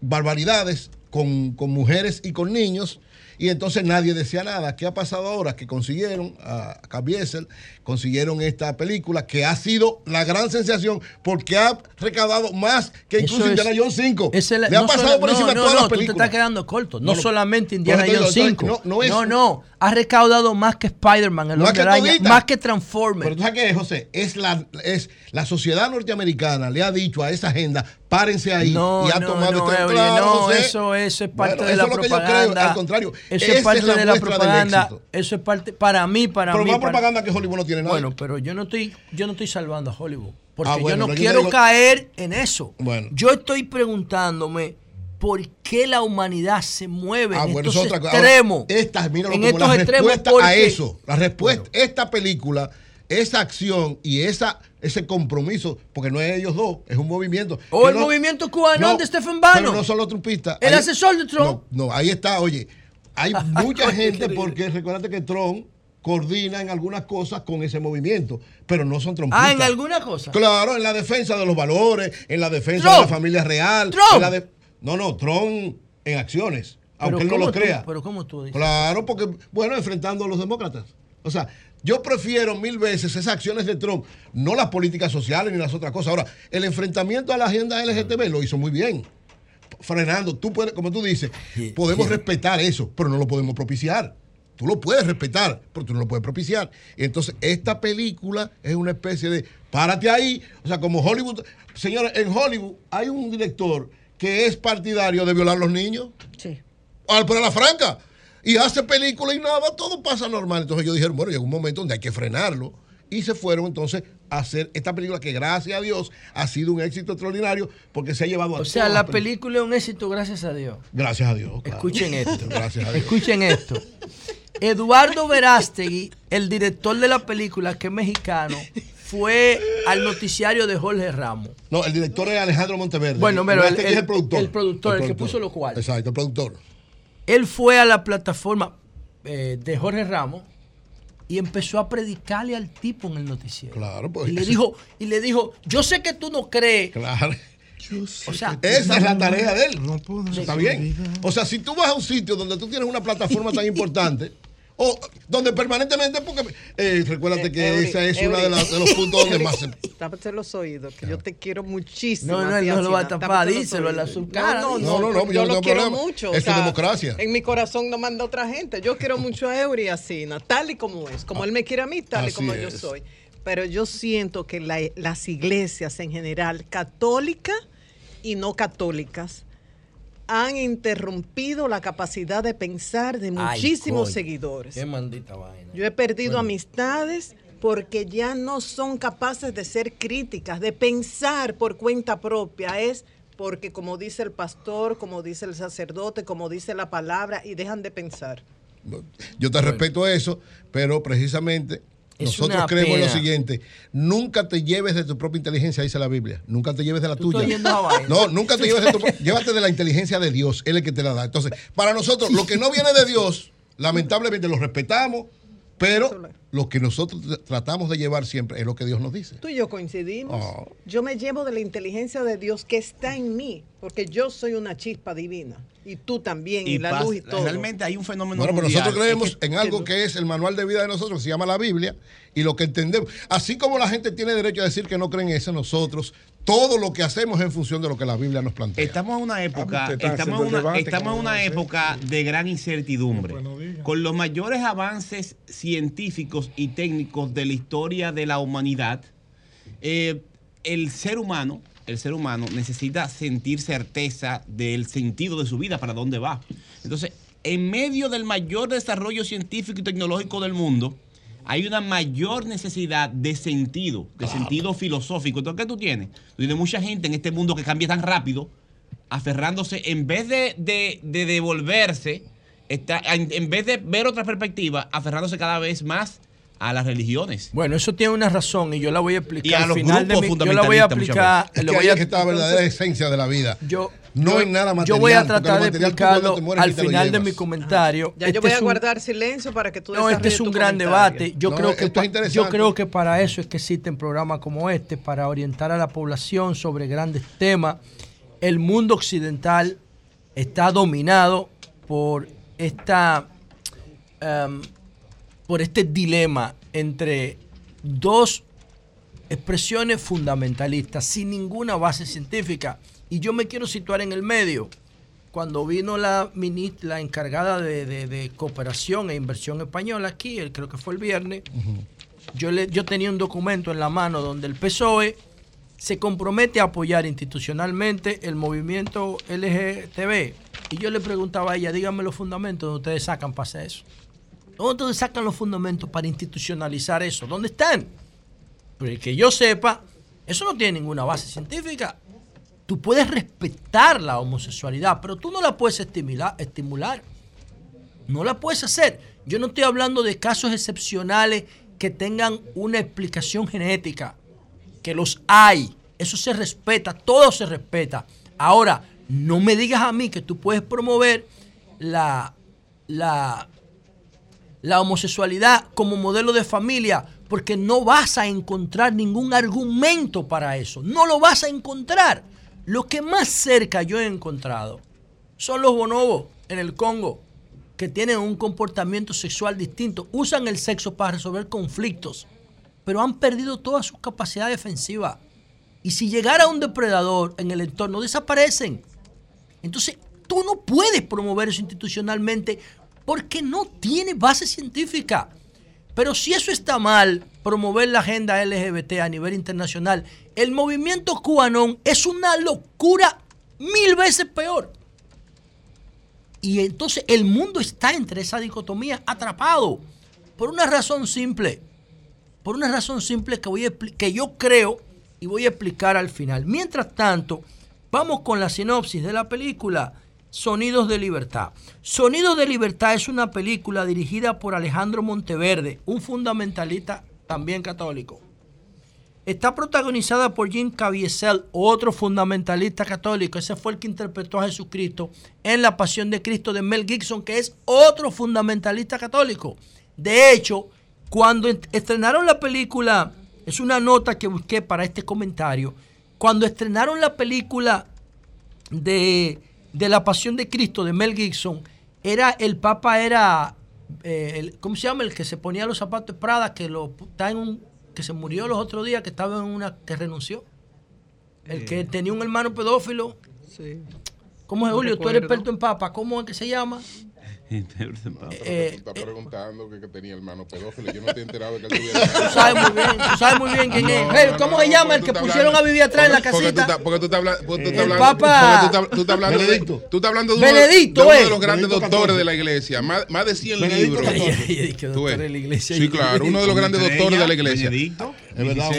barbaridades con, con mujeres y con niños. Y entonces nadie decía nada. ¿Qué ha pasado ahora? Que consiguieron a Caviezel, consiguieron esta película que ha sido la gran sensación porque ha recaudado más que incluso es- Indiana Jones 5. esa es Le ha pasado por encima no, todas no, las tú te películas. estás quedando corto. No, solamente Indiana Jones digo, 5. no- no es- no, no. Ha recaudado más que Spider-Man, el No es hombre que araña, todita. más que Transformers. Pero tú sabes qué es, José, es la, es la sociedad norteamericana le ha dicho a esa agenda, párense ahí No, y ha no, tomado no, este claro, no, José. eso, eso es parte Bueno, de la es que creo, propaganda. al contrario, Eso es parte es la de la propaganda. Eso es parte, para mí, para Pero mí. más para- propaganda que Hollywood no tiene nada. Bueno, pero yo no estoy, yo no estoy salvando a Hollywood. Porque Ah, bueno, yo no pero quiero digo- caer en eso. Bueno. Yo estoy preguntándome por qué la humanidad se mueve Ah, en bueno, estos es otra cosa. extremos. Ahora, Esta, míralo en como estos la extremos respuesta a eso. La respuesta, esta película, esa acción y esa, ese compromiso, porque no es ellos dos, es un movimiento. O el no- movimiento cubano no, de Stephen Bannon. Pero no son los trumpistas. El Ahí- asesor de Trump. No, no, ahí está, oye. Hay mucha gente porque recuérdate que Trump coordina en algunas cosas con ese movimiento, pero no son trumpistas. Ah, en alguna cosa. Claro, en la defensa de los valores, en la defensa Trump. de la familia real. Trump. en la de- no, no, Trump en acciones, aunque él no ¿cómo lo tú- crea. pero ¿cómo tú dices? Claro, porque, bueno, enfrentando a los demócratas. O sea, yo prefiero mil veces esas acciones de Trump, no las políticas sociales ni las otras cosas. Ahora, el enfrentamiento a la agenda LGTB lo hizo muy bien. Frenando, tú puedes, como tú dices, podemos respetar eso, pero no lo podemos propiciar. Tú lo puedes respetar, pero tú no lo puedes propiciar. Y entonces, esta película es una especie de párate ahí. O sea, como Hollywood. Señores, en Hollywood hay un director que es partidario de violar a los niños. Sí. Al a la franca. Y hace película y nada, todo pasa normal. Entonces ellos dijeron, bueno, llegó un momento donde hay que frenarlo. Y se fueron entonces a hacer esta película que gracias a Dios ha sido un éxito extraordinario porque se ha llevado a O sea, la película es un éxito gracias a Dios. Gracias a Dios. claro. Escuchen esto. Gracias a Dios. Escuchen esto. Eduardo Verástegui, el director de la película, que es mexicano, fue al noticiario de Jorge Ramos. No, el director es Alejandro Monteverde. Bueno, pero Este el- es el- el productor. el productor, el que puso los cuartos. Exacto, el productor. Él fue a la plataforma. eh, de Jorge Ramos y empezó a predicarle al tipo en el noticiero. Claro, pues. Y le dijo, y le dijo, yo sé que tú no crees. Claro. O sea, Esa es la tarea de él. Está bien. O sea, si tú vas a un sitio donde tú tienes una plataforma tan importante, o donde permanentemente, porque eh, recuérdate que Eury, esa es uno Eury. de, las- de los puntos donde Eury, más se. Tápate los oídos, que yo te quiero muchísimo. No, no, él no lo va a tapar, díselo en la subcara, No, no. No, no, no, yo yo no lo tengo quiero problema. mucho. Es democracia. En mi corazón no manda otra gente. Yo quiero mucho a Eury y a Sina, tal y como es. Como él me quiere a mí, tal y como yo es. soy. Pero yo siento que la- las iglesias en general, católicas y no católicas, han interrumpido la capacidad de pensar de muchísimos seguidores. Qué maldita vaina. Yo he perdido amistades porque ya no son capaces de ser críticas, de pensar por cuenta propia. Es porque, como dice el pastor, como dice el sacerdote, como dice la palabra, y dejan de pensar. Yo te respeto eso, pero precisamente Es nosotros creemos en lo pena. siguiente: nunca te lleves de tu propia inteligencia, dice la Biblia. Nunca te lleves de la Tú tuya. No, nunca te lleves de tu Llévate de la inteligencia de Dios, Él es el que te la da. Entonces, para nosotros, lo que no viene de Dios, lamentablemente lo respetamos, pero lo que nosotros tr- tratamos de llevar siempre es lo que Dios nos dice. Tú y yo coincidimos. Oh. Yo me llevo de la inteligencia de Dios que está en mí, porque yo soy una chispa divina. Y tú también, y, la luz y todo. Realmente hay un fenómeno Bueno, pero mundial. nosotros creemos Es que- en algo que es el manual de vida de nosotros, que se llama la Biblia, y lo que entendemos. Así como la gente tiene derecho a decir que no creen en eso, nosotros, todo lo que hacemos es en función de lo que la Biblia nos plantea. Estamos en una época, Ah, está estamos una, debate, estamos en una época de gran incertidumbre. Con los mayores avances científicos y técnicos de la historia de la humanidad, eh, el ser humano, el ser humano necesita sentir certeza del sentido de su vida, para dónde va. Entonces, en medio del mayor desarrollo científico y tecnológico del mundo, hay una mayor necesidad de sentido, de sentido filosófico. Entonces, ¿qué tú tienes? Tú tienes mucha gente en este mundo que cambia tan rápido, aferrándose, en vez de, de- de devolverse, está, en, en vez de ver otra perspectiva, aferrándose cada vez más a las religiones. Bueno, eso tiene una razón y yo la voy a explicar Y a al los final de grupos mi, yo la voy a aplicar, Es lo que voy ahí a- es que está la verdadera entonces, esencia de la vida. yo no yo- en nada material. Yo voy a tratar de explicarlo al final de mi comentario. Ya yo Este voy a un- guardar silencio para que tú No, este es un gran comentario. debate. Yo No, creo que esto es pa- interesante. yo creo que para eso es que existen programas como este para orientar a la población sobre grandes temas. El mundo occidental está dominado por esta em, por este dilema entre dos expresiones fundamentalistas sin ninguna base científica y yo me quiero situar en el medio cuando vino la ministra, la encargada de, de- de cooperación e inversión española aquí, el- creo que fue el viernes, yo, le, yo tenía un documento en la mano donde el PSOE se compromete a apoyar institucionalmente el movimiento LGTB. Y yo le preguntaba a ella, díganme los fundamentos donde ustedes sacan para hacer eso. ¿Dónde ustedes sacan los fundamentos para institucionalizar eso? ¿Dónde están? Pero que yo sepa, eso no tiene ninguna base científica. Tú puedes respetar la homosexualidad, pero tú no la puedes estimular. estimular. No la puedes hacer. Yo no estoy hablando de casos excepcionales que tengan una explicación genética, que los hay. Eso se respeta, todo se respeta. Ahora, no me digas a mí que tú puedes promover la, la, la homosexualidad como modelo de familia, porque no vas a encontrar ningún argumento para eso. No lo vas a encontrar. Lo que más cerca yo he encontrado son los bonobos en el Congo, que tienen un comportamiento sexual distinto. Usan el sexo para resolver conflictos, pero han perdido toda su capacidad defensiva. Y si llegara un depredador en el entorno, desaparecen. Entonces, tú no puedes promover eso institucionalmente porque no tiene base científica. Pero si eso está mal, promover la agenda LGBT a nivel internacional, el movimiento cubanón es una locura mil veces peor. Y entonces el mundo está entre esa dicotomía atrapado por una razón simple. Por una razón simple que, voy a que yo creo y voy a explicar al final. Mientras tanto, vamos con la sinopsis de la película Sonidos de Libertad. Sonidos de Libertad es una película dirigida por Alejandro Monteverde, un fundamentalista también católico. Está protagonizada por Jim Caviezel, otro fundamentalista católico. Ese fue el que interpretó a Jesucristo en La Pasión de Cristo de Mel Gibson, que es otro fundamentalista católico. De hecho, cuando estrenaron la película, es una nota que busqué para este comentario, cuando estrenaron la película de, La Pasión de Cristo de Mel Gibson, era el Papa era, eh, ¿cómo se llama? El que se ponía los zapatos de Prada, que lo está en un que se murió los otros días, que estaba en una, que renunció. El que tenía un hermano pedófilo. Sí. ¿Cómo es, Julio? Tú eres experto en papa. ¿Cómo es que se llama? Eh, tú estás eh, preguntando que, que, tenía hermano pedófilo. Yo no te he enterado de que él tuviera. Tú sabes muy bien, tú sabes muy bien quién es. ¿Cómo se llama el que pusieron a vivir atrás en la casita? Porque tú estás hablando. El Papa. Tú estás hablando de. Tú estás hablando de Benedicto, uno, de los grandes doctores de la iglesia. Más, más de 100 libros. Sí, claro. Uno de los grandes doctores de la iglesia. Benedicto. Es verdad.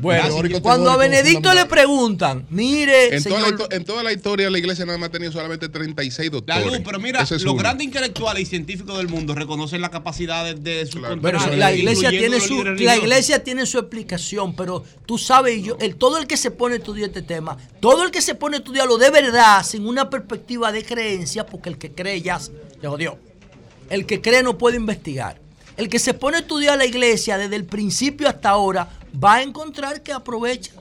Bueno, cuando a Benedicto le preguntan, mire. En, toda la, en toda la historia la iglesia nada más ha tenido solamente 36 doctores. La luz, pero mira, los grandes intelectuales y científicos del mundo reconocen la capacidad de, su claro. la iglesia tiene su la iglesia tiene su explicación, pero tú sabes, yo, el, todo el que se pone a estudiar este tema, todo el que se pone a estudiarlo de verdad, sin una perspectiva de creencia, porque el que cree ya se jodió. El que cree no puede investigar. El que se pone a estudiar la iglesia desde el principio hasta ahora va a encontrar que aprovecha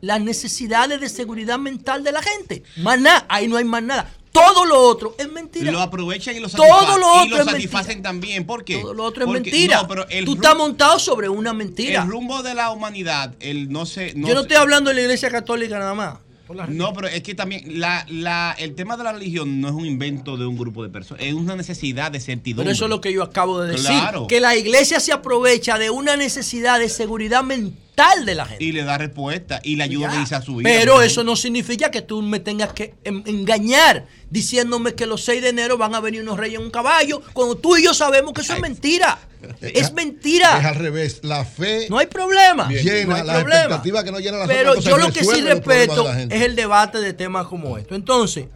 las necesidades de seguridad mental de la gente. Más nada, ahí no hay más nada. Todo lo otro es mentira. Lo aprovechan y lo satisfacen, Todo lo otro y lo satisfacen también. ¿Por qué? Todo lo otro es mentira. Tú estás montado sobre una mentira. El rumbo de la humanidad, el no sé. Yo no estoy hablando de la iglesia católica nada más. No, pero es que también la, la, el tema de la religión no es un invento de un grupo de personas, es una necesidad de certidumbre. Pero eso es lo que yo acabo de decir. Que la iglesia se aprovecha de una necesidad de seguridad mental de la gente. Y le da respuesta y le ayuda a realizar su vida. Pero eso no significa que tú me tengas que engañar diciéndome que los 6 de enero van a venir unos reyes en un caballo, cuando tú y yo sabemos que eso es mentira. Es mentira. Es al revés. La fe. No hay problema. Llena la expectativa que no llena las Pero yo lo que sí respeto es el debate de temas como esto. Entonces,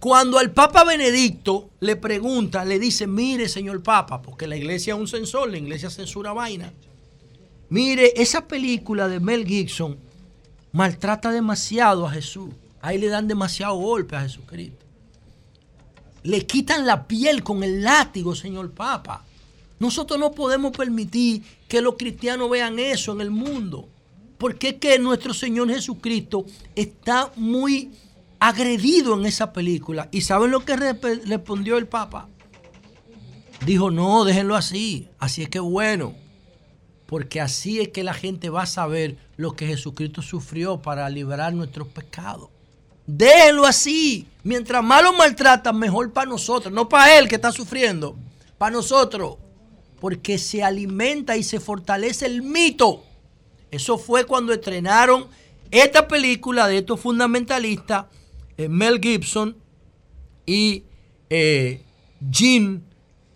cuando al Papa Benedicto le pregunta, le dice, mire, señor Papa, porque la iglesia es un censor, la iglesia censura vaina. Mire, esa película de Mel Gibson maltrata demasiado a Jesús. Ahí le dan demasiado golpe a Jesucristo. Le quitan la piel con el látigo, señor Papa. Nosotros no podemos permitir que los cristianos vean eso en el mundo. Porque es que nuestro Señor Jesucristo está muy agredido en esa película. ¿Y saben lo que respondió el Papa? Dijo, no, déjenlo así. Así es que bueno. Porque así es que la gente va a saber lo que Jesucristo sufrió para liberar nuestros pecados. Déjenlo así. Mientras más lo maltratan, mejor para nosotros. No para él que está sufriendo. Para nosotros porque se alimenta y se fortalece el mito. Eso fue cuando estrenaron esta película de estos fundamentalistas, eh, Mel Gibson y eh, Jim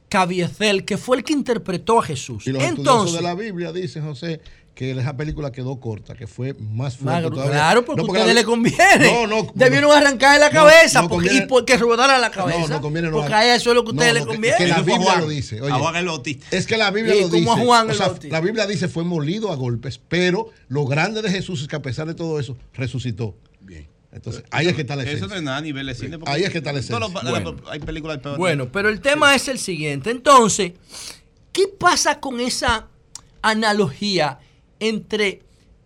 Caviezel, que fue el que interpretó a Jesús. Y los Entonces, de la Biblia dicen, José, que esa película quedó corta, que fue más fuerte. Claro, porque, a ustedes le conviene. No, no. Debieron arrancar la cabeza no, porque, y porque rebotara la cabeza. No, no conviene. No, porque a eso es lo que a ustedes le conviene. Es que la Biblia lo dice. Oye, es que la Biblia lo dice. A Juan o sea, la Biblia dice fue molido a golpes, pero lo grande de Jesús es que a pesar de todo eso, resucitó. Entonces, ahí es que está la esencia. Eso no es nada a nivel de cine. Ahí es que está la esencia. Bueno, hay películas peor. Bueno, pero el tema es el siguiente. Entonces, ¿qué pasa con esa analogía entre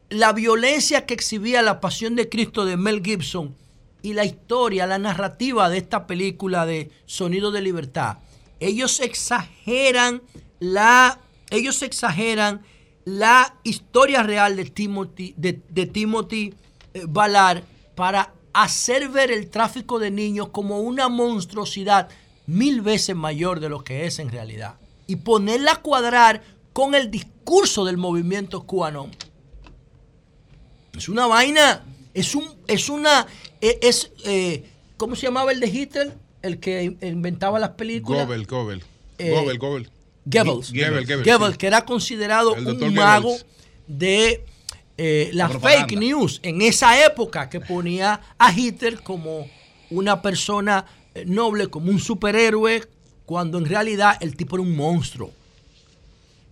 la violencia que exhibía la pasión de Cristo de Mel Gibson y la historia, la narrativa de esta película de Sonido de Libertad. Ellos exageran la, ellos exageran la historia real de Timothy, de, Timothy eh, Ballard para hacer ver el tráfico de niños como una monstruosidad mil veces mayor de lo que es en realidad. Y ponerla a cuadrar con el discurso del movimiento cubano es una vaina, es un, es una, e, es, eh, ¿cómo se llamaba el de Hitler? El que inventaba las películas. Goebbels, Goebbels. Eh, Goebbels, Goebbels. Goebbels, Goebbels, que era considerado un mago de eh, la fake news en esa época que ponía a Hitler como una persona noble, como un superhéroe, cuando en realidad el tipo era un monstruo.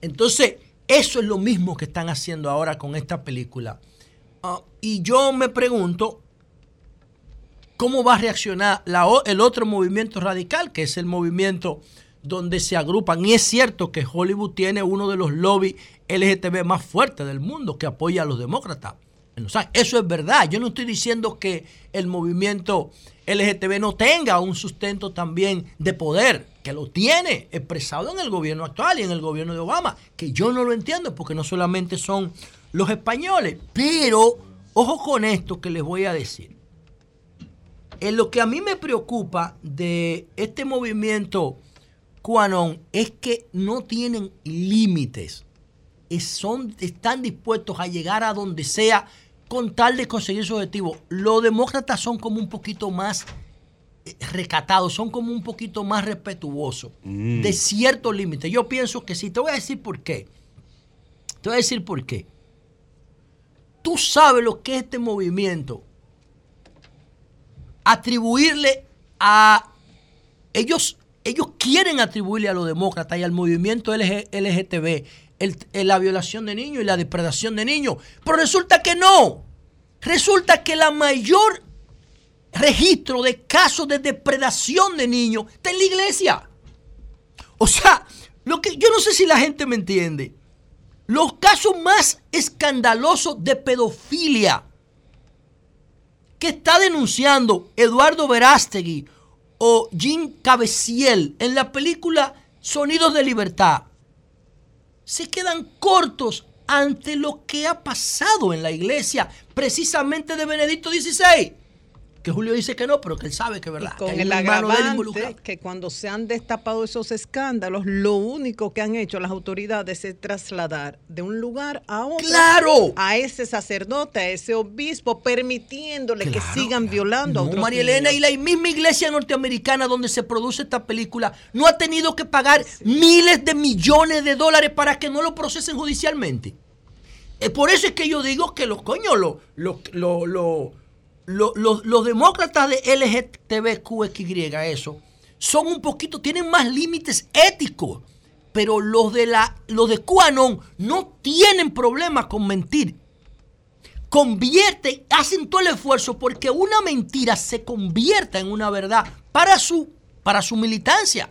Entonces, Eso es lo mismo que están haciendo ahora con esta película. Ah, y yo me pregunto, ¿cómo va a reaccionar la el otro movimiento radical, que es el movimiento donde se agrupan? Y es cierto que Hollywood tiene uno de los lobbies LGTB más fuertes del mundo que apoya a los demócratas. Eso es verdad. Yo no estoy diciendo que el movimiento LGTB no tenga un sustento también de poder, que lo tiene expresado en el gobierno actual y en el gobierno de Obama, que yo no lo entiendo porque no solamente son los españoles, pero ojo con esto que les voy a decir. En lo que a mí me preocupa de este movimiento QAnon es que no tienen límites. Es- Son, están dispuestos a llegar a donde sea con tal de conseguir su objetivo. Los demócratas son como un poquito más eh, recatados, son como un poquito más respetuosos Mm. de ciertos límites. Yo pienso que sí. Te voy a decir por qué. Te voy a decir por qué. Tú sabes lo que es este movimiento. Atribuirle a. Ellos, ellos quieren atribuirle a los demócratas y al movimiento LG LGTB la violación de niños y la depredación de niños. Pero resulta que no. Resulta que la mayor registro de casos de depredación de niños está en la iglesia. O sea, lo que yo no sé si la gente me entiende. Los casos más escandalosos de pedofilia que está denunciando Eduardo Verástegui o Jim Cabeciel en la película Sonidos de Libertad se quedan cortos ante lo que ha pasado en la iglesia, precisamente de Benedicto XVI. Que Julio dice que no, pero que él sabe que es verdad. que Con hay el agravante que cuando se han destapado esos escándalos, lo único que han hecho las autoridades es trasladar de un lugar a otro ¡Claro! a ese sacerdote, a ese obispo, permitiéndole que sigan violando a No, otros María Elena, y la misma iglesia norteamericana donde se produce esta película no ha tenido que pagar miles de millones de dólares para que no lo procesen judicialmente. Eh, por eso es que yo digo que los coños, los, los, los, los, los, demócratas de LGTBQXY, eso, son un poquito, tienen más límites éticos. Pero los de la, los de QAnon no tienen problema con mentir convierten, hacen todo el esfuerzo porque una mentira se convierta en una verdad para su, para su militancia.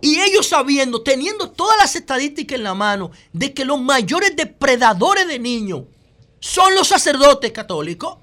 Y ellos sabiendo, teniendo todas las estadísticas en la mano, de que los mayores depredadores de niños son los sacerdotes católicos,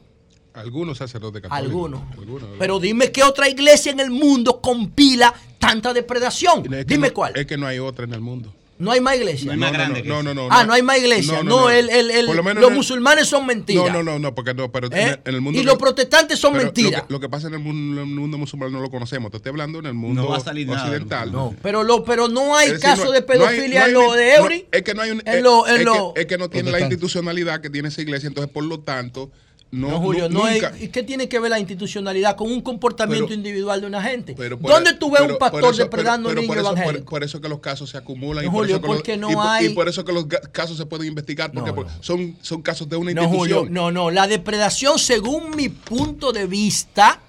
Algunos sacerdotes católicos. algunos. Algunos. Pero dime qué otra iglesia en el mundo compila tanta depredación. Es que Dime no- cuál. Es que no hay otra en el mundo. No hay más iglesia. No, no, no, no, no, no, ah, no hay más iglesia. No, el- el- el- Por lo menos los musulmanes son mentiras. No, no, no, no, porque no, pero en ¿Eh? el- en el mundo. Y los protestantes son mentiras. Lo que, lo que pasa en el mundo, en el mundo musulmán no lo conocemos. Te estoy hablando en el mundo va a salir nada. occidental. No, pero, lo, pero no hay caso no- de no hay- pedofilia no hay en lo de no- Eury. es que no hay un. en es- lo- en es, lo- que, es que no tiene la institucionalidad que tiene esa iglesia, entonces por lo tanto. No, No, Julio, no ¿y qué tiene que ver la institucionalidad con un comportamiento Pero- individual de una gente? Pero ¿Dónde tú ves pero un pastor eso- depredando pero niños por eso, por- eso que los casos se acumulan No, y, por Julio, eso que los, no y hay- y por eso que los casos se pueden investigar porque por-. Son, son casos de una No, institución. Julio, no, no. La depredación, según mi punto de vista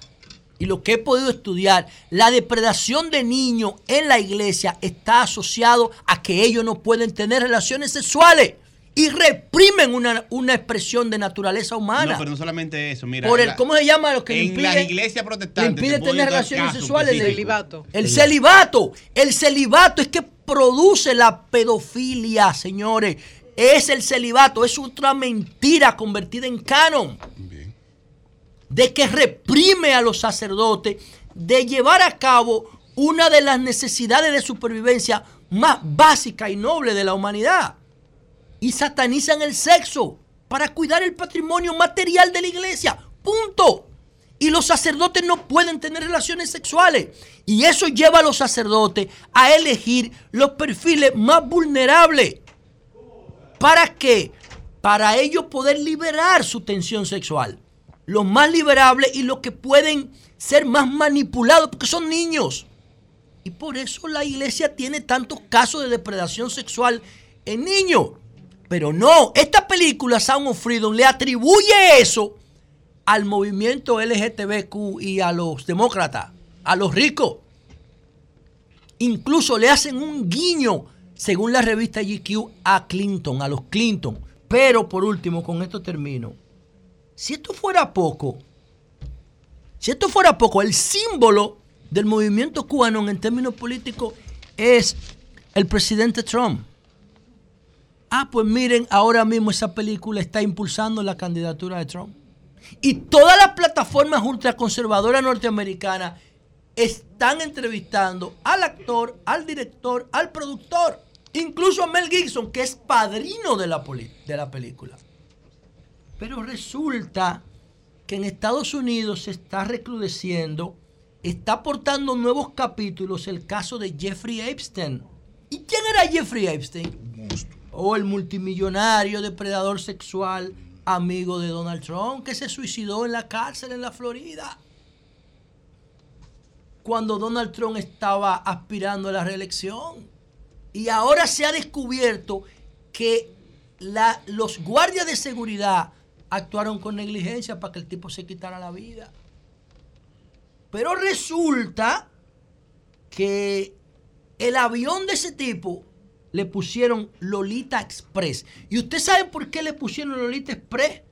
y lo que he podido estudiar, la depredación de niños en la iglesia está asociado a que ellos no pueden tener relaciones sexuales y reprimen una, una expresión de naturaleza humana. No, pero no solamente eso, mira. Por el, la- ¿Cómo se llama lo que le en impide? las iglesias protestantes impide te tener relaciones sexuales. le- específicos. El celibato. El celibato es que produce la pedofilia, señores. Es el celibato. Es otra mentira convertida en canon. De que reprime a los sacerdotes de llevar a cabo una de las necesidades de supervivencia más básicas y nobles de la humanidad. Y satanizan el sexo para cuidar el patrimonio material de la iglesia. Punto. Y los sacerdotes no pueden tener relaciones sexuales. Y eso lleva a los sacerdotes a elegir los perfiles más vulnerables. ¿Para qué? Para ellos poder liberar su tensión sexual. Los más liberables y los que pueden ser más manipulados porque son niños. Y por eso la iglesia tiene tantos casos de depredación sexual en niños. Pero no, esta película Sound of Freedom le atribuye eso al movimiento LGTBQ y a los demócratas, a los ricos. Incluso le hacen un guiño según la revista GQ, a Clinton, a los Clinton. Pero por último, con esto termino. Si esto fuera poco, si esto fuera poco, el símbolo del movimiento cubano en términos políticos es el presidente Trump. Ah, pues miren, ahora mismo esa película está impulsando la candidatura de Trump. Y todas las plataformas ultraconservadoras norteamericanas están entrevistando al actor, al director, al productor, incluso a Mel Gibson, que es padrino de la, de la película. Pero resulta que en Estados Unidos se está recrudeciendo, está aportando nuevos capítulos el caso de Jeffrey Epstein. ¿Y quién era Jeffrey Epstein? O el multimillonario depredador sexual amigo de Donald Trump que se suicidó en la cárcel en la Florida. Cuando Donald Trump estaba aspirando a la reelección. Y ahora se ha descubierto que los guardias de seguridad actuaron con negligencia para que el tipo se quitara la vida. Pero resulta que el avión de ese tipo le pusieron Lolita Express. ¿Y usted sabe por qué le pusieron Lolita Express?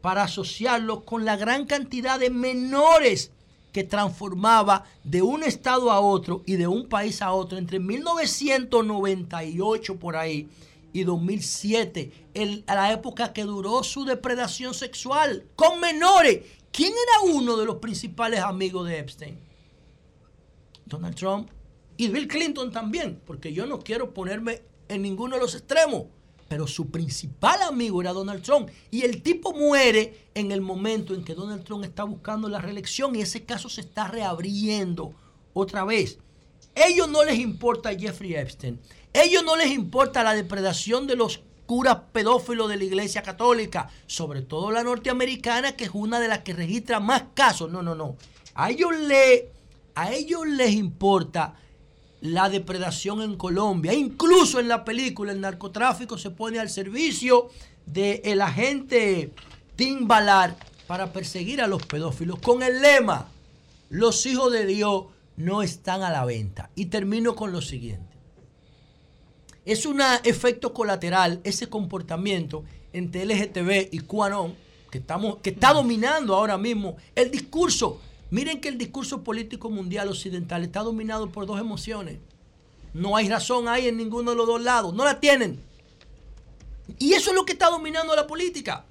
Para asociarlo con la gran cantidad de menores que transformaba de un estado a otro y de un país a otro entre 1998 por ahí y 2007, a la época que duró su depredación sexual con menores. ¿Quién era uno de los principales amigos de Epstein? Donald Trump y Bill Clinton también, porque yo no quiero ponerme en ninguno de los extremos. Pero su principal amigo era Donald Trump. Y el tipo muere en el momento en que Donald Trump está buscando la reelección y ese caso se está reabriendo otra vez. Ellos no les importa Jeffrey Epstein. Ellos no les importa la depredación de los curas pedófilos de la Iglesia Católica, sobre todo la norteamericana, que es una de las que registra más casos. No, no, no. A ellos, a ellos les importa la depredación en Colombia. Incluso en la película el narcotráfico se pone al servicio del agente Tim Ballard para perseguir a los pedófilos con el lema, los hijos de Dios no están a la venta. Y termino con lo siguiente. Es un efecto colateral ese comportamiento entre LGTB y QAnon que, estamos, que está dominando ahora mismo el discurso Miren que el discurso político mundial occidental está dominado por dos emociones. No hay razón ahí en ninguno de los dos lados. No la tienen. Y eso es lo que está dominando la política.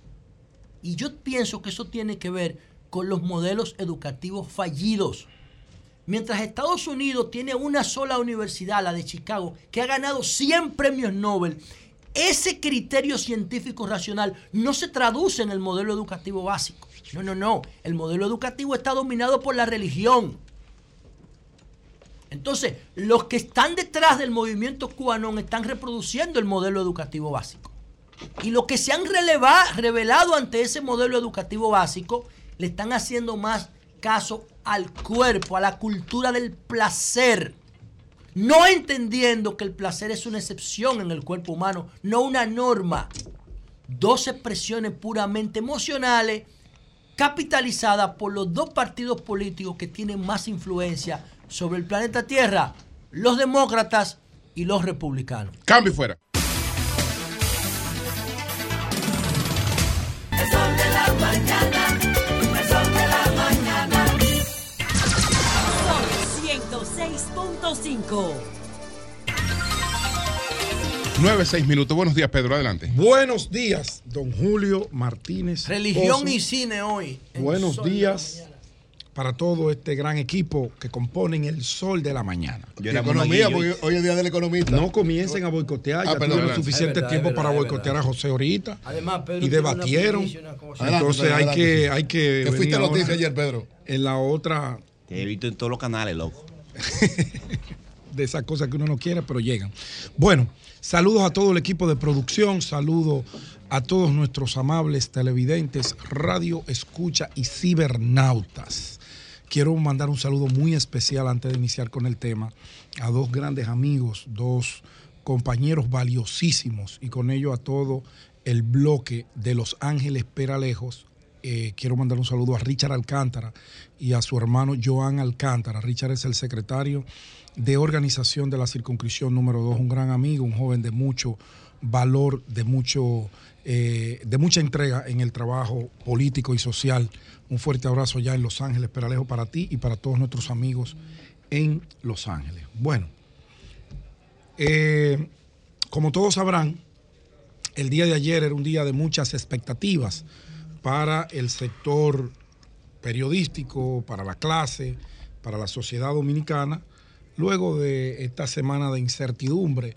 Y yo pienso que eso tiene que ver con los modelos educativos fallidos. Mientras Estados Unidos tiene una sola universidad, la de Chicago, que ha ganado 100 premios Nobel, ese criterio científico racional no se traduce en el modelo educativo básico. No, no, no. El modelo educativo está dominado por la religión. Entonces, los que están detrás del movimiento cubano están reproduciendo el modelo educativo básico. Y los que se han revelado ante ese modelo educativo básico le están haciendo más caso al cuerpo, a la cultura del placer. No entendiendo que el placer es una excepción en el cuerpo humano, no una norma. Dos expresiones puramente emocionales capitalizada por los dos partidos políticos que tienen más influencia sobre el planeta Tierra, los demócratas y los republicanos. Cambio fuera. Son 9, 6 minutos. Buenos días, Pedro. Adelante. Buenos días, don Julio Martínez. Religión y cine hoy. Buenos días para todo este gran equipo que componen el sol de la mañana. Yo economía, porque hoy es día del economista. No comiencen a boicotear. Ah, ya tuvieron suficiente tiempo para boicotear a José ahorita. Además, Pedro y debatieron. Entonces hay que, hay que. ¿Qué fuiste noticia ayer, Pedro? En la otra. Te he visto en todos los canales, loco. de esas cosas que uno no quiere, pero llegan. Bueno, Saludos a todo el equipo de producción, saludos a todos nuestros amables televidentes, radio, escucha y cibernautas. Quiero mandar un saludo muy especial antes de iniciar con el tema a dos grandes amigos, dos compañeros valiosísimos y con ello a todo el bloque de Los Ángeles Peralejos, eh, quiero mandar un saludo a Richard Alcántara y a su hermano Joan Alcántara. Richard es el secretario de organización de la circunscripción número 2, un gran amigo, un joven de mucho valor, de mucho eh, de mucha entrega en el trabajo político y social. Un fuerte abrazo ya en Los Ángeles, Peralejo, para ti y para todos nuestros amigos en Los Ángeles. Bueno, eh, como todos sabrán, el día de ayer era un día de muchas expectativas para el sector periodístico, para la clase, para la sociedad dominicana, luego de esta semana de incertidumbre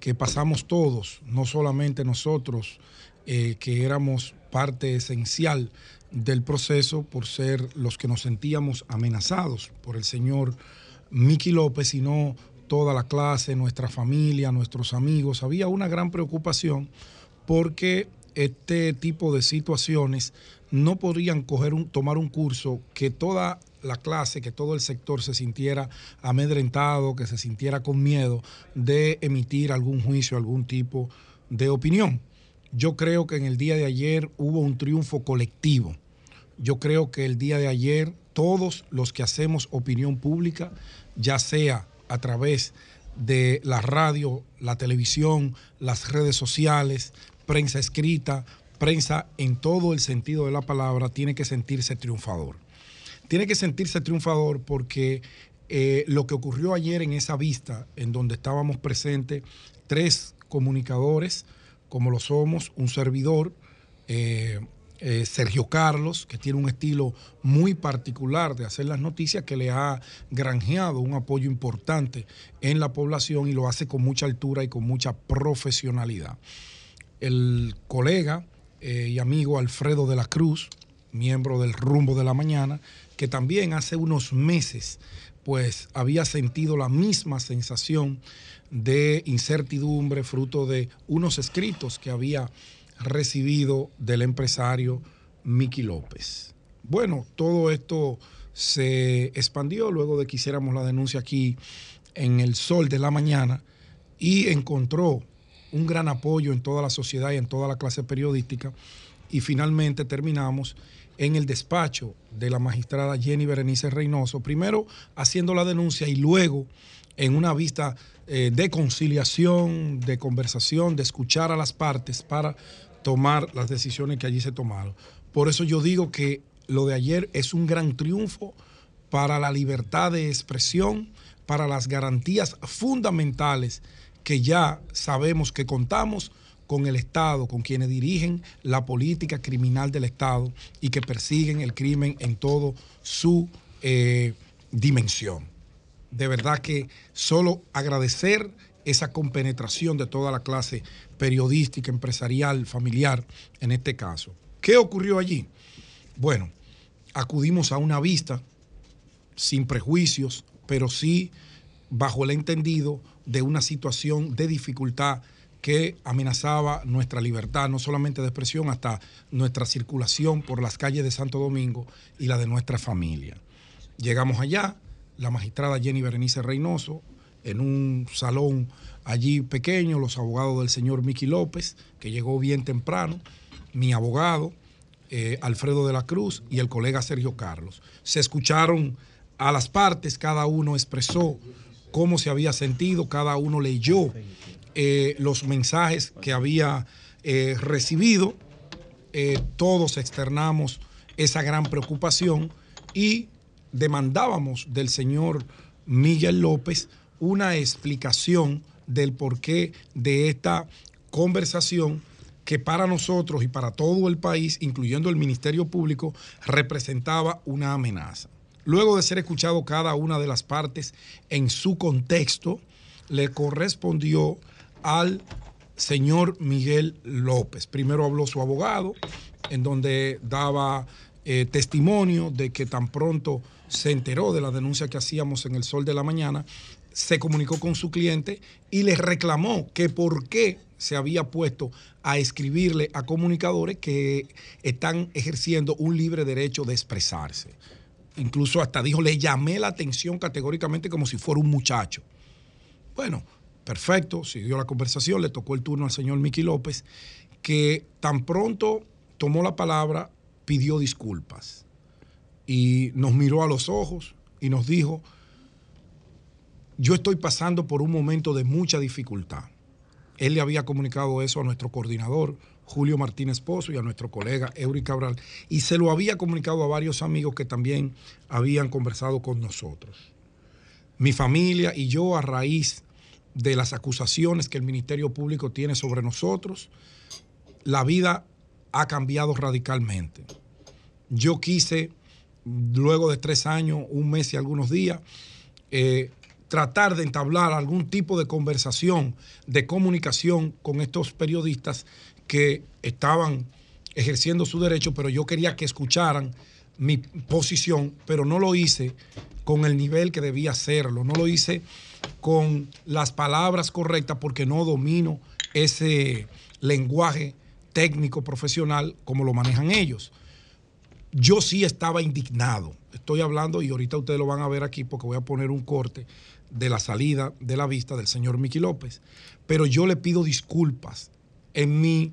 que pasamos todos, no solamente nosotros, eh, que éramos parte esencial del proceso por ser los que nos sentíamos amenazados por el señor Miki López, sino toda la clase, nuestra familia, nuestros amigos. Había una gran preocupación porque este tipo de situaciones no podrían coger un, tomar un curso que toda la clase, que todo el sector se sintiera amedrentado, que se sintiera con miedo de emitir algún juicio, algún tipo de opinión. Yo creo que en el día de ayer hubo un triunfo colectivo. Yo creo que el día de ayer todos los que hacemos opinión pública, ya sea a través de la radio, la televisión, las redes sociales, prensa escrita, prensa en todo el sentido de la palabra, tiene que sentirse triunfador. Tiene que sentirse triunfador porque eh, lo que ocurrió ayer en esa vista, en donde estábamos presentes tres comunicadores, como lo somos, un servidor, eh, eh, Sergio Carlos, que tiene un estilo muy particular de hacer las noticias, que le ha granjeado un apoyo importante en la población y lo hace con mucha altura y con mucha profesionalidad. El colega y amigo Alfredo de la Cruz, miembro del Rumbo de la Mañana, que también hace unos meses pues había sentido la misma sensación de incertidumbre fruto de unos escritos que había recibido del empresario Miki López. Bueno, todo esto se expandió luego de que hiciéramos la denuncia aquí en el sol de la mañana y encontró un gran apoyo en toda la sociedad y en toda la clase periodística y finalmente terminamos en el despacho de la magistrada Jenny Berenice Reynoso, primero haciendo la denuncia y luego en una vista eh, de conciliación, de conversación, de escuchar a las partes para tomar las decisiones que allí se tomaron. Por eso yo digo que lo de ayer es un gran triunfo para la libertad de expresión, para las garantías fundamentales que ya sabemos que contamos con el Estado, con quienes dirigen la política criminal del Estado y que persiguen el crimen en todo su eh, dimensión de verdad que solo agradecer esa compenetración de toda la clase periodística, empresarial, familiar, en este caso. ¿Qué ocurrió allí? Bueno, acudimos a una vista sin prejuicios, pero sí bajo el entendido de una situación de dificultad que amenazaba nuestra libertad, no solamente de expresión, hasta nuestra circulación por las calles de Santo Domingo y la de nuestra familia. Llegamos allá, la magistrada Jenny Berenice Reynoso, en un salón allí pequeño, los abogados del señor Miki López, que llegó bien temprano, mi abogado, eh, Alfredo de la Cruz, y el colega Sergio Carlos. Se escucharon a las partes, cada uno expresó cómo se había sentido, cada uno leyó eh, los mensajes que había eh, recibido, todos externamos esa gran preocupación y demandábamos del señor Miguel López una explicación del porqué de esta conversación que para nosotros y para todo el país, incluyendo el Ministerio Público, representaba una amenaza. Luego de ser escuchado cada una de las partes en su contexto, le correspondió al señor Miguel López. Primero habló su abogado, en donde daba eh, testimonio de que tan pronto se enteró de la denuncia que hacíamos en el sol de la mañana, se comunicó con su cliente y le reclamó que por qué se había puesto a escribirle a comunicadores que están ejerciendo un libre derecho de expresarse. Incluso hasta dijo, le llamé la atención categóricamente como si fuera un muchacho. Bueno, perfecto, siguió la conversación, le tocó el turno al señor Miki López, que tan pronto tomó la palabra, pidió disculpas y nos miró a los ojos y nos dijo, yo estoy pasando por un momento de mucha dificultad. Él le había comunicado eso a nuestro coordinador, Julio Martínez Pozo, y a nuestro colega Eury Cabral, y se lo había comunicado a varios amigos que también habían conversado con nosotros. Mi familia y yo, a raíz de las acusaciones que el Ministerio Público tiene sobre nosotros, la vida ha cambiado radicalmente. Yo quise, luego de tres años, un mes y algunos días, eh, tratar de entablar algún tipo de conversación, de comunicación con estos periodistas que estaban ejerciendo su derecho, pero yo quería que escucharan mi posición, pero no lo hice con el nivel que debía hacerlo, no lo hice con las palabras correctas porque no domino ese lenguaje técnico profesional como lo manejan ellos. Yo sí estaba indignado, estoy hablando y ahorita ustedes lo van a ver aquí porque voy a poner un corte de la salida de la vista del señor Miki López, pero yo le pido disculpas. En mi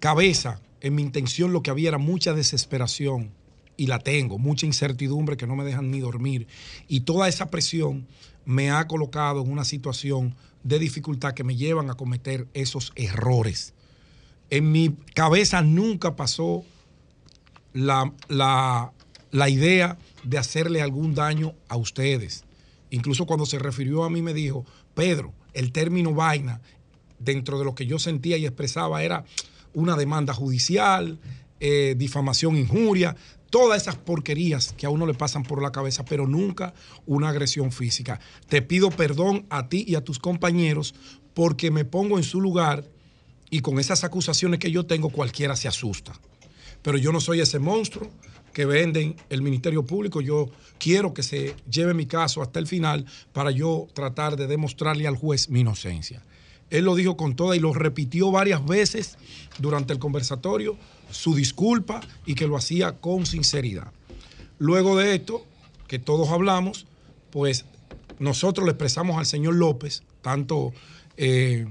cabeza, en mi intención lo que había era mucha desesperación y la tengo, mucha incertidumbre que no me dejan ni dormir. Y toda esa presión me ha colocado en una situación de dificultad que me llevan a cometer esos errores. En mi cabeza nunca pasó la, la, la idea de hacerle algún daño a ustedes. Incluso cuando se refirió a mí me dijo, Pedro, el término vaina, dentro de lo que yo sentía y expresaba, era una demanda judicial, eh, difamación, injuria, todas esas porquerías que a uno le pasan por la cabeza, pero nunca una agresión física. Te pido perdón a ti y a tus compañeros porque me pongo en su lugar y con esas acusaciones que yo tengo cualquiera se asusta. Pero yo no soy ese monstruo que venden el Ministerio Público. Yo quiero que se lleve mi caso hasta el final para yo tratar de demostrarle al juez mi inocencia. Él lo dijo con toda y lo repitió varias veces durante el conversatorio su disculpa y que lo hacía con sinceridad. Luego de esto, que todos hablamos, pues nosotros le expresamos al señor López, tanto eh,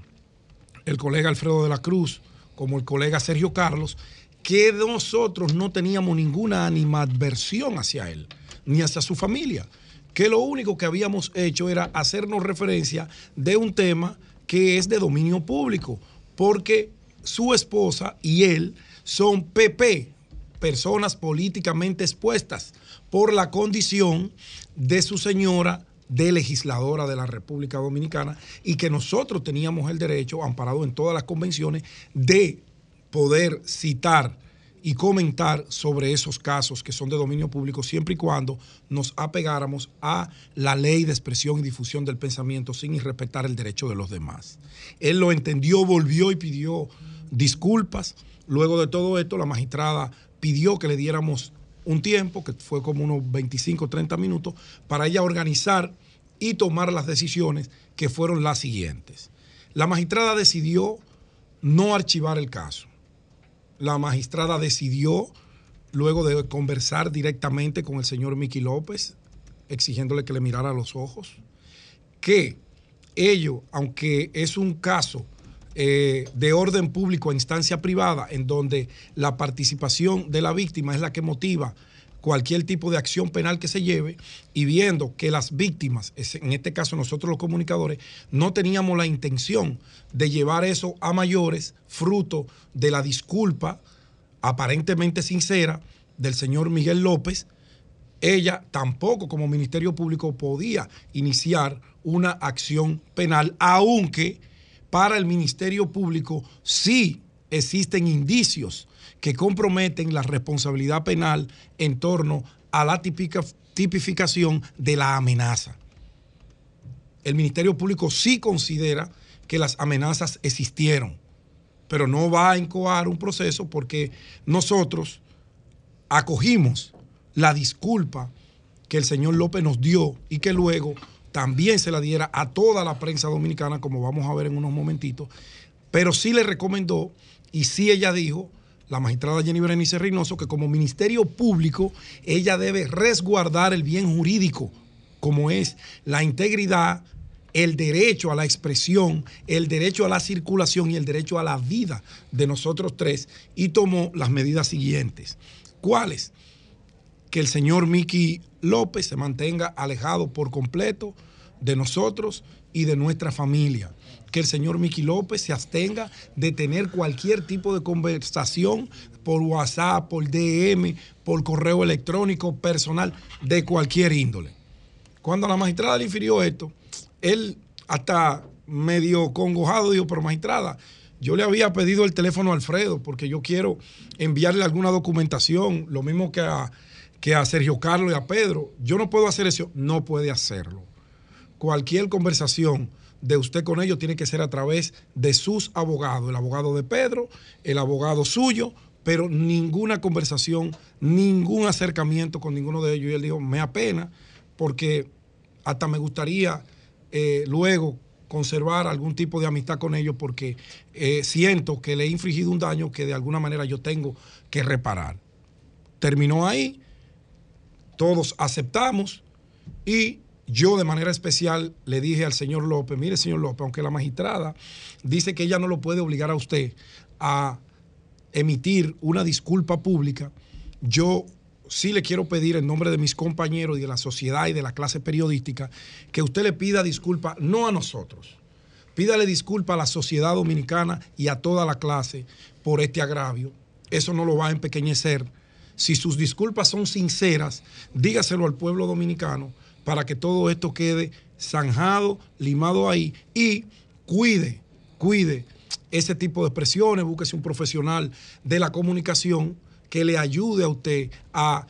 el colega Alfredo de la Cruz como el colega Sergio Carlos, que nosotros no teníamos ninguna animadversión hacia él, ni hacia su familia, que lo único que habíamos hecho era hacernos referencia de un tema que es de dominio público, porque su esposa y él son PP, personas políticamente expuestas por la condición de su señora de legisladora de la República Dominicana y que nosotros teníamos el derecho, amparado en todas las convenciones, de poder citar y comentar sobre esos casos que son de dominio público siempre y cuando nos apegáramos a la ley de expresión y difusión del pensamiento sin irrespetar el derecho de los demás. Él lo entendió, volvió y pidió disculpas Luego de todo esto, la magistrada pidió que le diéramos un tiempo, que fue como unos 25, 30 minutos, para ella organizar y tomar las decisiones que fueron las siguientes. La magistrada decidió no archivar el caso. La magistrada decidió, luego de conversar directamente con el señor Miki López, exigiéndole que le mirara los ojos, que ello, aunque es un caso eh, de orden público a instancia privada, en donde la participación de la víctima es la que motiva cualquier tipo de acción penal que se lleve y viendo que las víctimas, en este caso nosotros los comunicadores, no teníamos la intención de llevar eso a mayores, fruto de la disculpa aparentemente sincera del señor Miguel López, ella tampoco como Ministerio Público podía iniciar una acción penal, aunque para el Ministerio Público sí existen indicios que comprometen la responsabilidad penal en torno a la tipificación de la amenaza. El Ministerio Público sí considera que las amenazas existieron, pero no va a incoar un proceso porque nosotros acogimos la disculpa que el señor López nos dio y que luego también se la diera a toda la prensa dominicana, como vamos a ver en unos momentitos, pero sí le recomendó y sí ella dijo, la magistrada Jenny Berenice Reynoso, que como Ministerio Público ella debe resguardar el bien jurídico, como es la integridad, el derecho a la expresión, el derecho a la circulación y el derecho a la vida de nosotros tres, y tomó las medidas siguientes. ¿Cuáles? Que el señor Miki López se mantenga alejado por completo de nosotros y de nuestra familia. Que el señor Miki López se abstenga de tener cualquier tipo de conversación por WhatsApp, por DM, por correo electrónico, personal, de cualquier índole. Cuando la magistrada le infirió esto, él hasta medio congojado dijo, pero magistrada, yo le había pedido el teléfono a Alfredo porque yo quiero enviarle alguna documentación, lo mismo que a, que a Sergio Carlos y a Pedro. Yo no puedo hacer eso, no puede hacerlo. Cualquier conversación de usted con ellos tiene que ser a través de sus abogados, el abogado de Pedro, el abogado suyo, pero ninguna conversación, ningún acercamiento con ninguno de ellos. Y él dijo, me apena porque hasta me gustaría eh, luego conservar algún tipo de amistad con ellos porque eh, siento que le he infligido un daño que de alguna manera yo tengo que reparar. Terminó ahí, todos aceptamos y yo de manera especial le dije al señor López, mire señor López, aunque la magistrada dice que ella no lo puede obligar a usted a emitir una disculpa pública, yo sí le quiero pedir en nombre de mis compañeros y de la sociedad y de la clase periodística que usted le pida disculpa no a nosotros, pídale disculpa a la sociedad dominicana y a toda la clase por este agravio. Eso no lo va a empequeñecer. Si sus disculpas son sinceras, dígaselo al pueblo dominicano para que todo esto quede zanjado, limado ahí y cuide, cuide ese tipo de expresiones, búsquese un profesional de la comunicación que le ayude a usted a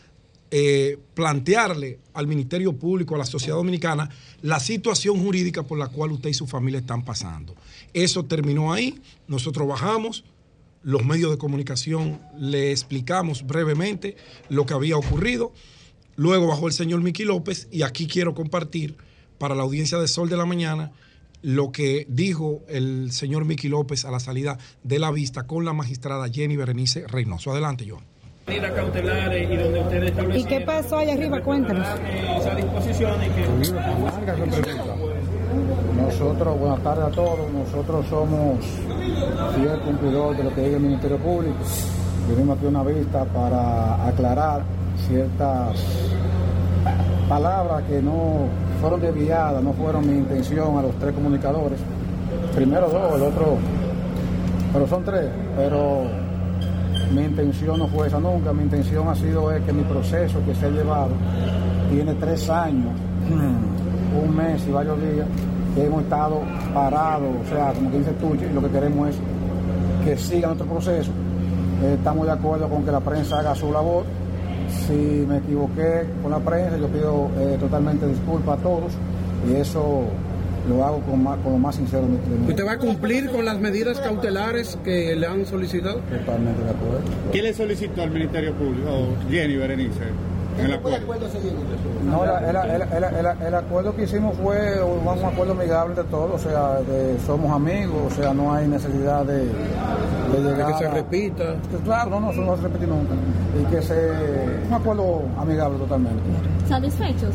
eh, plantearle al Ministerio Público, a la sociedad dominicana, la situación jurídica por la cual usted y su familia están pasando. Eso terminó ahí, nosotros bajamos, los medios de comunicación le explicamos brevemente lo que había ocurrido, luego bajó el señor Miki López y aquí quiero compartir para la audiencia de Sol de la Mañana lo que dijo el señor Miki López a la salida de la vista con la magistrada Jenny Berenice Reynoso. Adelante, Joan. cautelares y donde ustedes ¿Y qué pasó allá arriba? Cuéntanos. esa disposición y que Nosotros, buenas tardes a todos, nosotros somos fiel cumplidor de lo que dice el Ministerio Público. Venimos aquí una vista para aclarar ciertas palabras que no fueron desviadas, no fueron mi intención a los tres comunicadores. Primero dos, el otro, pero son tres, pero mi intención no fue esa nunca, mi intención ha sido es que mi proceso que se ha llevado tiene tres años, un mes y varios días que hemos estado parados, o sea, como que dice Tucci, lo que queremos es que siga nuestro proceso. Eh, estamos de acuerdo con que la prensa haga su labor. Si me equivoqué con la prensa, yo pido eh, totalmente disculpas a todos y eso lo hago con, más, con lo más sincero de mi- ¿Usted va a cumplir con las medidas cautelares que le han solicitado? Totalmente de acuerdo. ¿Quién le solicitó al Ministerio Público? Jenny Berenice, en el acuerdo. No, el, el- el- el- el- el acuerdo que hicimos fue un acuerdo amigable de todos, o sea, de- somos amigos, o sea, no hay necesidad de, de llegar que se a- repita. que claro, no, no, eso no se repite nunca. Y que se... un acuerdo amigable totalmente. ¿Satisfechos?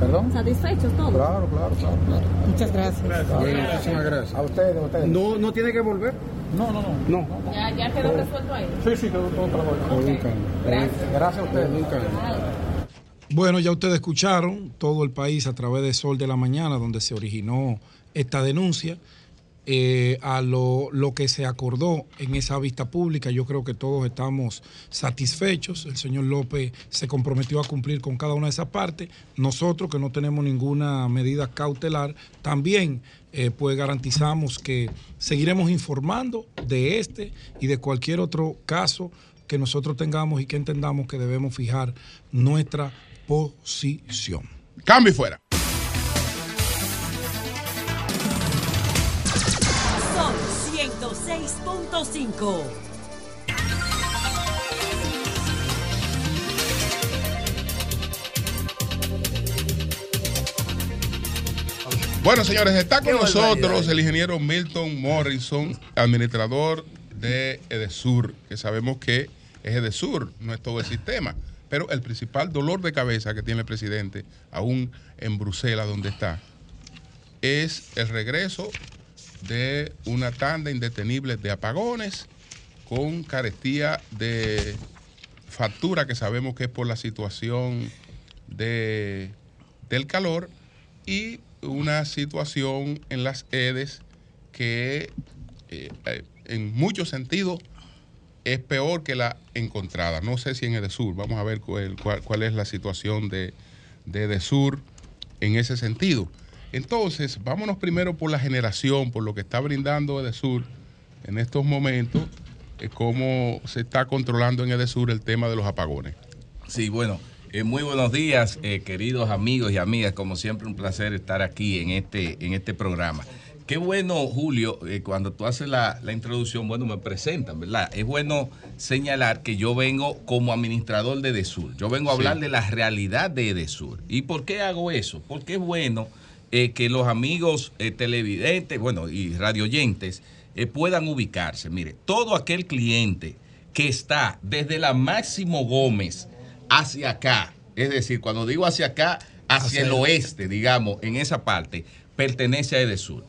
¿Perdón? ¿Satisfechos todos? Claro, claro, claro. claro. Muchas gracias. Bueno, muchísimas gracias. A ustedes, a ustedes. ¿No, ¿No tiene que volver? No, no, no. No. Ya, ya quedó resuelto ahí. Sí, sí, quedó todo tranquilo. Gracias a ustedes. Bueno, ya ustedes escucharon todo el país a través de Sol de la Mañana, donde se originó esta denuncia. eh, a lo, lo que se acordó en esa vista pública, yo creo que todos estamos satisfechos. El señor López se comprometió a cumplir con cada una de esas partes. Nosotros, que no tenemos ninguna medida cautelar, también eh, pues garantizamos que seguiremos informando de este y de cualquier otro caso que nosotros tengamos y que entendamos que debemos fijar nuestra posición. Cambio y fuera. Son 106.5. Bueno, señores, está con Qué nosotros el ingeniero Milton Morrison, administrador de Edesur, que sabemos que es Edesur, no es todo el sistema. Pero el principal dolor de cabeza que tiene el presidente, aún en Bruselas, donde está, es el regreso de una tanda indetenible de apagones con carestía de factura que sabemos que es por la situación de, del calor y una situación en las EDES que eh, eh, en muchos sentidos es peor que la encontrada. No sé si en Edesur, vamos a ver cuál, cuál- es la situación de, de Edesur en ese sentido. Entonces, vámonos primero por la generación, por lo que está brindando Edesur en estos momentos, eh, cómo se está controlando en Edesur el tema de los apagones. Sí, bueno, eh, muy buenos días, eh, queridos amigos y amigas. Como siempre, un placer estar aquí en este, en este programa. Qué bueno, Julio, eh, cuando tú haces la, la introducción, bueno, me presentan, ¿verdad? Es bueno señalar que yo vengo como administrador de Edesur. Yo vengo a Sí. hablar de la realidad de Edesur. ¿Y por qué hago eso? Porque es bueno eh, que los amigos eh, televidentes, bueno, y radioyentes puedan ubicarse. Mire, todo aquel cliente que está desde la Máximo Gómez hacia acá, es decir, cuando digo hacia acá, hacia, Hacia el el- oeste, digamos, en esa parte, pertenece a Edesur.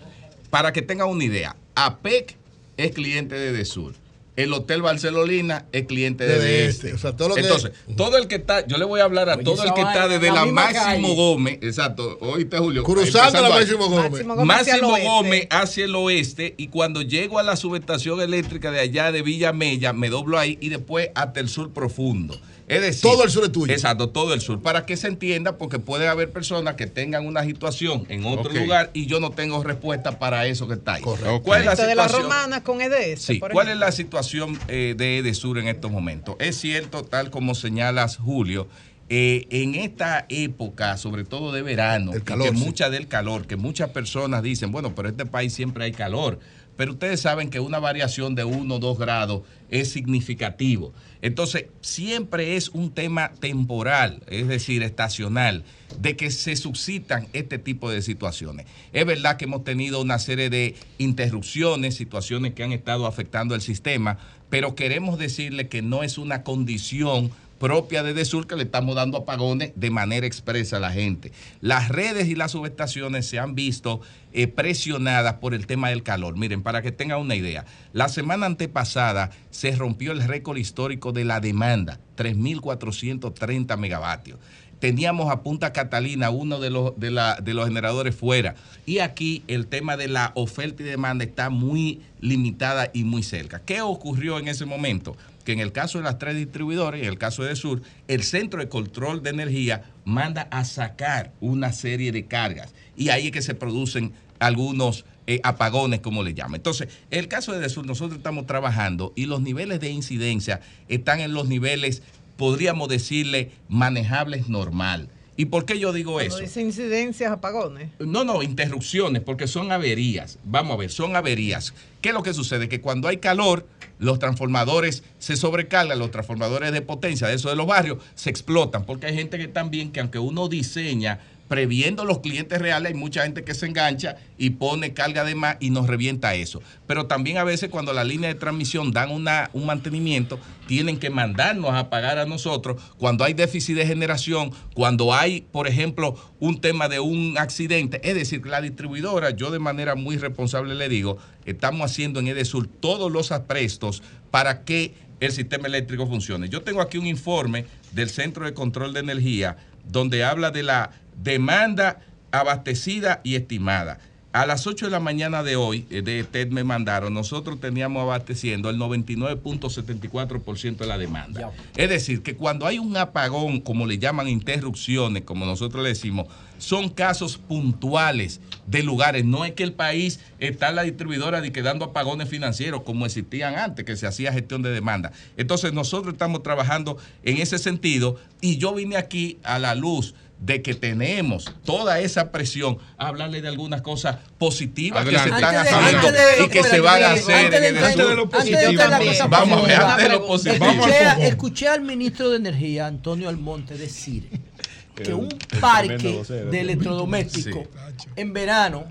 Para que tengan una idea, APEC es cliente de Edesur. El Hotel Barcelona es cliente de, De este. este, o sea, todo lo que- Entonces, todo el que está, yo le voy a hablar a Oye, todo el que está desde la Máximo calle. Gómez, exacto, oíste Julio. Cruzando la. Máximo Gómez. Máximo Gómez, el hacia el oeste y cuando llego a la subestación eléctrica de allá de Villa Mella, me doblo ahí y después hasta el sur profundo. Es decir, Todo el sur es tuyo. Exacto, todo el sur. Para que se entienda, porque puede haber personas que tengan una situación en otro lugar y yo no tengo respuesta para eso que está ahí. Correcto. ¿Cuál es la Esto de la situación? romana con EDS. Sí, por ¿cuál es la situación eh, de Edesur en estos momentos? Es cierto, tal como señalas, Julio, eh, en esta época, sobre todo de verano, calor, que sí. mucha del calor, que muchas personas dicen, bueno, pero en este país siempre hay calor. Pero ustedes saben que una variación de 1 o 2 grados es significativo. Entonces, siempre es un tema temporal, es decir, estacional, de que se suscitan este tipo de situaciones. Es verdad que hemos tenido una serie de interrupciones, situaciones que han estado afectando el sistema, pero queremos decirle que no es una condición propia de Desur que le estamos dando apagones de manera expresa a la gente. Las redes y las subestaciones se han visto eh, presionadas por el tema del calor. Miren, para que tengan una idea, la semana antepasada se rompió el récord histórico de la demanda, 3.430 megavatios. Teníamos a Punta Catalina uno de los, de, los generadores fuera. Y aquí el tema de la oferta y demanda está muy limitada y muy cerca. ¿Qué ocurrió en ese momento? Que en el caso de las tres distribuidores, en el caso de Sur, el Centro de Control de Energía manda a sacar una serie de cargas. Y ahí es que se producen algunos eh, apagones, como le llaman. Entonces, el caso de Sur, nosotros estamos trabajando y los niveles de incidencia están en los niveles, podríamos decirle, manejables normal. ¿Y por qué yo digo Cuando eso? dice incidencias, apagones. No, no, interrupciones, porque son averías. Vamos a ver, son averías. ¿Qué es lo que sucede? Que cuando hay calor, los transformadores se sobrecargan, los transformadores de potencia de esos de los barrios se explotan, porque hay gente que también, que aunque uno diseña previendo los clientes reales, hay mucha gente que se engancha y pone carga de más y nos revienta eso. Pero también a veces cuando la línea de transmisión dan una, un mantenimiento, tienen que mandarnos a pagar a nosotros cuando hay déficit de generación, cuando hay, por ejemplo, un tema de un accidente. Es decir, la distribuidora, yo de manera muy responsable le digo, estamos haciendo en Edesur todos los aprestos para que el sistema eléctrico funcione. Yo tengo aquí un informe del Centro de Control de Energía donde habla de la demanda abastecida y estimada. A las 8 de la mañana de hoy, eh, de TED me mandaron, nosotros teníamos abasteciendo el 99.74% de la demanda. Es decir, que cuando hay un apagón, como le llaman interrupciones, como nosotros le decimos, son casos puntuales de lugares. No es que el país está en la distribuidora de que dando apagones financieros como existían antes, que se hacía gestión de demanda. Entonces nosotros estamos trabajando en ese sentido y yo vine aquí a la luz de que tenemos toda esa presión a hablarle de algunas cosas positivas que se están haciendo de- y que se van a hacer en el antes de lo Antes de positivo. otra cosa Vamos a ver, positiva. antes de lo positivo. Escuché, a- escuché al ministro de Energía, Antonio Almonte, decir que un parque de electrodomésticos en verano,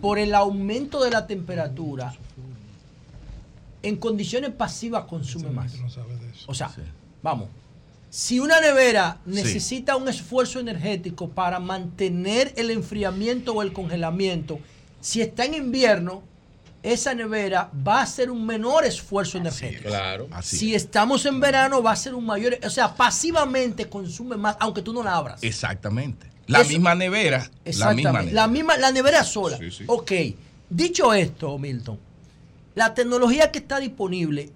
por el aumento de la temperatura, en condiciones pasivas consume más. O sea, vamos, si una nevera Sí. necesita un esfuerzo energético para mantener el enfriamiento o el congelamiento, si está en invierno, esa nevera va a hacer un menor esfuerzo energético. Claro. Así Si estamos en verano, va a ser un mayor, o sea, pasivamente consume más, aunque tú no la abras. Exactamente. La Eso- misma nevera. La Exactamente. misma nevera. La misma, la nevera sola. Ok. Dicho esto, Milton, la tecnología que está disponible,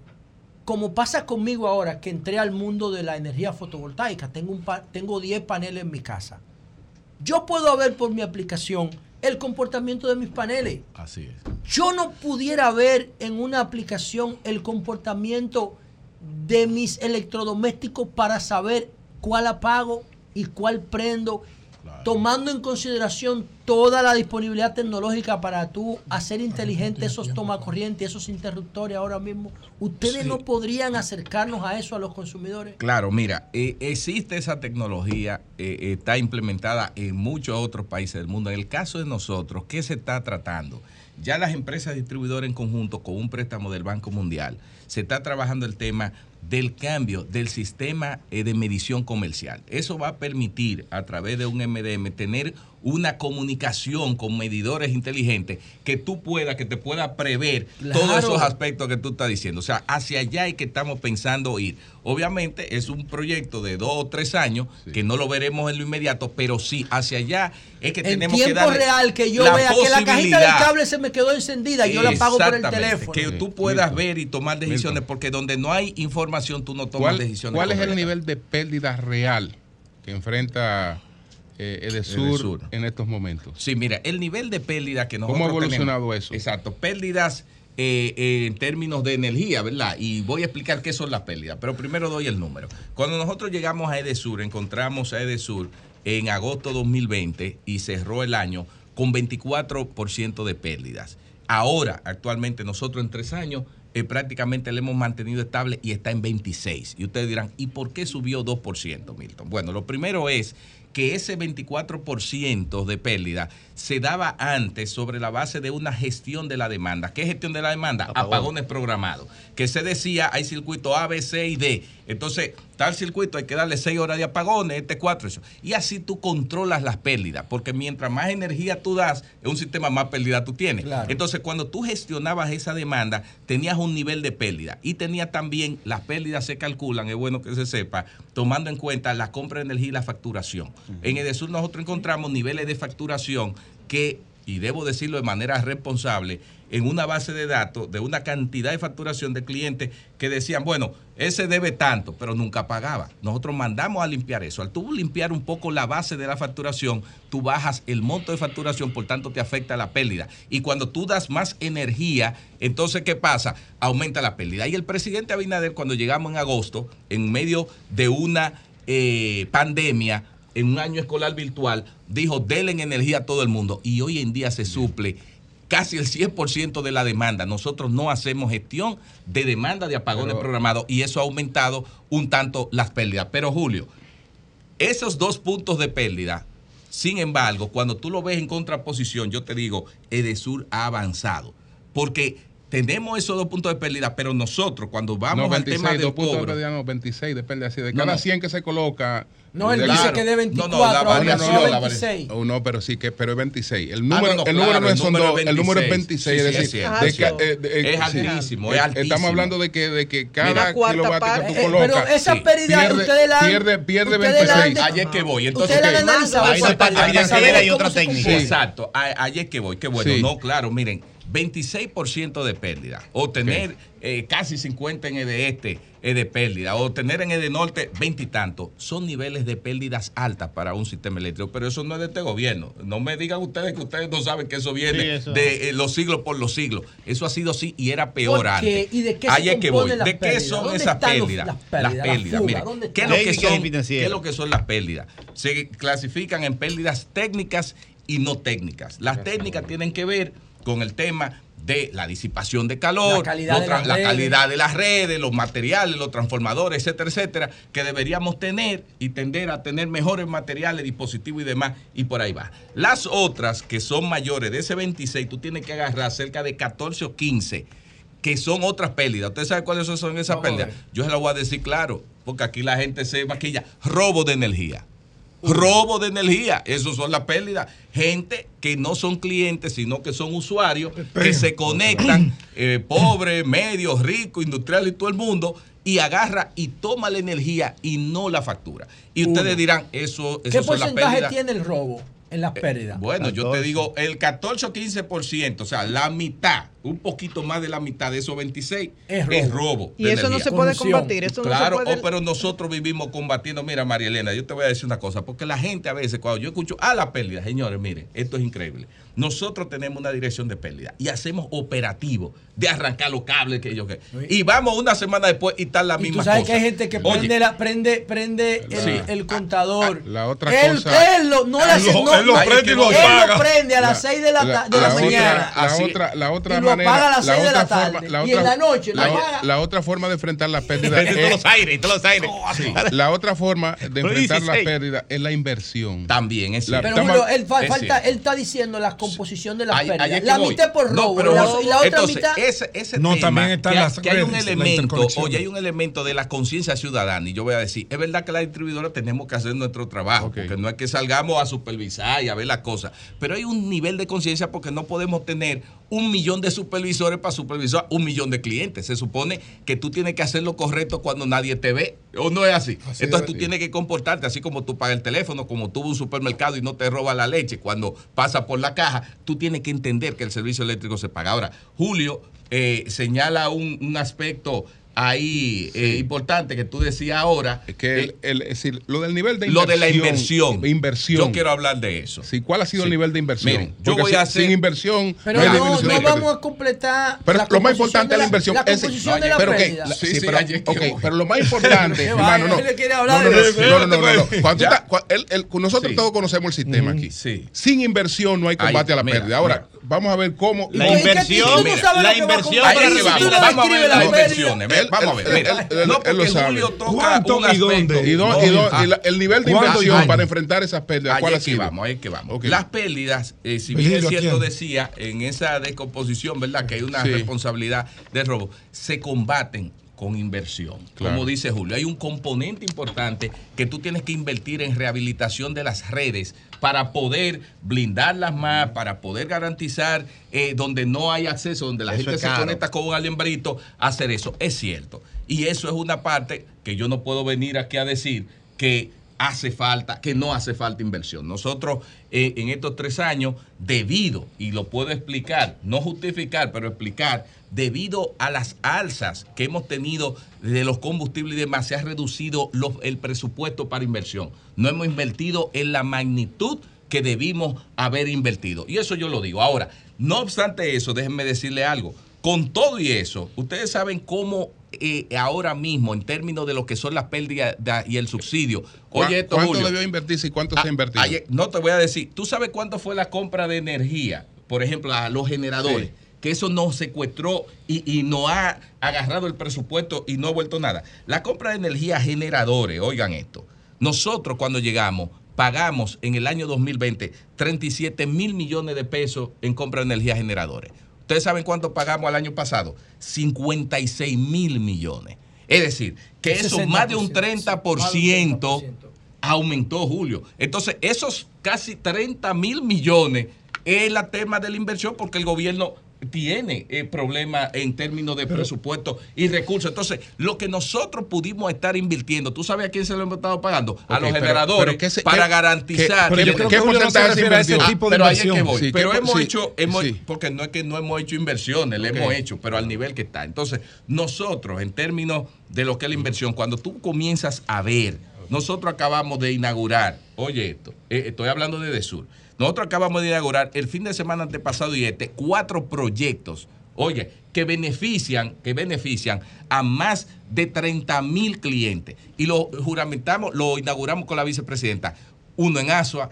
como pasa conmigo ahora, que entré al mundo de la energía fotovoltaica, tengo, un pa- tengo 10 paneles en mi casa. Yo puedo ver por mi aplicación el comportamiento de mis paneles. Así es. Yo no pudiera ver en una aplicación el comportamiento de mis electrodomésticos para saber cuál apago y cuál prendo, tomando en consideración toda la disponibilidad tecnológica para tú hacer inteligente esos tomacorrientes, esos interruptores ahora mismo. ¿Ustedes no podrían acercarnos a eso a los consumidores? Claro, mira, eh, existe esa tecnología, eh, eh, está implementada en muchos otros países del mundo. En el caso de nosotros, ¿qué se está tratando? Ya las empresas distribuidoras en conjunto con un préstamo del Banco Mundial, se está trabajando el tema del cambio del sistema eh, de medición comercial. Eso va a permitir a través de un MDM tener una comunicación con medidores inteligentes que tú puedas, que te pueda prever Claro. todos esos aspectos que tú estás diciendo. O sea, hacia allá es que estamos pensando ir. Obviamente es un proyecto de dos o tres años que no lo veremos en lo inmediato, pero sí, hacia allá es que En tenemos que tiempo darle real, que yo la vea que la cajita del cable se me quedó encendida y yo la pago por el teléfono. Que tú puedas ver y tomar decisiones, porque donde no hay información, tú no tomas ¿Cuál, decisiones. cuál es el nivel de pérdida real que enfrenta eh, Edesur, Edesur. en estos momentos? Sí, mira, el nivel de pérdida que ¿Cómo nosotros ha evolucionado tenemos- eso? Exacto, pérdidas eh, eh, en términos de energía, ¿verdad? Y voy a explicar qué son las pérdidas, pero primero doy el número. Cuando nosotros llegamos a Edesur, encontramos a Edesur en agosto 2020 y cerró el año con 24% de pérdidas. Ahora, actualmente, nosotros en tres años eh, prácticamente le hemos mantenido estable y está en 26. Y ustedes dirán, ¿y por qué subió 2%, Milton? Bueno, lo primero es que ese 24% de pérdida se daba antes sobre la base de una gestión de la demanda. ¿Qué gestión de la demanda? Apagones programados. Que se decía, hay circuito A, B, C y D. Entonces, tal circuito hay que darle 6 horas de apagones, este 4, eso. Y así tú controlas las pérdidas, porque mientras más energía tú das, es un sistema más pérdida tú tienes. Claro. Entonces, cuando tú gestionabas esa demanda, tenías un nivel de pérdida y tenía también, las pérdidas se calculan, es bueno que se sepa, tomando en cuenta la compra de energía y la facturación. En Edesur nosotros encontramos niveles de facturación que, y debo decirlo de manera responsable, en una base de datos de una cantidad de facturación de clientes que decían, bueno, ese debe tanto, pero nunca pagaba. Nosotros mandamos a limpiar eso. Al tú limpiar un poco la base de la facturación, tú bajas el monto de facturación, por tanto te afecta la pérdida. Y cuando tú das más energía, entonces, ¿qué pasa? Aumenta la pérdida. Y el presidente Abinader, cuando llegamos en agosto, en medio de una eh, pandemia, en un año escolar virtual, dijo, denle energía a todo el mundo. Y hoy en día se suple casi el 100% de la demanda. Nosotros no hacemos gestión de demanda de apagones Pero- programados y eso ha aumentado un tanto las pérdidas. Pero Julio, esos dos puntos de pérdida, sin embargo, cuando tú lo ves en contraposición, yo te digo, Edesur ha avanzado. Porque tenemos esos dos puntos de pérdida, pero nosotros cuando vamos no, al 26, tema del dos puntos de cobro, pérdida, no, 26 de pérdida. Así de No, cada no. 100 que se coloca. No, él de- dice Claro. que de 24, No, no, la ahora variación, a la 26. Oh, no, pero sí que, pero es 26. El Ah, número, no, no, el claro, número no el es son dos, es el número es 26, 26. sí, es es decir, cierto. de eh, de- Es eh, sí. altísimo, es Eh, altísimo. Estamos hablando de que, de que cada kilovatio que tú Eh, colocas. pero esa sí. pérdida ustedes la pierde, pierde ustedes la han 26. de- Allá es que voy. Entonces, Ustedes la no, saber saber hay otra técnica. Exacto, a- allá es que voy. Qué bueno. Sí. No, claro, miren, 26% de pérdida. O tener eh, casi 50 en EDE este eh, de pérdida. O tener en EDE norte 20 y tanto. Son niveles de pérdidas altas para un sistema eléctrico. Pero eso no es de este gobierno. No me digan ustedes que ustedes no saben que eso viene Sí, eso. de eh, los siglos por los siglos. Eso ha sido así y era peor ¿Por qué? antes. ¿Y de qué se Ahí es que voy. ¿De qué son ¿Dónde esas los- pérdidas? las pérdidas, ¿qué es, lo que son. ¿Qué es lo que son las pérdidas? Se clasifican en pérdidas técnicas y no técnicas. Las técnicas tienen que ver con el tema de la disipación de calor, La calidad de las la redes. calidad de las redes, los materiales, los transformadores, etcétera, etcétera, que deberíamos tener y tender a tener mejores materiales, dispositivos y demás, y por ahí va. Las otras que son mayores de ese 26, tú tienes que agarrar cerca de 14 o 15 que son otras pérdidas. ¿Usted sabe cuáles son esas pérdidas? Yo se las voy a decir claro, porque aquí la gente se maquilla. Robo de energía. Robo de energía, eso son las pérdidas. Gente que no son clientes, sino que son usuarios, que se conectan, eh, pobres, medios, ricos, industriales y todo el mundo, y agarra y toma la energía y no la factura. Y ustedes Uno. dirán, eso, ¿Qué eso son las porcentaje pérdidas. tiene el robo en las pérdidas? Bueno, yo te digo, el 14 o 15%, o sea, la mitad, un poquito más de la mitad de esos 26 Es es robo. Y de eso no se puede Corrupción. combatir, eso no se claro, puede- oh, pero nosotros vivimos combatiendo. Mira, María Elena, yo te voy a decir una cosa, porque la gente a veces, cuando yo escucho, ah, la pérdida, señores, mire, esto es increíble. Nosotros tenemos una dirección de pérdida y hacemos operativo de arrancar los cables que yo que. Y vamos una semana después y está la Y misma tú sabes cosa. que hay gente que Oye, prende, la, prende, prende el, contador. La otra él, cosa- él lo, no Él hace- lo- no- él lo prende y lo él apaga. prende a las La- 6 de la, de la, otra- mañana. la otra, la otra y lo manera, apaga a las la 6 de la otra tarde. forma- la y otra- en la noche la, apaga. la otra forma de enfrentar la pérdida Prende todos es, los aires, todos los aires. Sí. La otra forma de enfrentar la 16. pérdida es la inversión. También es La- Pero Julio, él, fa- es falta, cierto. él está diciendo la composición de las Ahí- pérdidas. La voy. mitad por No, robo pero y, la, y la otra entonces, mitad. Ese, ese No, tema, también están que, las que hay un la elemento, oye, hay un elemento de la conciencia ciudadana, y yo voy a decir, es verdad que las distribuidoras tenemos que hacer nuestro trabajo, porque no es que salgamos a supervisar y a ver las cosas, pero hay un nivel de conciencia porque no podemos tener un millón de supervisores para supervisar un millón de clientes. Se supone que tú tienes que hacer lo correcto cuando nadie te ve, o no es así. Así Entonces tú tienes que comportarte así como tú pagas el teléfono, como tú vas a un supermercado y no te roba la leche cuando pasa por la caja, tú tienes que entender que el servicio eléctrico se paga. Ahora, Julio eh, señala un, un aspecto ahí eh, importante que tú decías ahora. Es que el- el- es decir, lo del nivel de Lo inversión. de la inversión. Inversión. Yo quiero hablar de eso. Sí, ¿Cuál ha sido Sí. el nivel de inversión? Miren, yo Porque voy sin, a hacer- sin inversión Pero no vamos a completar. Pero la lo más importante de la inversión La es composición de la pero pérdida. sí, Sí, sí, ayer lo más importante, hermano, no. él le quiere No, hablar no, no, nosotros Sí. todos conocemos el sistema aquí. Sí. Sin inversión no hay combate a la pérdida. Ahora. Vamos a ver cómo. La inversión, no la va inversión para vamos. a ver las inversiones. Ve, Él- Vamos a ver. Mira. él- él- No, él lo porque sabe. Julio toca ¿Cuánto y dónde? y, do- No, y do- ah, y la- el nivel de ¿Cuándo y inversión para enfrentar esas pérdidas, ¿cuál es que sido? vamos, ahí que vamos. Las pérdidas, eh, si bien es cierto, decía, en esa descomposición, ¿verdad? Que hay una Sí. responsabilidad de robo, se combaten con inversión. Claro. Como dice Julio, hay un componente importante que tú tienes que invertir en rehabilitación de las redes para poder blindarlas más, para poder garantizar eh, donde no hay acceso, donde la Eso gente se conecta con un alambrito, hacer eso. Es cierto. Y eso es una parte que yo no puedo venir aquí a decir que hace falta, que no hace falta inversión. Nosotros eh, en estos tres años, debido, y lo puedo explicar, no justificar, pero explicar, debido a las alzas que hemos tenido de los combustibles y demás, se ha reducido el presupuesto para inversión. No hemos invertido en la magnitud que debimos haber invertido. Y eso yo lo digo. Ahora, no obstante eso, déjenme decirle algo. Con todo y eso, ustedes saben cómo eh, ahora mismo, en términos de lo que son las pérdidas da- y el subsidio. Oye, esto, ¿Cuánto Julio. debió invertirse y cuánto Ah, se ha invertido? ayer- no te voy a decir. ¿Tú sabes cuánto fue la compra de energía? Por ejemplo, a los generadores. Sí. Que eso nos secuestró y, y no ha agarrado el presupuesto y no ha vuelto nada. La compra de energía generadores, oigan esto. Nosotros cuando llegamos pagamos en el año 2020 37 mil millones de pesos en compra de energía generadores. ¿Ustedes saben cuánto pagamos al año pasado? 56 mil millones. Es decir, que eso más de un 60%, 30% aumentó, Julio. Entonces, esos casi 30 mil millones es la tema de la inversión porque el gobierno tiene eh, problemas en términos de presupuesto y recursos. Entonces, lo que nosotros pudimos estar invirtiendo, ¿tú sabes a quién se lo hemos estado pagando? a los pero- generadores pero ¿qué se- para qué- garantizar. qué- Pero yo ¿Qué- creo qué que no se porcentaje se refiere a ese tipo de pero ahí es que voy. Sí, pero ¿qué- hemos sí, hecho, hemos, sí. porque no es que no hemos hecho inversiones, le hemos hecho, pero al nivel que está. Entonces, nosotros, en términos de lo que es la inversión, cuando tú comienzas a ver, nosotros acabamos de inaugurar, oye esto, eh, estoy hablando de Desur, nosotros acabamos de inaugurar el fin de semana antepasado y este, cuatro proyectos, oye, que benefician, que benefician a más de 30 mil clientes. Y lo juramentamos, lo inauguramos con la vicepresidenta. Uno en Asua,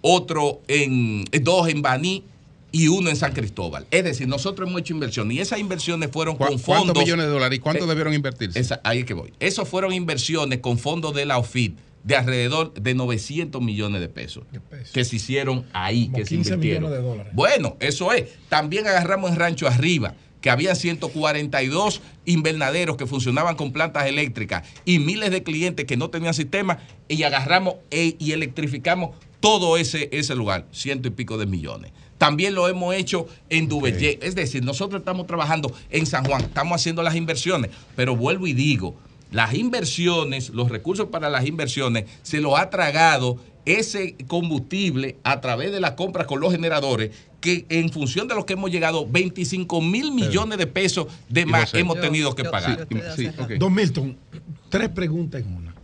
otro en, eh, dos en Baní y uno en San Cristóbal. Es decir, nosotros hemos hecho inversión y esas inversiones fueron ¿Cu- con ¿Cuántos fondos. millones de dólares y cuánto Eh, debieron invertirse? esa- ahí es que voy. Esos fueron inversiones con fondos de la OFID de alrededor de 900 millones de pesos, que se hicieron ahí, Como que se 15 invirtieron. millones de dólares. Bueno, eso es. También agarramos en Rancho Arriba, que había 142 invernaderos que funcionaban con plantas eléctricas y miles de clientes que no tenían sistema y agarramos e- y electrificamos todo ese, ese lugar, ciento y pico de millones. También lo hemos hecho en Duvernay. Es decir, nosotros estamos trabajando en San Juan, estamos haciendo las inversiones, pero vuelvo y digo, las inversiones, los recursos para las inversiones, se lo ha tragado ese combustible a través de la compra con los generadores, que en función de lo que hemos llegado, 25 mil millones de pesos de más hemos Yo- tenido que yo- pagar. Sí, sí, Don Milton, tres preguntas en una.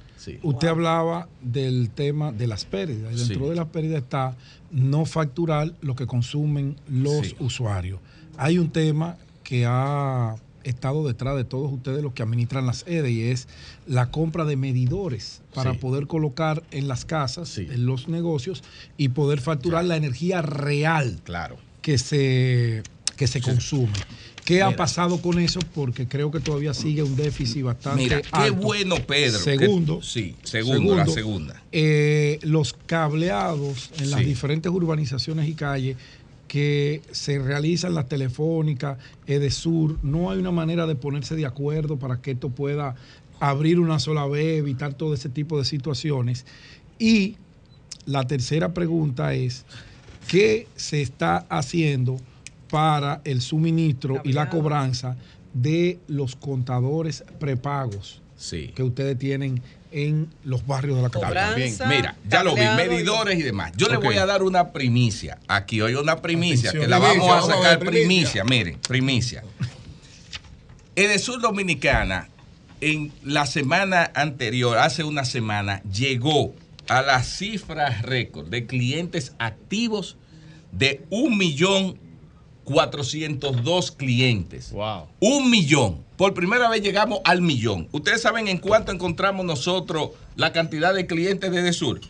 Usted hablaba del tema de las pérdidas. Y dentro Sí. de las pérdidas está no facturar lo que consumen los Sí. usuarios. Hay un tema que ha estado detrás de todos ustedes los que administran las EDE y es la compra de medidores para Sí. poder colocar en las casas, en los negocios y poder facturar la energía real claro. que se, que se consume. ¿Qué ha pasado con eso? Porque creo que todavía sigue un déficit bastante Mira, qué alto. bueno, Pedro. que- Segundo, sí, segundo, la segunda. eh, los cableados en las diferentes urbanizaciones y calles que se realizan las telefónicas, Edesur, no hay una manera de ponerse de acuerdo para que esto pueda abrir una sola vez, evitar todo ese tipo de situaciones. Y la tercera pregunta es, ¿qué se está haciendo para el suministro y la cobranza de los contadores prepagos Sí. que ustedes tienen en los barrios de la capital? Bien, mira, ya lo vi, medidores y demás. Yo le voy a dar una primicia. Aquí hoy una primicia, Atención. que la vamos Primicia, a vamos a sacar primicia. primicia. Miren, primicia. Edesur Dominicana, en la semana anterior, hace una semana, llegó a la cifra récord de clientes activos de un millón 402 clientes. Wow. Un millón. Por primera vez llegamos al millón. ¿Ustedes saben en cuánto encontramos nosotros la cantidad de clientes de Edesur?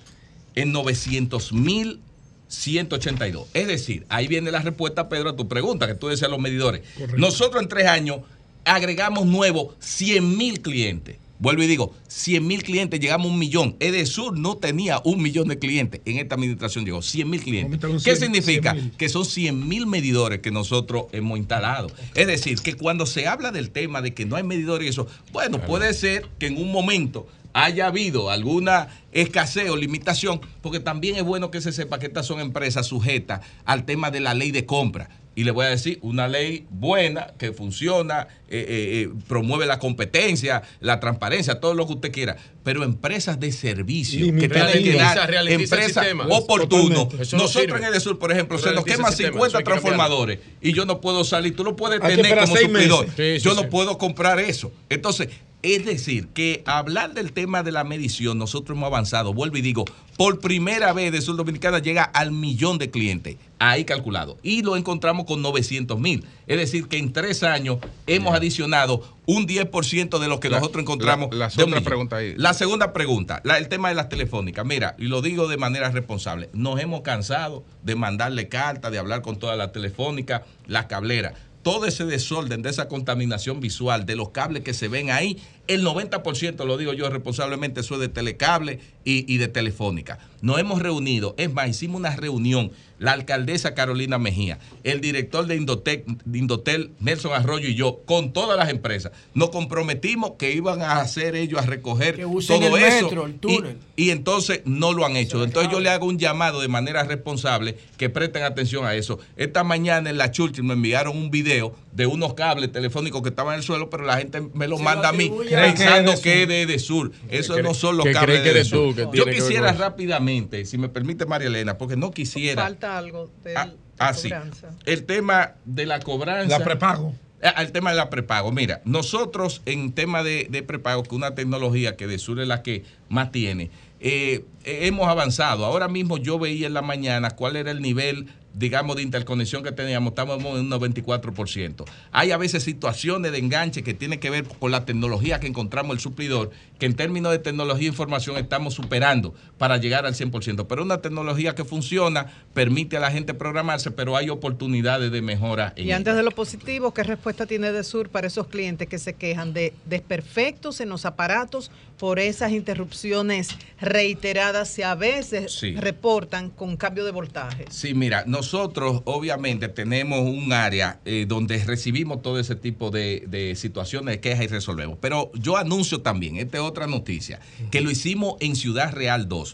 En 900 mil 182. Es decir, ahí viene la respuesta, Pedro, a tu pregunta, que tú decías los medidores. Correcto. Nosotros en tres años agregamos nuevos 100 mil clientes. Vuelvo y digo, 100 mil clientes, llegamos a un millón. Edesur no tenía un millón de clientes. En esta administración llegó 100 mil clientes. ¿Qué 100, significa? 100,000. que son 100 mil medidores que nosotros hemos instalado. Es decir, que cuando se habla del tema de que no hay medidores y eso, bueno, puede ser que en un momento haya habido alguna escasez o limitación, porque también es bueno que se sepa que estas son empresas sujetas al tema de la ley de compra. Y le voy a decir, una ley buena, que funciona, eh, eh, eh, promueve la competencia, la transparencia, todo lo que usted quiera, pero empresas de servicio que tienen que dar el empresas sistema. oportunos. Totalmente. Eso no Nosotros en Edesur, por ejemplo, se nos el queman sistema, 50 eso hay que cambiarlo. transformadores y yo no puedo salir. Tú lo puedes Hay tener como suplidor. Sí, yo sí, no puedo comprar eso. Entonces, es decir, que hablar del tema de la medición, nosotros hemos avanzado. Vuelvo y digo, por primera vez de Sur Dominicana llega al millón de clientes, ahí calculado. Y lo encontramos con 900 mil. Es decir, que en tres años hemos adicionado un 10% de lo que La- nosotros encontramos. la- la de otra pregunta ahí. La segunda pregunta, el tema de las telefónicas. Mira, y lo digo de manera responsable, nos hemos cansado de mandarle cartas, de hablar con todas las telefónicas, las cableras. Todo ese desorden, de esa contaminación visual, de los cables que se ven ahí, el 90%, lo digo yo responsablemente, eso es de telecable y, y de telefónica. Nos hemos reunido, es más, hicimos una reunión, la alcaldesa Carolina Mejía, el director de Indotec, de Indotel, Nelson Arroyo y yo, con todas las empresas, nos comprometimos que iban a hacer ellos a recoger todo el eso. metro, el y- túnel. y entonces no lo han hecho. Entonces yo le hago un llamado de manera responsable que presten atención a eso. Esta mañana en la Churchill me enviaron un video de unos cables telefónicos que estaban en el suelo, pero la gente me lo Se manda a mí pensando que es de, de sur. Eso no son los cables de, eres sur. que Yo quisiera rápidamente, si me permite María Elena, porque no quisiera... Falta algo de Ah, la ah, sí. cobranza. El tema de la cobranza. La prepago. Ah, El tema de la prepago. Mira, nosotros en tema de, de prepago, que es una tecnología que de Sur es la que más tiene, eh, hemos avanzado. Ahora mismo yo veía en la mañana cuál era el nivel, digamos, de interconexión que teníamos. Estamos en un 94%. Hay a veces situaciones de enganche que tienen que ver con la tecnología que encontramos el suplidor, que en términos de tecnología e información estamos superando para llegar al 100%. Pero una tecnología que funciona, permite a la gente programarse, pero hay oportunidades de mejora en Y antes de lo positivo, ¿qué respuesta tiene de Sur para esos clientes que se quejan de desperfectos en los aparatos por esas interrupciones reiteradas y a veces Sí. reportan con cambio de voltaje? Sí, mira, nosotros obviamente tenemos un área eh, donde recibimos todo ese tipo de, de situaciones de quejas y resolvemos. Pero yo anuncio también, esta es otra noticia, que lo hicimos en Ciudad Real 2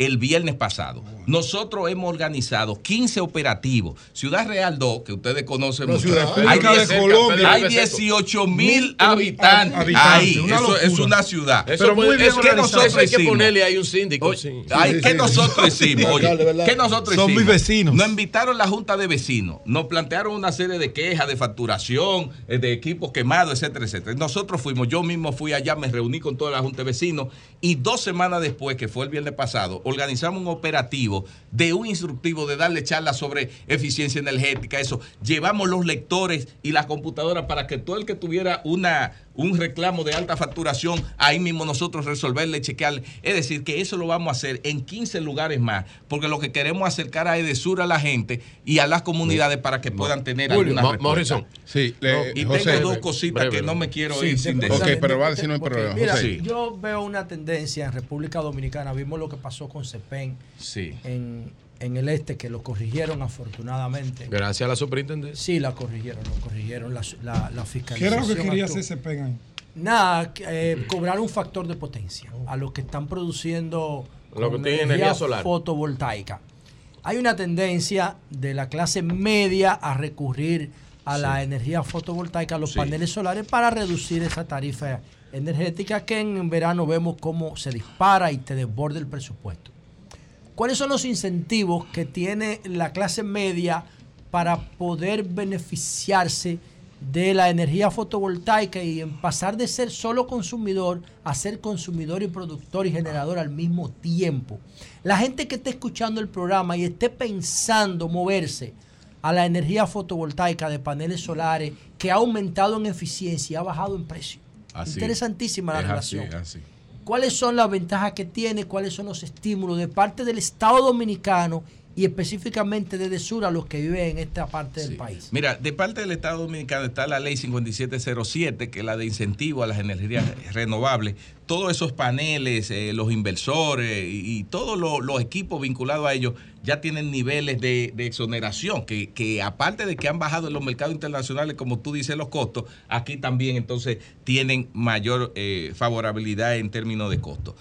el viernes pasado. Nosotros hemos organizado 15 operativos. Ciudad Real 2, que ustedes conocen mucho. Hay, de 10 Colombia. hay 18 mil habitantes, habitantes, ahí. una Eso es una ciudad. Eso Pero muy bien ¿qué organizado. nosotros Eso hay que ponerle ahí un síndico, Oye, sí. ay, Sí, ¿Qué sí, nosotros sí. hicimos? ¿Qué nosotros Son hicimos? mis vecinos. Nos invitaron la Junta de Vecinos. Nos plantearon una serie de quejas, de facturación, eh, de equipos quemados, etcétera, etcétera. Nosotros fuimos, yo mismo fui allá, me reuní con toda la Junta de Vecinos y dos semanas después, que fue el viernes pasado, organizamos un operativo de un instructivo de darle charlas sobre eficiencia energética, eso. Llevamos los lectores y las computadoras para que todo el que tuviera una, un reclamo de alta facturación, ahí mismo nosotros resolverle, chequearle. Es decir, que eso lo vamos a hacer en 15 lugares más, porque lo que queremos es acercar a Edesur a la gente y a las comunidades para que puedan tener Julio, alguna respuesta. Morrison. Sí, le- y José. tengo dos cositas Breve, que no me quiero Sí, ir sin de- decir. Ok, pero va a decir no hay problema. Mira, José. yo veo una tendencia en República Dominicana. Vimos lo que pasó con CEPEN Sí. en, en el este, que lo corrigieron afortunadamente. Gracias a la superintendencia. Sí, la corrigieron, lo corrigieron la, la, la ¿Qué fiscalización. era lo que quería hacer ese pegan? Nada, eh, cobrar un factor de potencia a los que están produciendo Lo que con tiene energía solar. fotovoltaica. Hay una tendencia de la clase media a recurrir a la energía fotovoltaica, a los Sí. paneles solares, para reducir esa tarifa energética que en verano vemos cómo se dispara y te desborda el presupuesto. ¿Cuáles son los incentivos que tiene la clase media para poder beneficiarse de la energía fotovoltaica y en pasar de ser solo consumidor a ser consumidor y productor y generador al mismo tiempo? La gente que esté escuchando el programa y esté pensando moverse a la energía fotovoltaica de paneles solares que ha aumentado en eficiencia y ha bajado en precio. Así. Interesantísima la así, relación. así. ¿Cuáles son las ventajas que tiene? ¿Cuáles son los estímulos de parte del Estado Dominicano y específicamente desde sur a los que viven en esta parte del país? Mira, de parte del Estado Dominicano está la ley 5707, que es la de incentivo a las energías renovables. Todos esos paneles, eh, los inversores y, todos lo- los equipos vinculados a ellos ya tienen niveles de, de exoneración, que, que aparte de que han bajado en los mercados internacionales, como tú dices, los costos, aquí también entonces tienen mayor eh, favorabilidad en términos de costos.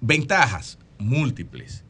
Ventajas múltiples.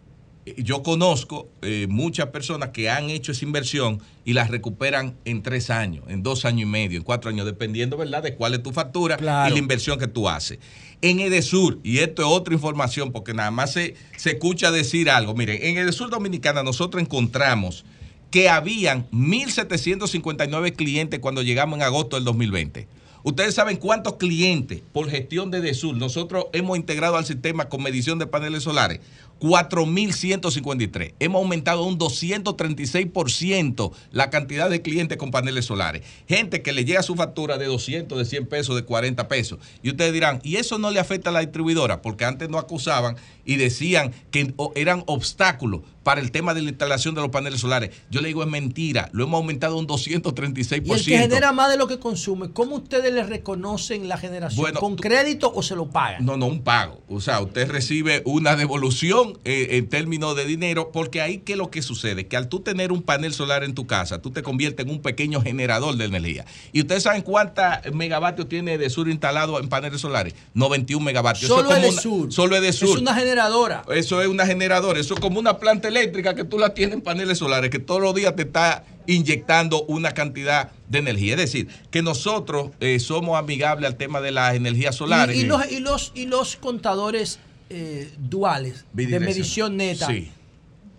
Eh, Yo conozco eh, muchas personas que han hecho esa inversión y las recuperan en tres años, en dos años y medio, en cuatro años, dependiendo, ¿verdad?, de cuál es tu factura y la inversión que tú haces. En Edesur, y esto es otra información, porque nada más se, se escucha decir algo. Miren, en Edesur Dominicana nosotros encontramos que habían 1.759 clientes cuando llegamos en agosto del 2020. Ustedes saben cuántos clientes por gestión de Edesur nosotros hemos integrado al sistema con medición de paneles solares. 4.153. Hemos aumentado un 236% la cantidad de clientes con paneles solares. Gente que le llega su factura de 200, de 100 pesos, de 40 pesos. Y ustedes dirán, ¿y eso no le afecta a la distribuidora? Porque antes no acusaban y decían que eran obstáculos para el tema de la instalación de los paneles solares. Yo le digo, es mentira. Lo hemos aumentado un 236%. Y el que genera más de lo que consume, ¿cómo ustedes le reconocen la generación? Bueno, ¿Con crédito o se lo pagan? No, no, un pago. O sea, usted recibe una devolución eh, en términos de dinero, porque ahí qué es lo que sucede, que al tú tener un panel solar en tu casa, tú te conviertes en un pequeño generador de energía. ¿Y ustedes saben cuántos megavatios tiene de sur instalado en paneles solares? 91 megavatios. Eso Solo como es de una- sur. Solo es de sur. Es una generadora. Eso es una generadora, eso es como una planta eléctrica que tú la tienes en paneles solares, que todos los días te está inyectando una cantidad de energía. Es decir, que nosotros eh, somos amigables al tema de las energías solares. Y, y los, y, los, y los contadores eh, duales de medición neta. Sí.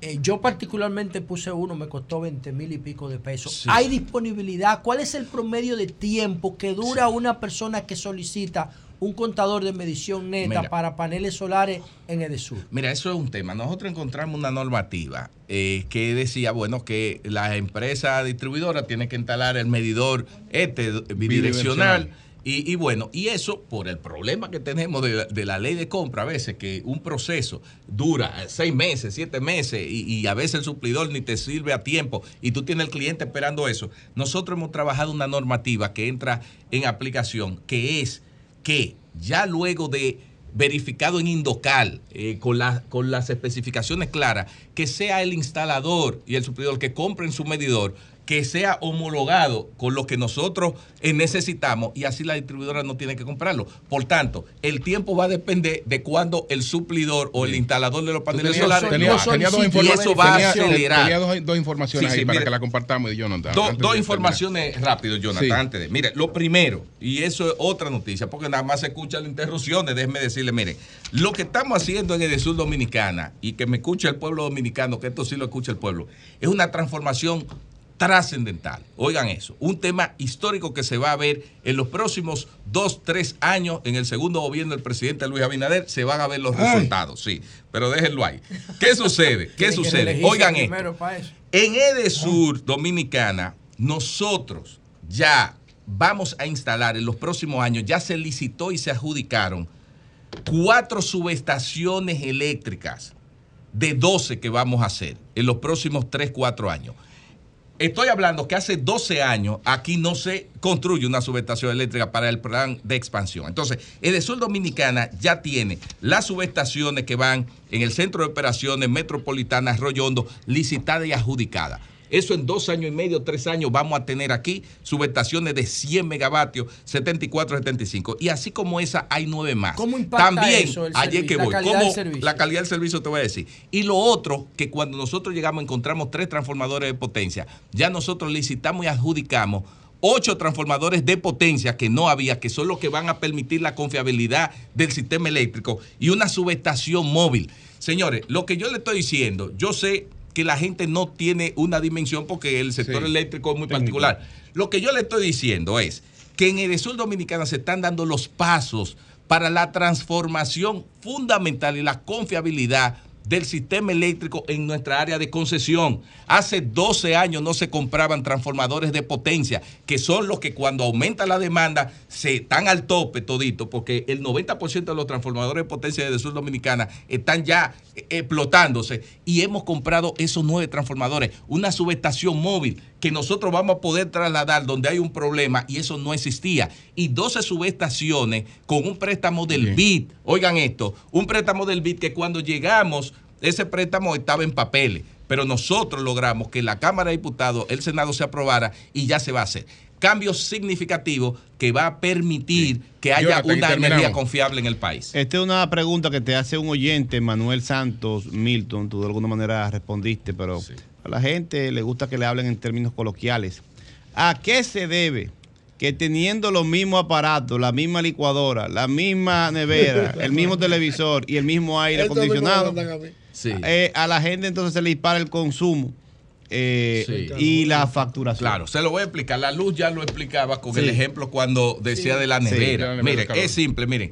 Eh, yo particularmente puse uno, me costó 20 mil y pico de pesos. Sí. ¿Hay disponibilidad? ¿Cuál es el promedio de tiempo que dura una persona que solicita un contador de medición neta Mira. para paneles solares en Edesur? Mira, eso es un tema. Nosotros encontramos una normativa eh, que decía, bueno, que las empresas distribuidoras tienen que instalar el medidor este bidireccional. Bidireccional. Y, y bueno, y eso por el problema que tenemos de la, de la ley de compra, a veces que un proceso dura seis meses, siete meses, y, y a veces el suplidor ni te sirve a tiempo, y tú tienes el cliente esperando eso. Nosotros hemos trabajado una normativa que entra en aplicación, que es que ya luego de verificado en Indocal, eh, con, con las especificaciones claras, que sea el instalador y el suplidor que compren su medidor, que sea homologado con lo que nosotros eh, necesitamos y así la distribuidora no tiene que comprarlo. Por tanto, el tiempo va a depender de cuando el suplidor o el instalador de los paneles Tenía- solares tenía- tenía dos y eso va a tenía- acelerar. tenía dos, dos informaciones Sí, ahí para que la compartamos y Jonathan. Do- dos informaciones rápido, Jonathan, Sí. antes de. Mire, lo primero, y eso es otra noticia, porque nada más se escuchan las interrupciones, déjeme decirle, mire, lo que estamos haciendo en Edesur Dominicana, y que me escucha el pueblo dominicano, que esto sí lo escucha el pueblo, es una transformación trascendental. Oigan eso, un tema histórico que se va a ver en los próximos dos, tres años, en el segundo gobierno del presidente Luis Abinader, se van a ver los Ay. resultados, sí, pero déjenlo ahí. ¿Qué sucede? ¿Qué sucede? Oigan esto. En Edesur Dominicana, nosotros ya vamos a instalar en los próximos años, ya se licitó y se adjudicaron cuatro subestaciones eléctricas de 12 que vamos a hacer en los próximos 3, 4 años. Estoy hablando que hace 12 años aquí no se construye una subestación eléctrica para el plan de expansión. Entonces, Edesur Dominicana ya tiene las subestaciones que van en el Centro de Operaciones Metropolitanas Arroyo Hondo licitadas y adjudicadas. Eso en dos años y medio, tres años vamos a tener aquí subestaciones de 100 megavatios, 74, 75. Y así como esa hay nueve más. ¿Cómo impacta También, eso, el ayer que la voy, calidad ¿cómo- del servicio? la calidad del servicio te voy a decir. Y lo otro, que cuando nosotros llegamos encontramos tres transformadores de potencia, ya nosotros licitamos y adjudicamos ocho transformadores de potencia que no había, que son los que van a permitir la confiabilidad del sistema eléctrico y una subestación móvil. Señores, lo que yo le estoy diciendo, yo sé que la gente no tiene una dimensión porque el sector Sí. eléctrico es muy particular. Lo que yo le estoy diciendo es que en Edesur Dominicana se están dando los pasos para la transformación fundamental y la confiabilidad del sistema eléctrico en nuestra área de concesión. Hace 12 años no se compraban transformadores de potencia, que son los que cuando aumenta la demanda se están al tope todito, porque el 90% de los transformadores de potencia de Sur Dominicana están ya eh, explotándose y hemos comprado esos nueve transformadores, una subestación móvil que nosotros vamos a poder trasladar donde hay un problema y eso no existía. Y 12 subestaciones con un préstamo del BID. Oigan esto, un préstamo del BID que cuando llegamos, ese préstamo estaba en papeles, pero nosotros logramos que la Cámara de Diputados, el Senado se aprobara y ya se va a hacer. Cambio significativo que va a permitir que haya Jonathan, una energía confiable en el país. Esta es una pregunta que te hace un oyente, Manuel Santos Milton. Tú de alguna manera respondiste, pero a la gente le gusta que le hablen en términos coloquiales. ¿A qué se debe que teniendo los mismos aparatos, la misma licuadora, la misma nevera, el mismo televisor y el mismo aire acondicionado, mí. eh, a la gente entonces se le dispara el consumo eh, Sí. y la facturación? Claro, se lo voy a explicar. La luz ya lo explicaba con Sí. el ejemplo cuando decía Sí. de la Sí. nevera. La nevera Miren, es simple, miren.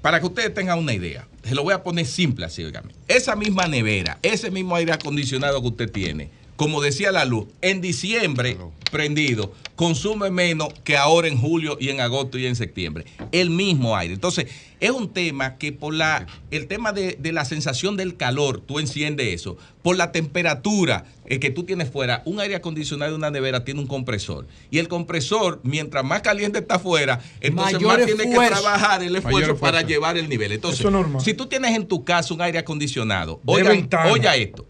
Para que ustedes tengan una idea, se lo voy a poner simple así, óigame. Esa misma nevera, ese mismo aire acondicionado que usted tiene, como decía la luz, en diciembre prendido, consume menos que ahora en julio y en agosto y en septiembre. El mismo aire. Entonces, es un tema que por la, el tema de, de la sensación del calor, tú enciendes eso, por la temperatura eh, que tú tienes fuera, un aire acondicionado de una nevera tiene un compresor. Y el compresor, mientras más caliente está afuera, entonces Mayor más tiene que trabajar el esfuerzo para llevar el nivel. Entonces, Eso es normal. si tú tienes en tu casa un aire acondicionado, ventana. oiga esto,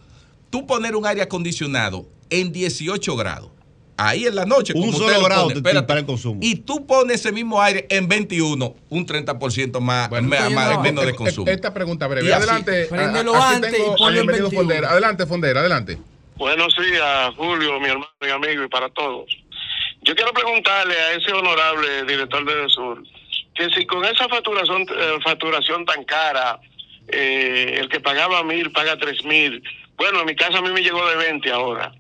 tú poner un aire acondicionado en 18 grados, ahí en la noche, Un como solo grado pone, te espérate, dispara el consumo. y tú pones ese mismo aire en 21, un 30% más, más- Bueno, más- no, menos de consumo. Esta pregunta breve. Y adelante. Préndelo a- aquí antes tengo y ponlo al en bienvenido 21. Fondera. Adelante, Fondera, adelante. Buenos días, Julio, mi hermano y amigo, y para todos. Yo quiero preguntarle a ese honorable director de Sur que si con esa facturación, eh, facturación tan cara, eh, el que pagaba mil paga tres mil, bueno, en mi casa a mí me llegó de 20 ahora,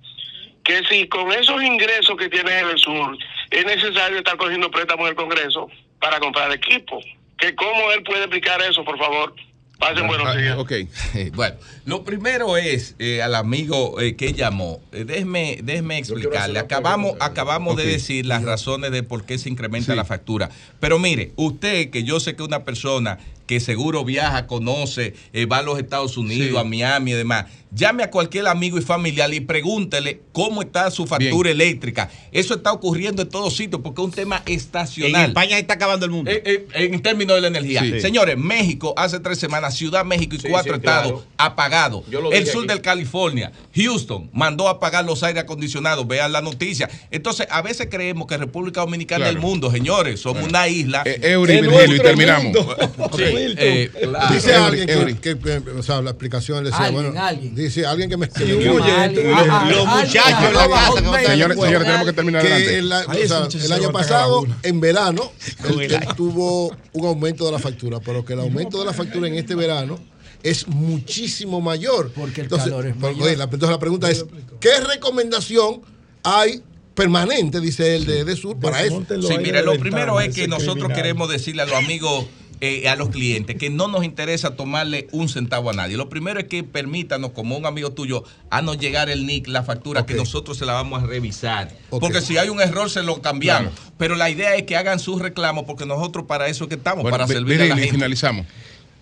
que si con esos ingresos que tiene el Sur es necesario estar cogiendo préstamos del Congreso para comprar equipo, que cómo él puede explicar eso, por favor. Pasen buenos días. Ok. Bueno, lo primero es eh, al amigo eh, que llamó. eh, déjeme, déjeme explicarle. Acabamos, acabamos de decir las razones de por qué se incrementa la factura. Pero mire, usted, que yo sé que es una persona que seguro viaja, conoce, eh, va a los Estados Unidos, Sí. a Miami y demás. Llame a cualquier amigo y familiar y pregúntele cómo está su factura eléctrica. Eso está ocurriendo en todos sitios porque es un tema estacional. En España está acabando el mundo. Eh, eh, en términos de la energía. Sí. Señores, México hace tres semanas, Ciudad México y Sí, cuatro estados claro. apagados. El sur del California, Houston, mandó a apagar los aires acondicionados. Vean la noticia. Entonces, a veces creemos que República Dominicana es el Claro. mundo, señores. Somos una isla. Eury, Virgilio, y terminamos. Sí, eh, claro. Dice alguien que, Eury. que- que- o sea, la explicación decía, Alguien, bueno, alguien. dice alguien que me Sí, oyente. Los- muchachos medio. están Señores, tenemos que terminar Que adelante. el, o sea, año pasado, en verano, él, tuvo un aumento de la factura, pero que el aumento de la factura en este verano es muchísimo mayor. Porque el calor es mayor. oye, la- entonces la pregunta es, ¿qué recomendación hay permanente, dice él, de, de Sur para eso? Sí, mira, lo primero es que nosotros queremos decirle a los amigos, eh, a los clientes, que no nos interesa tomarle un centavo a nadie. Lo primero es que permítanos, como un amigo tuyo, a nos llegar el NIC, la factura, que nosotros se la vamos a revisar. Porque si hay un error, se lo cambiamos. Pero la idea es que hagan sus reclamos, porque nosotros para eso es que estamos, Bueno, para Vi- servirle a la y gente. finalizamos.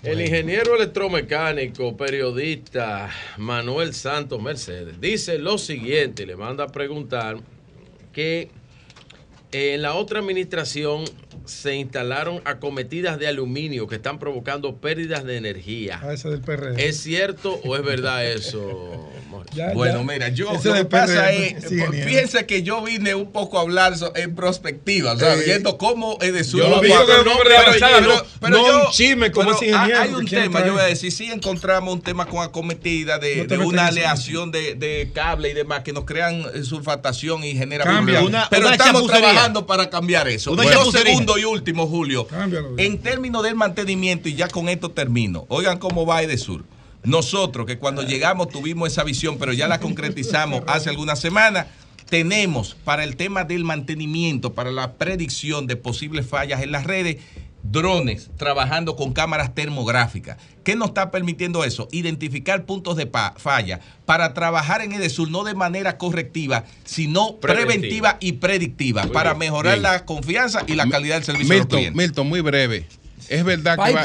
El ingeniero electromecánico, periodista Manuel Santos Mercedes dice lo siguiente, le manda a preguntar que en la otra administración se instalaron acometidas de aluminio que están provocando pérdidas de energía. A ese del PRD. ¿Es cierto o es verdad eso? Ya, Bueno, ya. mira, yo Ese lo que pasa PRM, es, sí, genial. fíjense que yo vine un poco a hablar en prospectiva, o sea, Eh, viendo cómo es de su yo lo digo que la sala, no- no un chisme como pero ese ingeniero Hay un tema, yo voy a decir, sí encontramos un tema con acometida de, No una aleación de, de cable y demás que nos crean eh, sulfatación y genera Cambia. Una- pero una estamos chapucería. trabajando para cambiar eso. Una Bueno. Segundo y último, Julio. Cámbialo. En términos del mantenimiento, y ya con esto termino, oigan cómo va Edesur. Nosotros, que cuando llegamos tuvimos esa visión, pero ya la concretizamos hace algunas semanas, tenemos para el tema del mantenimiento, para la predicción de posibles fallas en las redes, drones trabajando con cámaras termográficas. ¿Qué nos está permitiendo eso? Identificar puntos de falla para trabajar en Edesur no de manera correctiva, sino Preventiva. preventiva, y predictiva, Muy para bien. mejorar Bien. la confianza y la calidad del servicio a los Milton. Milton, muy breve. Es verdad que va-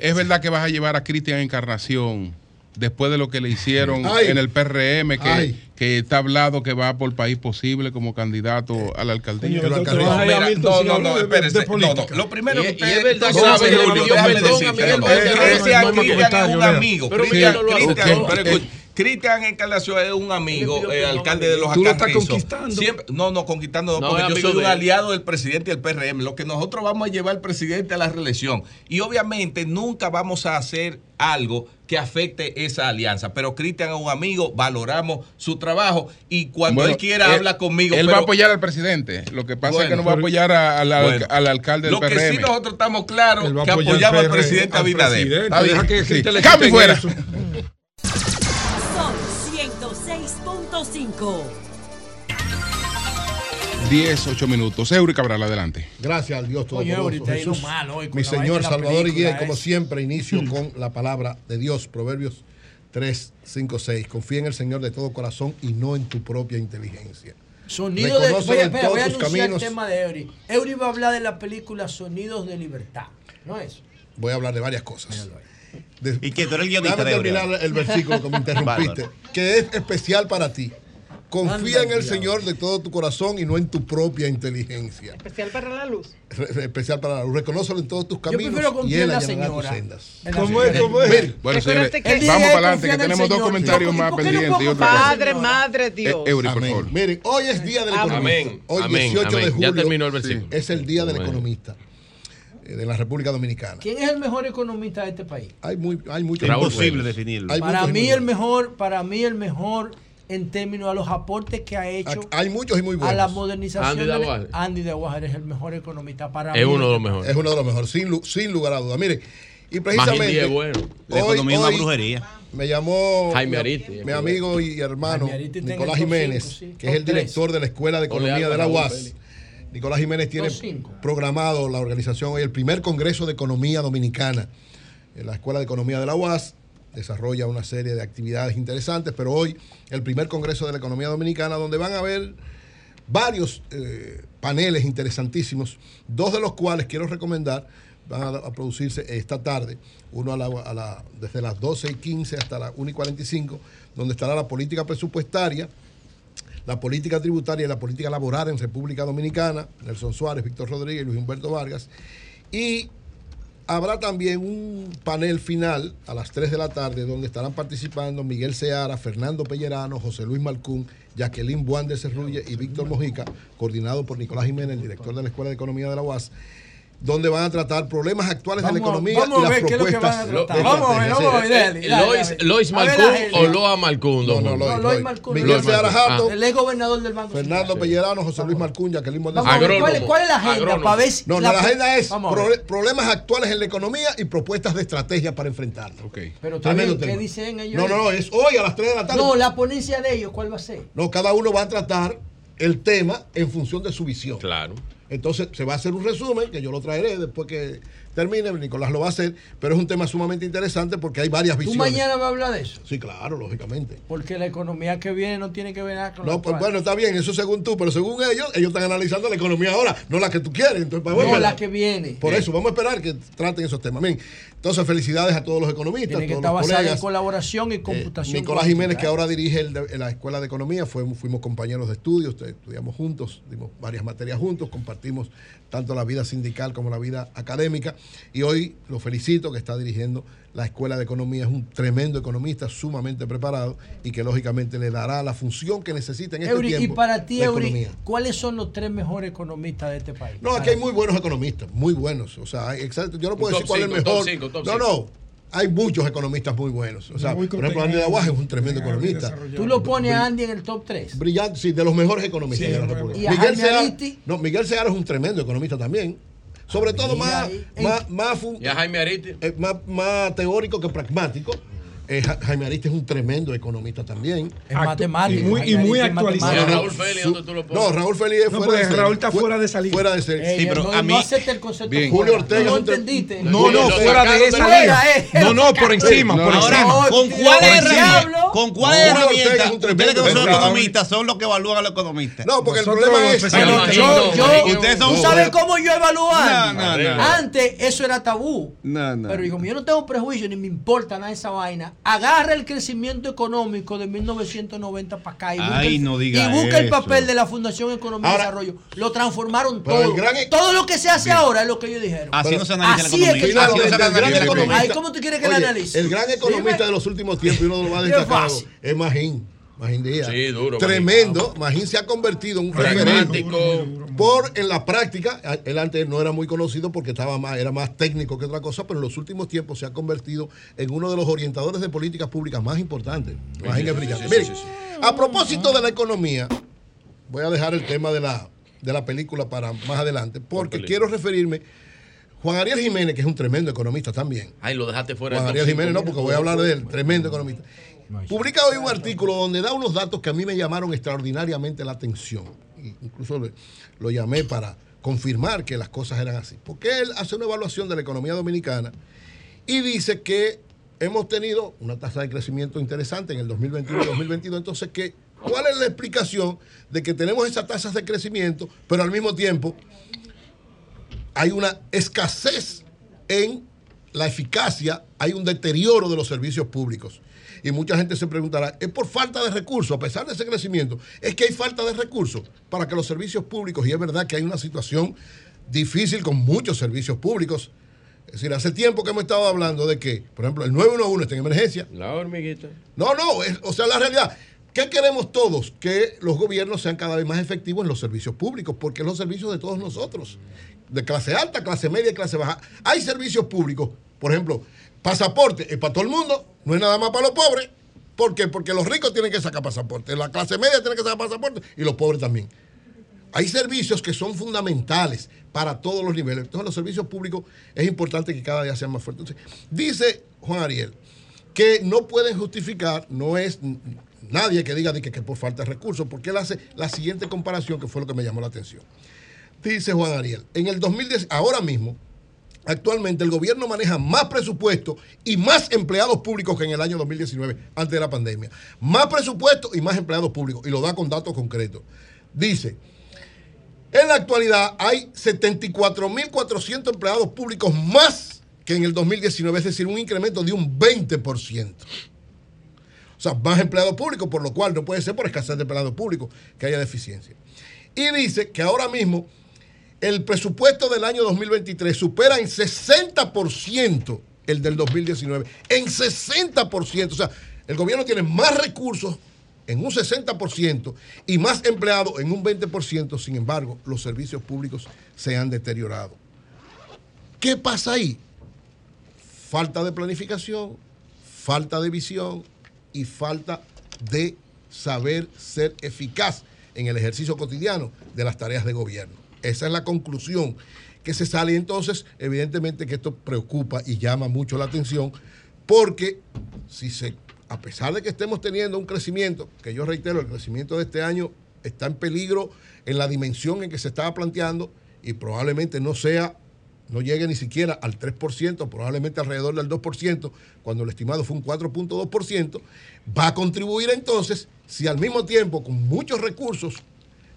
es verdad que vas a llevar a Cristian Encarnación después de lo que le hicieron Ay. en el PRM, que, Ay. Que está hablado que va por País Posible como candidato a la alcaldía. Coño, No, Mira, no, no, no, espérese. No, no, lo primero que usted- es verdad usted que sabe, Julio, perdón no, Cristian- no es un amigo. Pero Cristian- no Encarnación es un amigo, eh, alcalde de los Tú lo estás conquistando. Siempre- no, no, conquistando no, No, porque es yo soy un aliado del presidente y del PRM. Lo que nosotros vamos a llevar al presidente a la reelección. Y obviamente nunca vamos a hacer algo que afecte esa alianza. Pero Cristian es un amigo, valoramos su trabajo y cuando Bueno, él quiera él- habla conmigo. Él pero- va a apoyar al presidente. Lo que pasa es que Bueno, no va a apoyar a- al, al- Bueno. al alcalde del Lo que PRM. sí nosotros estamos claros a que apoyamos al PR, presidente Abinader. Sí. Cambio fuera. eso. Son 106.5. 10, 8 minutos. Eury Cabral, adelante. Gracias al Dios Todopoderoso. mi la Señor, la Salvador Guía, como siempre, inicio con la palabra de Dios, Proverbios 3, 5, 6. Confía en el Señor de todo corazón y no en tu propia inteligencia. Sonido de. Voy, a- en espera, todos voy a anunciar caminos. el tema de Eury. Eury va a hablar de la película Sonidos de Libertad. ¿No es? Voy a hablar de varias cosas. De- Y que tú eres el guionista de Eury. terminar el versículo que me interrumpiste, que es especial para ti. Confía Anda, en el. Señor de todo tu corazón y no en tu propia inteligencia. Especial para la luz. Re- especial para la luz. Reconócelo en todos tus caminos y él en la allanará tus señora. sendas. ¿Cómo es? ¿Cómo es? Bueno, señores, vamos para adelante, que tenemos dos comentarios ¿Y más no pendientes. Padre. Madre, Dios. Eh, Eury, por Amén. favor. Miren, hoy es día del Amén. economista. Amén. Hoy, Amén. 18 de julio, Ya terminó el versículo. es el día del economista eh, de la República Dominicana. ¿Quién es el mejor economista de este país? Hay, muy, hay muchos. Imposible definirlo. Hay Para mí el mejor, para mí el mejor en términos a los aportes que ha hecho Hay muchos y muy a buenos. la modernización. Andy de- Daguaje. Andy de Aguajar es el mejor economista para Es mí. uno de los mejores. Es uno de los mejores, sin, lu- sin lugar a duda. Mire, y precisamente. Es bueno. La hoy- economía es una hoy brujería. Me llamó Jaime mi- Ariti. mi amigo y hermano Nicolás Jiménez, cinco, sí. que es el director de la Escuela de Economía de la UAS. Nicolás Jiménez tiene programado la organización hoy el primer Congreso de Economía Dominicana. En la Escuela de Economía de la UAS desarrolla una serie de actividades interesantes, pero hoy el primer Congreso de la Economía Dominicana donde van a haber varios eh, paneles interesantísimos, dos de los cuales quiero recomendar. van a, producirse esta tarde, uno a la, a la- desde las 12 y 15 hasta las 1 y 45, donde estará la política presupuestaria, la política tributaria y la política laboral en República Dominicana, Nelson Suárez, Víctor Rodríguez Luis Humberto Vargas. Y habrá también un panel final a las 3 de la tarde donde estarán participando Miguel Seara, Fernando Pellerano, José Luis Malcún, Jacqueline Buán de Cerrulle y Víctor Mojica, coordinado por Nicolás Jiménez, el director de la Escuela de Economía de la UAS donde van a tratar problemas actuales de la Vamos economía vamos y a las ver qué es lo que propuestas. van a tratar. de Vamos a ver, estrategia. vamos a ver, Lois. Lois Malcún o Loa Malcún. No, no, Lois? Lois. Malcún. Miguel Lois Seara Malcún. Jato, El ex gobernador del Banco Fernando. Pellerano, José Luis Malcún, Jacqueline Vamos ver, ¿cuál, cuál es la agenda? Para ver si No, no, la- agenda es Vamos problemas actuales en la economía y propuestas de estrategia para enfrentarlos. Pero está Tremendo bien, ¿qué dicen ellos? No, no, no, es hoy a las 3 de la tarde. No, la ponencia de ellos, ¿cuál va a ser? No, cada uno va a tratar el tema en función de su visión. Claro. Entonces se va a hacer un resumen que yo lo traeré después que termine, Nicolás lo va a hacer, pero es un tema sumamente interesante porque hay varias ¿Tú visiones. mañana vas a hablar de eso? Sí, claro, lógicamente. Porque la economía que viene no tiene que ver nada con la No, pues bueno, está bien, eso según tú, pero según ellos, ellos están analizando la economía ahora, no la que tú quieres. Entonces, pues, No, la que viene. Por eso, vamos a esperar que traten esos temas. Bien, entonces, felicidades a todos los economistas, Tiene que estar basada en colaboración y Eh, computación. Nicolás. Jiménez, que ahora dirige el de- la Escuela de Economía, fuimos, fuimos compañeros de estudios, estudiamos juntos, dimos varias materias juntos, compartimos tanto la vida sindical como la vida académica. Y hoy lo felicito que está dirigiendo la Escuela de Economía. Es un tremendo economista, sumamente preparado y que lógicamente le dará la función que necesita en este Eury, tiempo. y para ti, Eury. ¿cuáles son los tres mejores economistas de este país? No, aquí hay muy buenos economistas, muy buenos. O sea, hay- exacto, yo no puedo decir cuál es el mejor. top cinco, top no, no. Hay muchos economistas muy buenos. O sea, Muy por ejemplo. Andy Aguaje es un tremendo economista. Tú lo pones a Andy en el top 3. Brillante, sí, de los mejores economistas Sí, de la. República. ¿Y a Miguel Jaime Seara, no, Miguel Seara es un tremendo economista también. Sobre todo más, ahí. más, más, fu- ¿Y a Jaime Ariti? eh, más, más teórico que pragmático. Eh, Ja- Jaime Aristi es un tremendo economista también. Es matemático. y muy- y actualizado. ¿Y a matemático. Raúl Félix dónde tú lo pones? no, Raúl Félix es No, fuera porque de. Raúl está Fu- fuera de salir. Fuera de serie. Ey, Sí, pero no, a mí- no acepta el concepto. Bien. Julio fuera. Ortega No es un tre- entendiste. No, no, fuera de esa eh. No, no, por encima, por Ahora, encima. ¿con herramientas? diablo. ¿Con es un Ustedes que no son economistas son los que evalúan a los economistas. No, porque el problema es. Yo, yo, ¿Tú sabes cómo yo evalúo a No, Andy? no, no. Antes eso era tabú. Pero como yo no tengo prejuicio ni me importa nada de esa vaina, agarra el crecimiento económico de 1990 para acá y busca, Ay, el, no diga y busca el eso. papel de la Fundación Economía Ahora- y Desarrollo. Lo transformaron todo. gran e- Todo lo que se hace ahora es lo que ellos dijeron. Así Pero no se analiza así la es economía. que Así no se Finalmente, el gran analiza la economía. economista- Ay, ¿cómo tú quieres que la analice? El gran economista de los últimos tiempos, y uno de los más destacados, es Magín. Magín Díaz. Sí, duro, Tremendo. Magín se ha convertido en un referente. Pragmático. Por en la práctica, él antes no era muy conocido porque estaba más, era más técnico que otra cosa, pero en los últimos tiempos se ha convertido en uno de los orientadores de políticas públicas más importantes. Magín es brillante. sí, sí, Miren, a propósito de la economía, voy a dejar el tema de la, de la película para más adelante, porque quiero referirme. Juan Ariel Jiménez, que es un tremendo economista también. Ay, lo dejaste fuera Juan Ariel. Jiménez, no, porque voy a hablar de él, tremendo economista. Publica hoy un artículo donde da unos datos que a mí me llamaron extraordinariamente la atención. Incluso lo llamé para confirmar que las cosas eran así. Porque él hace una evaluación de la economía dominicana y dice que hemos tenido una tasa de crecimiento interesante en el 2021 y 2022. Entonces, ¿qué, ¿cuál es la explicación de que tenemos esas tasas de crecimiento, pero al mismo tiempo hay una escasez en la eficacia, hay un deterioro de los servicios públicos. Y mucha gente se preguntará, ¿es por falta de recursos? A pesar de ese crecimiento, es que hay falta de recursos para que los servicios públicos, y es verdad que hay una situación difícil con muchos servicios públicos. Es decir, hace tiempo que hemos estado hablando de que, por ejemplo, el 911 está en emergencia. La hormiguita. No, no, es- o sea, la realidad. ¿Qué queremos todos? Que los gobiernos sean cada vez más efectivos en los servicios públicos, porque es los servicios de todos nosotros, de clase alta, clase media y clase baja. Hay servicios públicos, por ejemplo, pasaporte es para todo el mundo, no es nada más para los pobres. ¿Por qué? Porque los ricos tienen que sacar pasaporte, la clase media tiene que sacar pasaporte y los pobres también. Hay servicios que son fundamentales para todos los niveles. Entonces, los servicios públicos es importante que cada día sean más fuertes. Dice Juan Ariel que no pueden justificar, no es nadie que diga que, que por falta de recursos, porque él hace la siguiente comparación que fue lo que me llamó la atención. Dice Juan Ariel, en el 2010, ahora mismo, actualmente el gobierno maneja más presupuesto y más empleados públicos que en el año 2019, antes de la pandemia. Más presupuesto y más empleados públicos, y lo da con datos concretos. Dice, En la actualidad hay 74.400 empleados públicos más que en el 2019, es decir, un incremento de un 20%. O sea, más empleados públicos, por lo cual no puede ser por escasez de empleados públicos que haya deficiencia. Y dice que ahora mismo el presupuesto del año 2023 supera en 60% el del 2019. En 60%. O sea, el gobierno tiene más recursos en un 60% y más empleados en un 20%. Sin embargo, los servicios públicos se han deteriorado. ¿Qué pasa ahí? Falta de planificación, falta de visión y falta de saber ser eficaz en el ejercicio cotidiano de las tareas de gobierno. Esa es la conclusión que se sale. Entonces, evidentemente que esto preocupa y llama mucho la atención, porque si se, a pesar de que estemos teniendo un crecimiento, que yo reitero, el crecimiento de este año está en peligro en la dimensión en que se estaba planteando y probablemente no sea, no llegue ni siquiera al 3%, probablemente alrededor del 2%, cuando el estimado fue un 4.2%, va a contribuir entonces, si al mismo tiempo con muchos recursos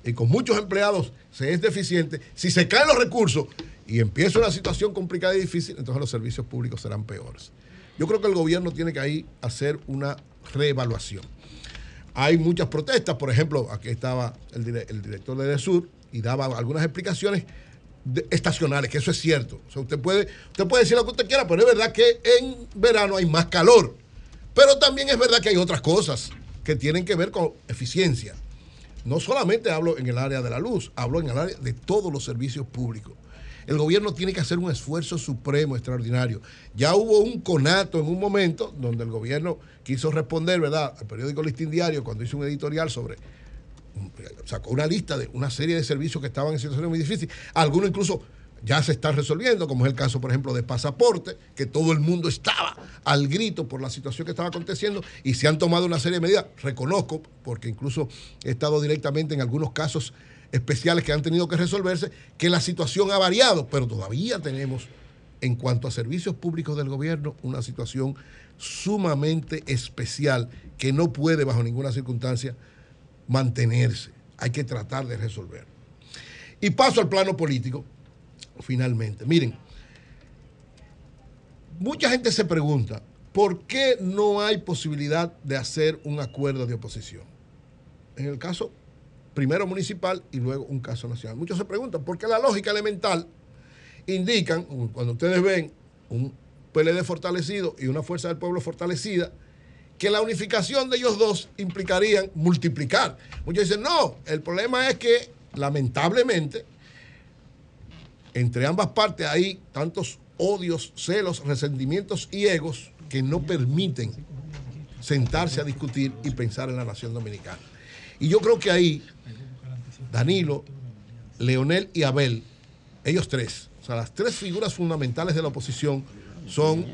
y con muchos empleados se es deficiente, si se caen los recursos y empieza una situación complicada y difícil, entonces los servicios públicos serán peores. Yo creo que el gobierno tiene que ahí hacer una reevaluación. Hay muchas protestas, por ejemplo, aquí estaba el, dire- el director de DESUR y daba algunas explicaciones estacionales, que eso es cierto. O sea, usted puede, usted puede decir lo que usted quiera, pero es verdad que en verano hay más calor. Pero también es verdad que hay otras cosas que tienen que ver con eficiencia. No solamente hablo en el área de la luz, hablo en el área de todos los servicios públicos. El gobierno tiene que hacer un esfuerzo supremo, extraordinario. Ya hubo un conato en un momento donde el gobierno quiso responder, ¿verdad?, al periódico Listín Diario cuando hizo un editorial sobre sacó una lista de una serie de servicios que estaban en situaciones muy difíciles. Algunos incluso ya se están resolviendo, como es el caso, por ejemplo, de pasaporte, que todo el mundo estaba al grito por la situación que estaba aconteciendo y se han tomado una serie de medidas. Reconozco, porque incluso he estado directamente en algunos casos especiales que han tenido que resolverse, que la situación ha variado, pero todavía tenemos, en cuanto a servicios públicos del gobierno, una situación sumamente especial que no puede bajo ninguna circunstancia mantenerse. Hay que tratar de resolver. Y paso al plano político, finalmente. Miren, mucha gente se pregunta, ¿por qué no hay posibilidad de hacer un acuerdo de oposición? En el caso primero municipal y luego un caso nacional. Muchos se preguntan, porque la lógica elemental indican, cuando ustedes ven un PLD fortalecido y una fuerza del pueblo fortalecida, que la unificación de ellos dos implicarían multiplicar. Muchos dicen, no, el problema es que lamentablemente entre ambas partes hay tantos odios, celos, resentimientos y egos que no permiten sentarse a discutir y pensar en la nación dominicana. Y yo creo que ahí Danilo, Leonel y Abel, ellos tres, o sea, las tres figuras fundamentales de la oposición son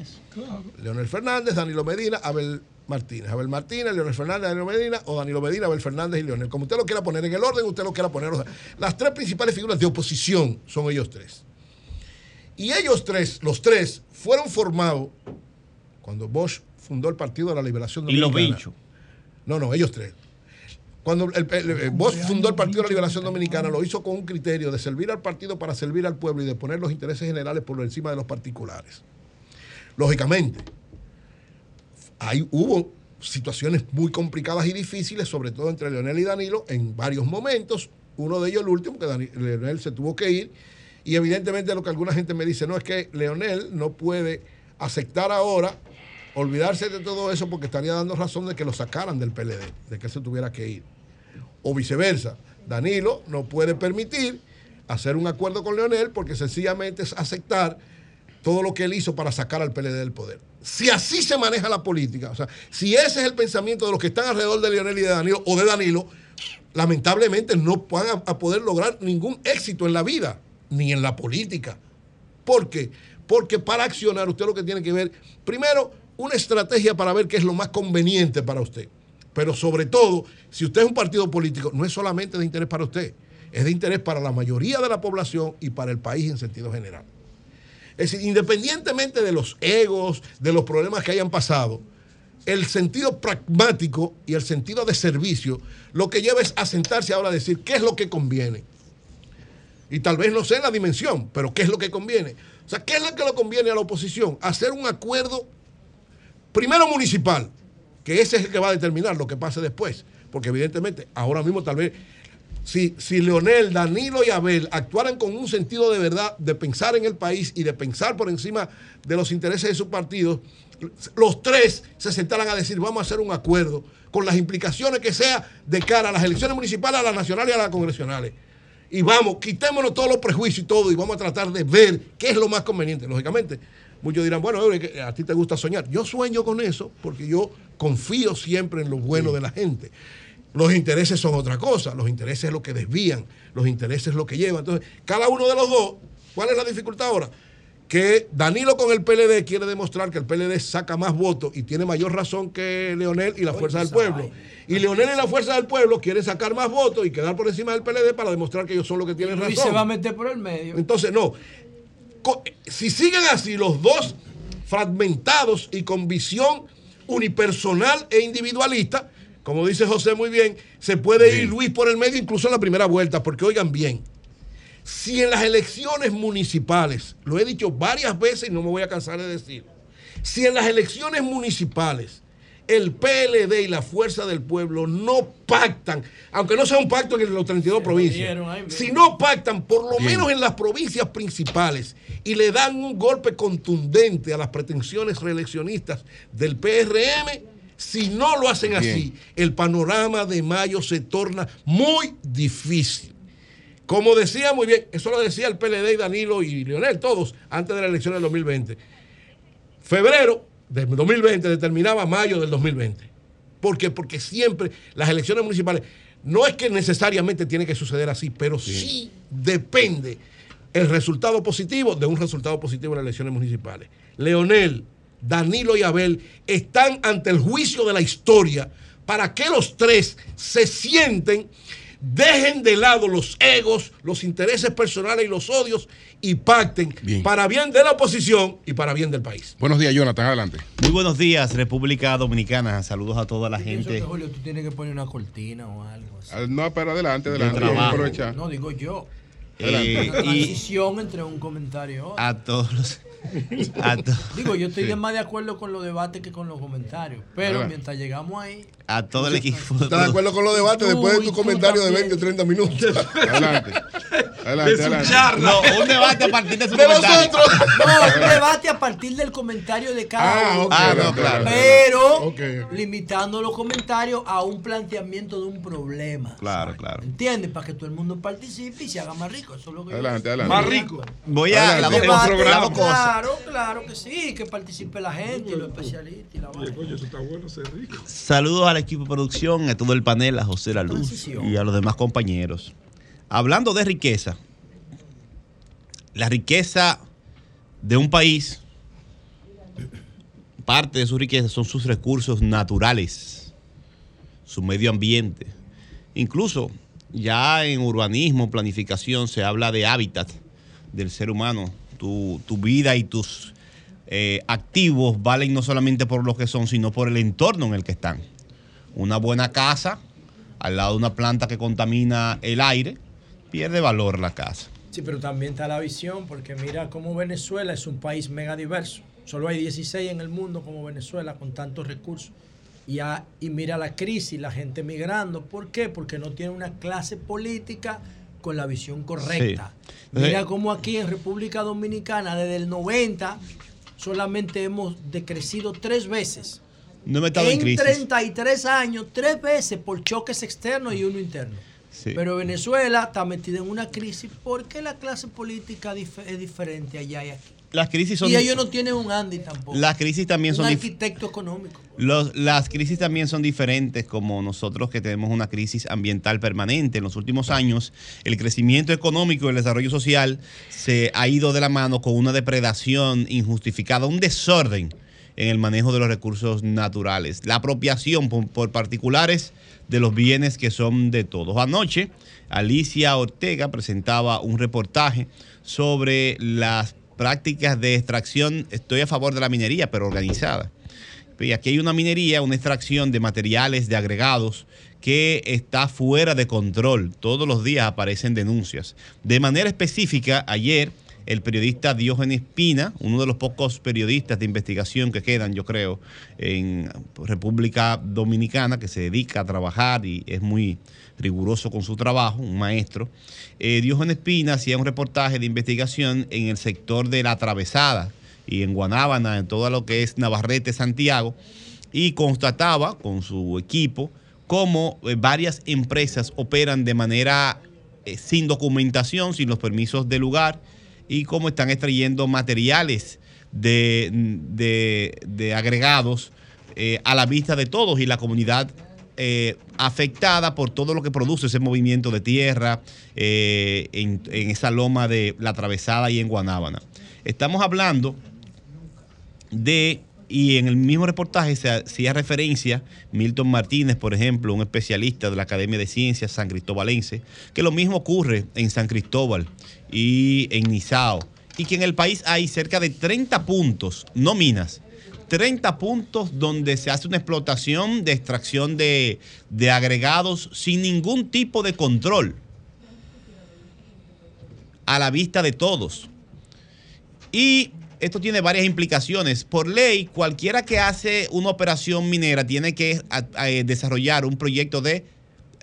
Leonel Fernández, Danilo Medina, Abel Martínez. Abel Martínez, Leonel Fernández, Danilo Medina, o Danilo Medina, Abel Fernández y Leonel. Como usted lo quiera poner en el orden, usted lo quiera poner. o sea, las tres principales figuras de oposición son ellos tres. Y ellos tres, los tres, fueron formados cuando Bosch fundó el Partido de la Liberación Y los Dominicana. bichos. No, no, ellos tres. Cuando el, el- el- Bosch fundó el Partido de la Liberación Dominicana, lo hizo con un criterio de servir al partido para servir al pueblo y de poner los intereses generales por encima de los particulares. Lógicamente, ahí hubo situaciones muy complicadas y difíciles, sobre todo entre Leonel y Danilo, en varios momentos. Uno de ellos, el último, que Leonel se tuvo que ir. Y evidentemente lo que alguna gente me dice, no, es que Leonel no puede aceptar ahora, olvidarse de todo eso porque estaría dando razón de que lo sacaran del PLD, de que se tuviera que ir. O viceversa, Danilo no puede permitir hacer un acuerdo con Leonel porque sencillamente es aceptar todo lo que él hizo para sacar al PLD del poder. Si así se maneja la política, o sea, si ese es el pensamiento de los que están alrededor de Leonel y de Danilo o de Danilo, lamentablemente no van a, a poder lograr ningún éxito en la vida, ni en la política. ¿Por qué? Porque para accionar usted lo que tiene que ver, primero, una estrategia para ver qué es lo más conveniente para usted. Pero sobre todo, si usted es un partido político, no es solamente de interés para usted, es de interés para la mayoría de la población y para el país en sentido general. Es decir, independientemente de los egos, de los problemas que hayan pasado, el sentido pragmático y el sentido de servicio, lo que lleva es a sentarse ahora a decir qué es lo que conviene. Y tal vez no sé la dimensión, pero ¿qué es lo que conviene? O sea, ¿qué es lo que le conviene a la oposición? Hacer un acuerdo, primero municipal, que ese es el que va a determinar lo que pase después. Porque evidentemente, ahora mismo tal vez, si, si Leonel, Danilo y Abel actuaran con un sentido de verdad, de pensar en el país y de pensar por encima de los intereses de sus partidos, los tres se sentaran a decir, vamos a hacer un acuerdo con las implicaciones que sea de cara a las elecciones municipales, a las nacionales y a las congresionales. Y vamos, quitémonos todos los prejuicios y todo y vamos a tratar de ver qué es lo más conveniente. Lógicamente, muchos dirán, bueno, a ti te gusta soñar. Yo sueño con eso porque yo confío siempre en lo bueno de la gente. Los intereses son otra cosa, los intereses es lo que desvían, los intereses es lo que llevan. Entonces, cada uno de los dos, ¿cuál es la dificultad ahora? Que Danilo con el PLD quiere demostrar que el PLD saca más votos y tiene mayor razón que Leonel y la Fuerza del Pueblo. Y Leonel y la Fuerza del Pueblo quieren sacar más votos y quedar por encima del PLD para demostrar que ellos son los que tienen Y razón. se va a meter por el medio. Entonces, no. Si siguen así los dos fragmentados y con visión unipersonal e individualista, como dice José muy bien, se puede ir Luis por el medio incluso en la primera vuelta, porque oigan bien, si en las elecciones municipales, lo he dicho varias veces y no me voy a cansar de decir, si en las elecciones municipales el PLD y la Fuerza del Pueblo no pactan, aunque no sea un pacto en las 32 provincias, si no pactan por lo Bien. menos en las provincias principales y le dan un golpe contundente a las pretensiones reeleccionistas del PRM, si no lo hacen así, el panorama de mayo se torna muy difícil. Como decía muy bien, eso lo decía el PLD y Danilo y Leonel, todos, antes de la elección del 2020. Febrero del 2020 determinaba mayo del 2020. ¿Por qué? Porque siempre las elecciones municipales, no es que necesariamente tiene que suceder así, pero sí, depende el resultado positivo de un resultado positivo en las elecciones municipales. Leonel, Danilo y Abel están ante el juicio de la historia para que los tres se sienten, dejen de lado los egos, los intereses personales y los odios y pacten para bien de la oposición y para bien del país. Buenos días, Jonathan, adelante. Muy buenos días, República Dominicana. Saludos a toda la gente. que, Julio, tú tienes que poner una cortina o algo así. Ah, No, pero adelante, Del adelante. aprovechar. No, digo yo. Eh, y transición entre un comentario y otro. a todos los. Digo, yo estoy Sí. más de acuerdo con los debates que con los comentarios. Pero mientras llegamos ahí. a todo el equipo. ¿Estás de acuerdo con los debates después de tu comentario de también. 20 o 30 minutos? Adelante. Adelante, adelante. No, un debate a partir de su De comentario. nosotros. No, un debate a partir del comentario de cada Ah, uno. Ah, no, claro. Pero limitando los comentarios a un planteamiento de un problema. Claro, claro. ¿Entiendes? Para que todo el mundo participe y se haga más rico. Eso es lo que Adelante, adelante. Más rico. Voy a dos Debate, cosas. Claro, claro que sí, que participe la gente y los especialistas y la vaina. Saludos al equipo de producción, a todo el panel, a José La Luz y a los demás compañeros. Hablando de riqueza, la riqueza de un país, parte de su riqueza son sus recursos naturales, su medio ambiente. Incluso ya en urbanismo, planificación, se habla de hábitat del ser humano. Tu, tu vida y tus eh, activos valen no solamente por lo que son, sino por el entorno en el que están. Una buena casa, al lado de una planta que contamina el aire, pierde valor la casa. Sí, pero también está la visión, porque mira cómo Venezuela es un país mega diverso. Solo hay 16 en el mundo como Venezuela con tantos recursos. Y, a- y mira la crisis, la gente migrando. ¿Por qué? Porque no tiene una clase política con la visión correcta. Sí. Mira cómo aquí en República Dominicana, desde el 90, solamente hemos decrecido tres veces. No estado en en crisis. 33 años, tres veces por choques externos y uno interno. Sí. Pero Venezuela está metida en una crisis porque la clase política es diferente allá y aquí. Las crisis son y ellos no tienen un Andy tampoco. Las crisis también un son arquitecto económico. Los- las crisis también son diferentes, como nosotros que tenemos una crisis ambiental permanente. En los últimos años, el crecimiento económico y el desarrollo social se ha ido de la mano con una depredación injustificada, un desorden en el manejo de los recursos naturales, la apropiación por, por particulares de los bienes que son de todos. Anoche, Alicia Ortega presentaba un reportaje sobre las prácticas de extracción. Estoy a favor de la minería, pero organizada. Y aquí hay una minería, una extracción de materiales, de agregados que está fuera de control. Todos los días aparecen denuncias. De manera específica, ayer el periodista Diógenes Pina, uno de los pocos periodistas de investigación que quedan, yo creo, en República Dominicana, que se dedica a trabajar y es muy riguroso con su trabajo, un maestro. Eh, Diógenes Pina hacía un reportaje de investigación en el sector de la atravesada y en Guanábana, en todo lo que es Navarrete, Santiago, y constataba con su equipo cómo eh, varias empresas operan de manera eh, sin documentación, sin los permisos de lugar, y cómo están extrayendo materiales de agregados eh, a la vista de todos y la comunidad eh, afectada por todo lo que produce ese movimiento de tierra eh, en, esa loma de la atravesada y en Guanábana. Estamos hablando de, y en el mismo reportaje se hacía referencia, Milton Martínez, por ejemplo, un especialista de la Academia de Ciencias San Cristobalense, que lo mismo ocurre en San Cristóbal y en Nizao, y que en el país hay cerca de 30 puntos, no minas, 30 puntos donde se hace una explotación de extracción de, de agregados sin ningún tipo de control a la vista de todos. Y esto tiene varias implicaciones. Por ley, cualquiera que hace una operación minera tiene que eh, desarrollar un proyecto de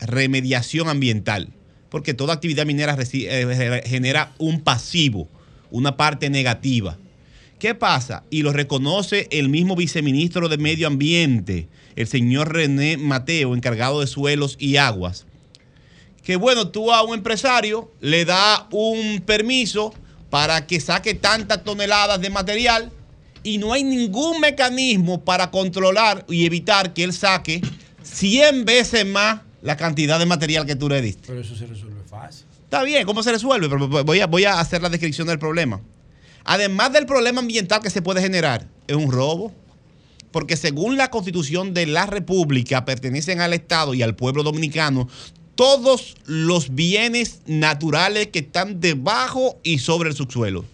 remediación ambiental, porque toda actividad minera eh, genera un pasivo, una parte negativa. ¿Qué pasa? Y lo reconoce el mismo viceministro de Medio Ambiente, el señor René Mateo, encargado de suelos y aguas. Que bueno, tú a un empresario le da un permiso para que saque tantas toneladas de material y no hay ningún mecanismo para controlar y evitar que él saque 100 veces más la cantidad de material que tú le diste. Pero eso se resuelve fácil. Está bien, ¿cómo se resuelve? Pero voy a, voy a hacer la descripción del problema. Además del problema ambiental que se puede generar, es un robo. Porque según la constitución de la República, pertenecen al Estado y al pueblo dominicano todos los bienes naturales que están debajo y sobre el subsuelo.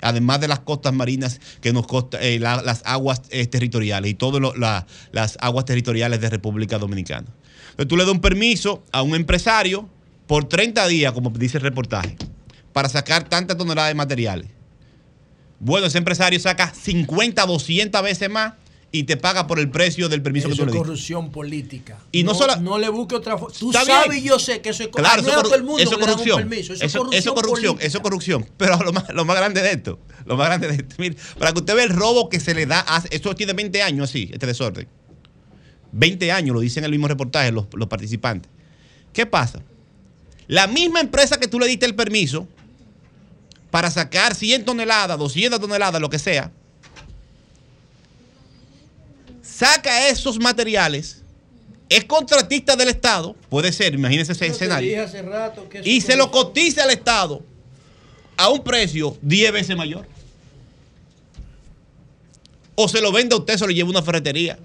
Además de las costas marinas, que nos costa, eh, la- las aguas eh, territoriales y todas las aguas territoriales de República Dominicana. Entonces tú le das un permiso a un empresario por 30 días, como dice el reportaje, para sacar tantas toneladas de materiales. Bueno, ese empresario saca 50, 200 veces más y te paga por el precio del permiso Eso que tú le diste. corrupción política. Y no sola- no le busque otra forma. Tú sabes bien. y yo sé que eso es corrupción. Claro, eso, todo el corru- mundo eso un corrupción. permiso. Eso, Eso, es corrupción. eso es corrupción, política. eso es corrupción. Pero lo más, lo más grande de esto, lo más grande de esto, mire, para que usted vea el robo que se le da, a- esto tiene 20 años así, este desorden. 20 años, lo dicen en el mismo reportaje los, los participantes. ¿Qué pasa? La misma empresa que tú le diste el permiso para sacar 100 toneladas, 200 toneladas, lo que sea, saca esos materiales, es contratista del Estado, puede ser, imagínense ese escenario. dije hace rato que eso y se lo cotiza al Estado a un precio 10 veces mayor. O se lo vende a usted, se lo lleva a una ferretería.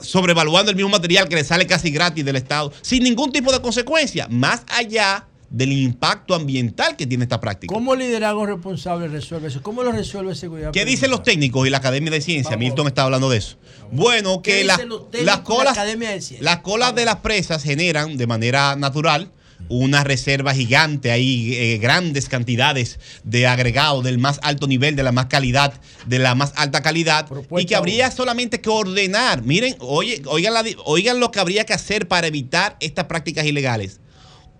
Sobrevaluando el mismo material que le sale casi gratis del Estado, sin ningún tipo de consecuencia, más allá del impacto ambiental que tiene esta práctica. ¿Cómo liderazgo responsable resuelve eso? ¿Cómo lo resuelve seguridad? ¿Qué dicen los técnicos y la Academia de Ciencia? Milton está hablando de eso. Bueno, ¿Qué que las la colas, de Ciencias? las colas de las presas generan de manera natural una reserva gigante, hay eh, grandes cantidades de agregado del más alto nivel, de la más calidad, de la más alta calidad, y que habría solamente que ordenar. Miren, oye, oigan, la oigan lo que habría que hacer para evitar estas prácticas ilegales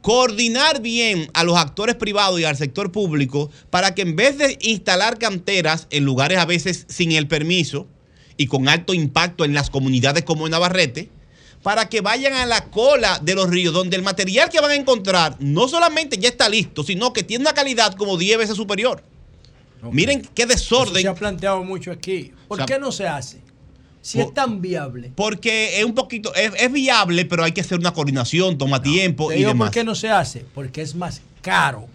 coordinar bien a los actores privados y al sector público para que en vez de instalar canteras en lugares a veces sin el permiso y con alto impacto en las comunidades como en Navarrete, para que vayan a la cola de los ríos, donde el material que van a encontrar no solamente ya está listo, sino que tiene una calidad como 10 veces superior. Miren qué Eso desorden. se ha planteado mucho aquí. ¿Por O sea, qué no se hace? Si por- es tan viable. Porque es un poquito, es, es viable, pero hay que hacer una coordinación, toma tiempo Te y digo demás. por qué no se hace. Porque es más caro.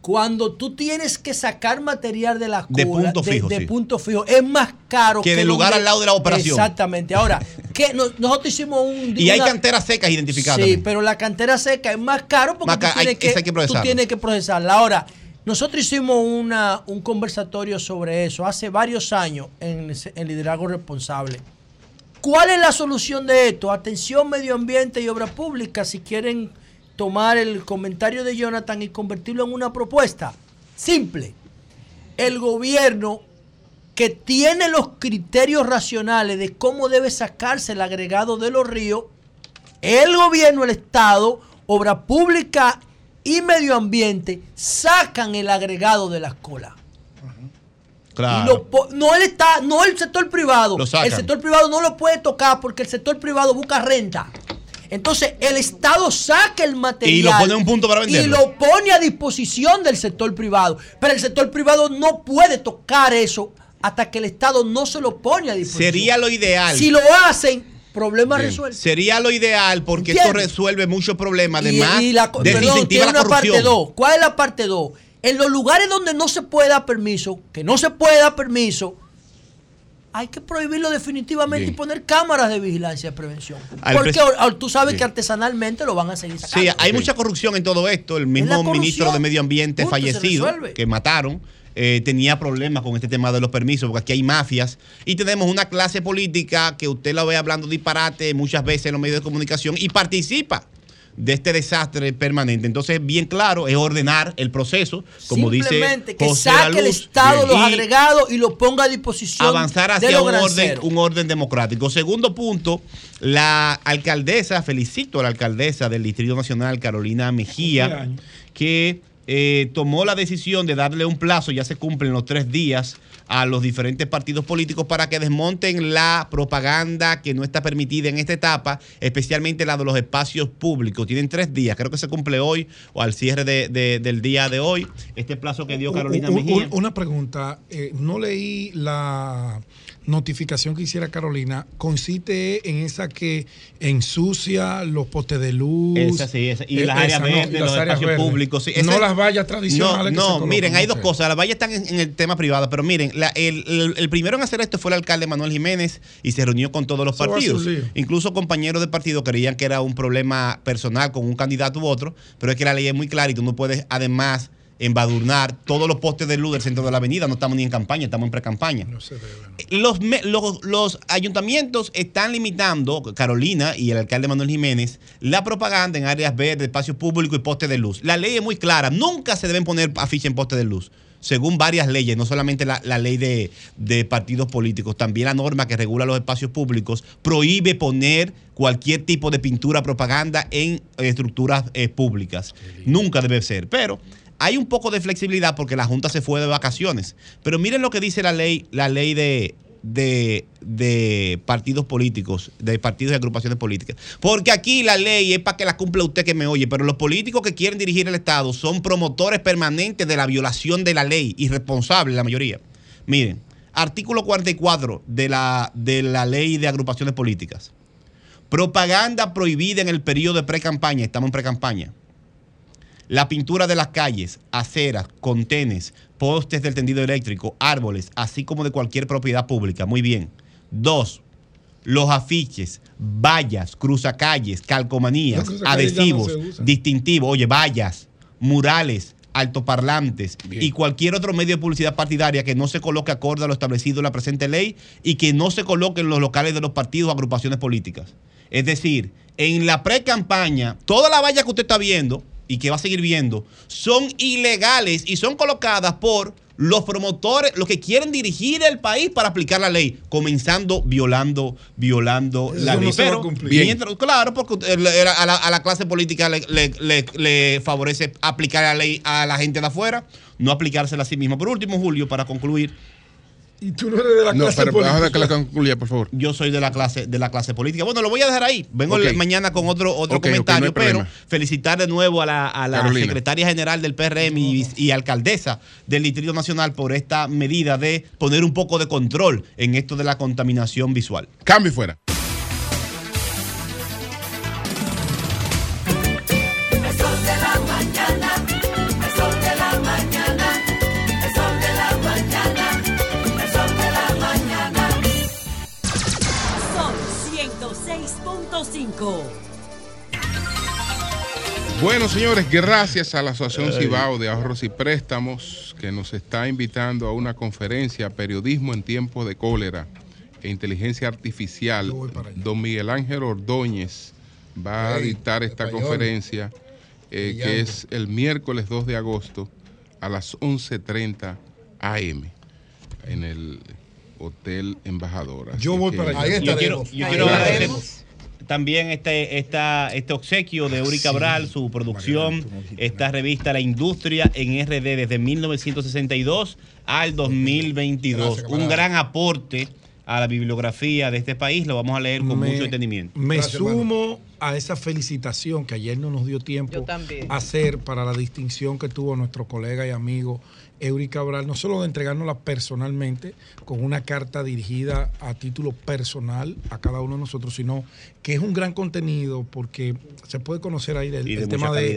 Cuando tú tienes que sacar material de la cola, De punto fijo, de sí. punto fijo, es más caro Que del donde- lugar al lado de la operación. Exactamente. Ahora, ¿qué? No- nosotros hicimos un. Y hay una- canteras secas identificadas. Sí, también. pero la cantera seca es más caro porque Más tú, ca- hay- tienes que, hay que tú tienes que procesarla. Ahora, nosotros hicimos una, un conversatorio sobre eso hace varios años en, en Liderazgo Responsable. ¿Cuál es la solución de esto? Atención, medio ambiente y obra pública, si quieren tomar el comentario de Jonathan y convertirlo en una propuesta. Simple. El gobierno que tiene los criterios racionales de cómo debe sacarse el agregado de los ríos, el gobierno, el Estado, obra pública y medio ambiente sacan el agregado de las colas. Y Claro. lo no el está, no el sector privado. El sector privado no lo puede tocar porque el sector privado busca renta. Entonces el Estado saca el material Y lo pone a un punto para y venderlo. lo pone a disposición del sector privado. Pero el sector privado no puede tocar eso hasta que el Estado no se lo pone a disposición. Sería lo ideal. Si lo hacen, problema Bien. resuelto. Sería lo ideal porque esto resuelve muchos problemas. Además, y la perdón, tiene la una parte corrupción. 2. ¿Cuál es la parte 2? En los lugares donde no se puede dar permiso, que no se puede dar permiso, hay que prohibirlo definitivamente Bien. y poner cámaras de vigilancia y prevención. Al Porque tú sabes Bien. que artesanalmente lo van a seguir sacando. Sí, hay mucha corrupción en todo esto. El mismo ministro de Medio Ambiente fallecido, que mataron, eh, tenía problemas con este tema de los permisos, porque aquí hay mafias. Y tenemos una clase política que usted la ve hablando disparate muchas veces en los medios de comunicación y participa de este desastre permanente. Entonces, bien claro, es ordenar el proceso, como dice Simplemente que José saque el Laluz, Estado los y agregados y lo ponga a disposición avanzar de hacia los un orden, un orden democrático. Segundo punto, la alcaldesa, felicito a la alcaldesa del Distrito Nacional, Carolina Mejía, que eh, tomó la decisión de darle un plazo, ya se cumplen los tres días, a los diferentes partidos políticos para que desmonten la propaganda que no está permitida en esta etapa, especialmente la de los espacios públicos. Tienen tres días, creo que se cumple hoy o al cierre de- de- del día de hoy, este plazo que dio Carolina Mejía. Una pregunta, eh, no leí la notificación que hiciera Carolina, consiste en esa que ensucia los postes de luz. Esa sí, esa. Y Eh, las áreas no, verdes, y los áreas espacios verdes. públicos. sí. no las vallas tradicionales. No, que se no colocan, miren, hay dos cosas. Las vallas están en, en el tema privado, pero miren, la- el, el- el primero en hacer esto fue el alcalde Manuel Jiménez y se reunió con todos los Eso partidos. Incluso compañeros de partido creían que era un problema personal con un candidato u otro, pero es que la ley es muy clara y tú no puedes además embadurnar todos los postes de luz del centro de la avenida. No estamos ni en campaña, estamos en pre-campaña. Los, me- los, los ayuntamientos están limitando, Carolina y el alcalde Manuel Jiménez, la propaganda en áreas verdes, espacios públicos y postes de luz. La ley es muy clara, nunca se deben poner afiches en postes de luz. Según varias leyes, no solamente la, la ley de, de partidos políticos, también la norma que regula los espacios públicos prohíbe poner cualquier tipo de pintura, propaganda en estructuras eh, públicas. Nunca debe ser. Pero hay un poco de flexibilidad porque la Junta se fue de vacaciones. Pero miren lo que dice la ley, la ley de, partidos políticos, de partidos y agrupaciones políticas. Porque aquí la ley es para que la cumpla usted que me oye, pero los políticos que quieren dirigir el Estado son promotores permanentes de la violación de la ley, irresponsables la mayoría. Miren, artículo 44 de la, de la ley de agrupaciones políticas. Propaganda prohibida en el periodo de pre-campaña, estamos en pre-campaña. La pintura de las calles, aceras, contenes, postes del tendido eléctrico, árboles, así como de cualquier propiedad pública. Muy bien. Dos, los afiches, vallas, cruzacalles, calcomanías, cruzacalles no adhesivos, distintivos, oye, vallas, murales, altoparlantes y cualquier otro medio de publicidad partidaria que no se coloque acorde a lo establecido en la presente ley y que no se coloque en los locales de los partidos o agrupaciones políticas. Es decir, en la pre-campaña, todas las vallas que usted está viendo y que va a seguir viendo son ilegales y son colocadas por los promotores, los que quieren dirigir el país para aplicar la ley, comenzando violando, violando Eso la ley. Pero mientras- claro, porque a la, a la clase política le, le- le- le favorece aplicar la ley a la gente de afuera, no aplicársela a sí mismo. Por último, Julio, para concluir. Y tú no eres de la No, clase pero política. déjame que la concluya, por favor. Yo soy de la clase de la clase política. Bueno, lo voy a dejar ahí. Vengo mañana con otro otro comentario, no pero problema. felicitar de nuevo a la, a la Carolina. secretaria general del PRM y, y alcaldesa del Distrito Nacional por esta medida de poner un poco de control en esto de la contaminación visual. Cambio fuera. Bueno, señores, gracias a la Asociación. Cibao de Ahorros y Préstamos que nos está invitando a una conferencia Periodismo en tiempos de cólera e Inteligencia Artificial, don Miguel Ángel Ordóñez, va a dictar esta español. conferencia eh, que es el miércoles 2 de agosto a las 11.30 AM en el Hotel Embajador. Así Yo voy que- para allá. Yo quiero, yo quiero también este, esta, este obsequio de Uri Cabral, su producción, esta revista La Industria en RD desde 1962 al 2022. Gracias, Un gran aporte a la bibliografía de este país, lo vamos a leer con Me- mucho entendimiento. Me sumo a esa felicitación que ayer no nos dio tiempo a hacer para la distinción que tuvo nuestro colega y amigo Eury Cabral, no solo de entregárnosla personalmente con una carta dirigida a título personal a cada uno de nosotros, sino que es un gran contenido porque se puede conocer ahí el, Y de el tema de,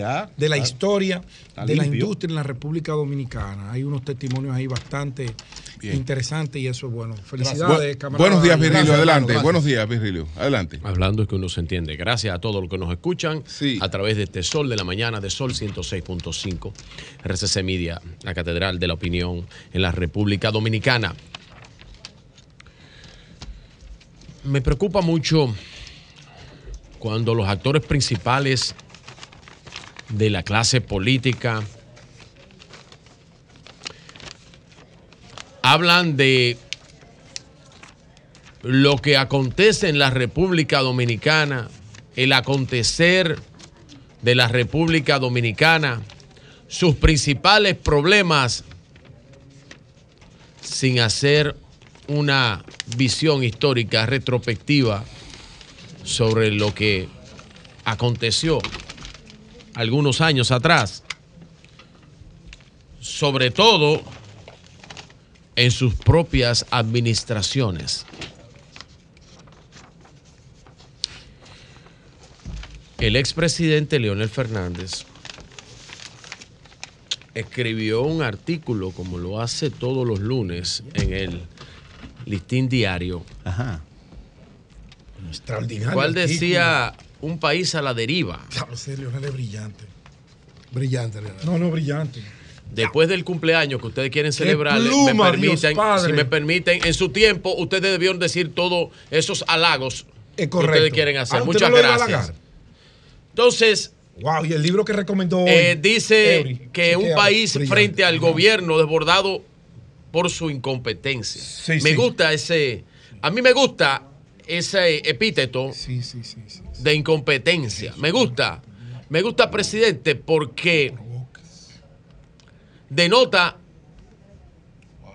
la historia Está de la industria en la República Dominicana. Hay unos testimonios ahí bastante interesantes y eso es bueno. Felicidades, Bu- camarada. buenos días, Virgilio. Gracias, Adelante. Buenos días, Virgilio. Adelante. Hablando es que uno se entiende. Gracias a todos los que nos escuchan a través de este Sol de la Mañana, de Sol 106.5, RCC Media, la Catedral de la Opinión en la República Dominicana. Me preocupa mucho cuando los actores principales de la clase política hablan de lo que acontece en la República Dominicana, el acontecer de la República Dominicana, sus principales problemas, sin hacer una visión histórica retrospectiva sobre lo que aconteció algunos años atrás, sobre todo en sus propias administraciones. El expresidente Leonel Fernández escribió un artículo, como lo hace todos los lunes, en el Listín Diario. Extraordinario. ¿Cuál artículo. decía un país a la deriva? Ese Leonel es brillante. Brillante, Leonel. No, no, brillante. Después del cumpleaños que ustedes quieren celebrar, me permiten, si me permiten, en su tiempo ustedes debieron decir todos esos halagos que correcto. ustedes quieren hacer. Ah, ¿usted Muchas gracias. Entonces, Wow, y el libro que recomendó hoy. eh, dice Eury, que un país brillante. frente al gobierno desbordado por su incompetencia. me sí. gusta ese, a mí me gusta ese epíteto de incompetencia. Me gusta, me gusta, presidente, porque denota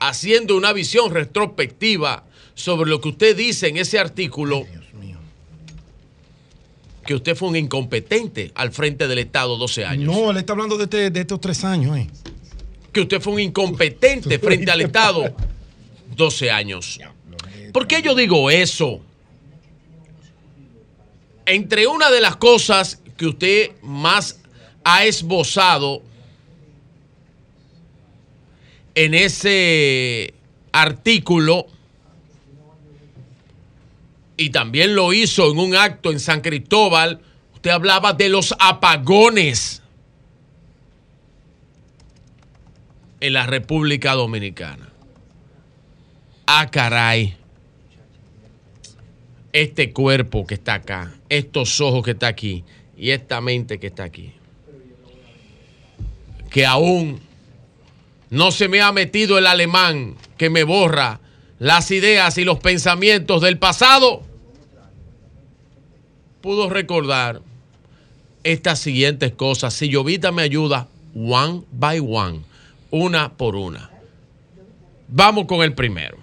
haciendo una visión retrospectiva sobre lo que usted dice en ese artículo, que usted fue un incompetente al frente del Estado 12 años. No, él está hablando de, este- de estos tres años. Eh. Que usted fue un incompetente frente al Estado 12 años. ¿Por qué yo digo eso? Entre una de las cosas que usted más ha esbozado en ese artículo y también lo hizo en un acto en San Cristóbal, usted hablaba de los apagones en la República Dominicana. Ah, caray. Este cuerpo que está acá, estos ojos que está aquí y esta mente que está aquí. Que aún no se me ha metido el alemán que me borra las ideas y los pensamientos del pasado. Pudo recordar estas siguientes cosas. Si Llovita me ayuda, one by one, una por una. Vamos con el primero.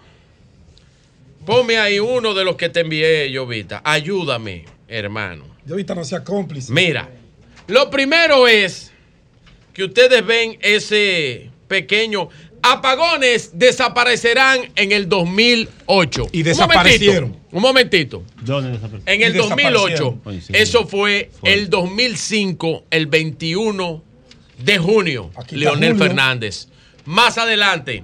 Ponme ahí uno de los que te envié, Llovita. Ayúdame, hermano. Ahorita no sea cómplice. Mira, lo primero es que ustedes ven ese pequeño apagones desaparecerán en el 2008. Y desaparecieron. Un momentito. Un momentito. En el Y 2008, desaparecieron. Oye, sí, eso fue el 2005, el 21 de junio, Leonel Julio. Fernández. Más adelante,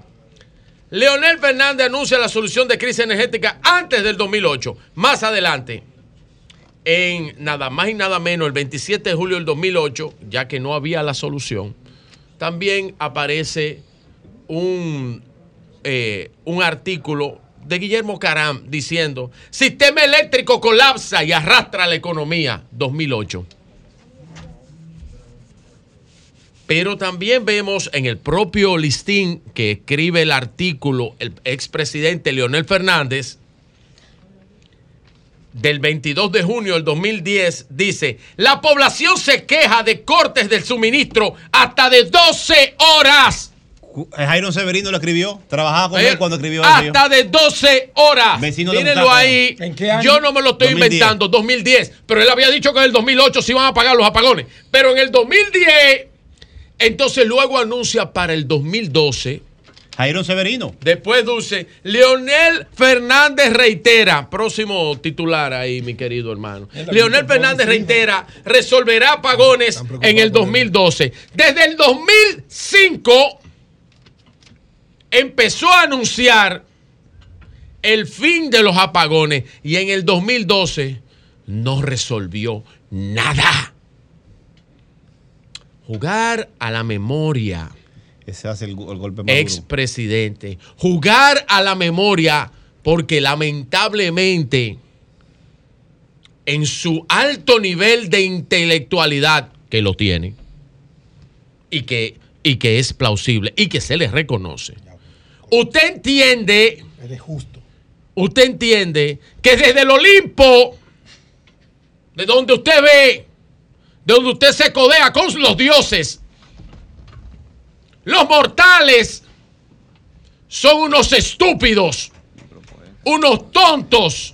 Leonel Fernández anuncia la solución de crisis energética antes del 2008. Más adelante, en nada más y nada menos, el 27 de julio del 2008, ya que no había la solución, también aparece un, eh, un artículo de Guillermo Caram diciendo, sistema eléctrico colapsa y arrastra la economía, 2008. Pero también vemos en el propio listín que escribe el artículo el expresidente Leonel Fernández del 22 de junio del 2010 dice, la población se queja de cortes del suministro hasta de 12 horas. Jairo Severino lo escribió. Trabajaba con Eh, él cuando escribió. Hasta de 12 horas. Vecino Mírenlo ahí. ¿En qué año? Yo no me lo estoy 2010. inventando, 2010. Pero él había dicho que en el 2008 se iban a pagar los apagones. Pero en el 2010, entonces luego anuncia para el 2012. Jairo Severino. Después dice, Leonel Fernández reitera, próximo titular ahí, mi querido hermano. Leonel Fernández reitera, resolverá apagones en el 2012. Desde el 2005 empezó a anunciar el fin de los apagones y en el 2012 no resolvió nada. Jugar a la memoria Ese hace el, el golpe más expresidente. Jugar a la memoria porque lamentablemente en su alto nivel de intelectualidad, que lo tiene, y que, y que es plausible, y que se le reconoce, usted entiende, usted entiende que desde el Olimpo, de donde usted ve, de donde usted se codea con los dioses, los mortales son unos estúpidos, unos tontos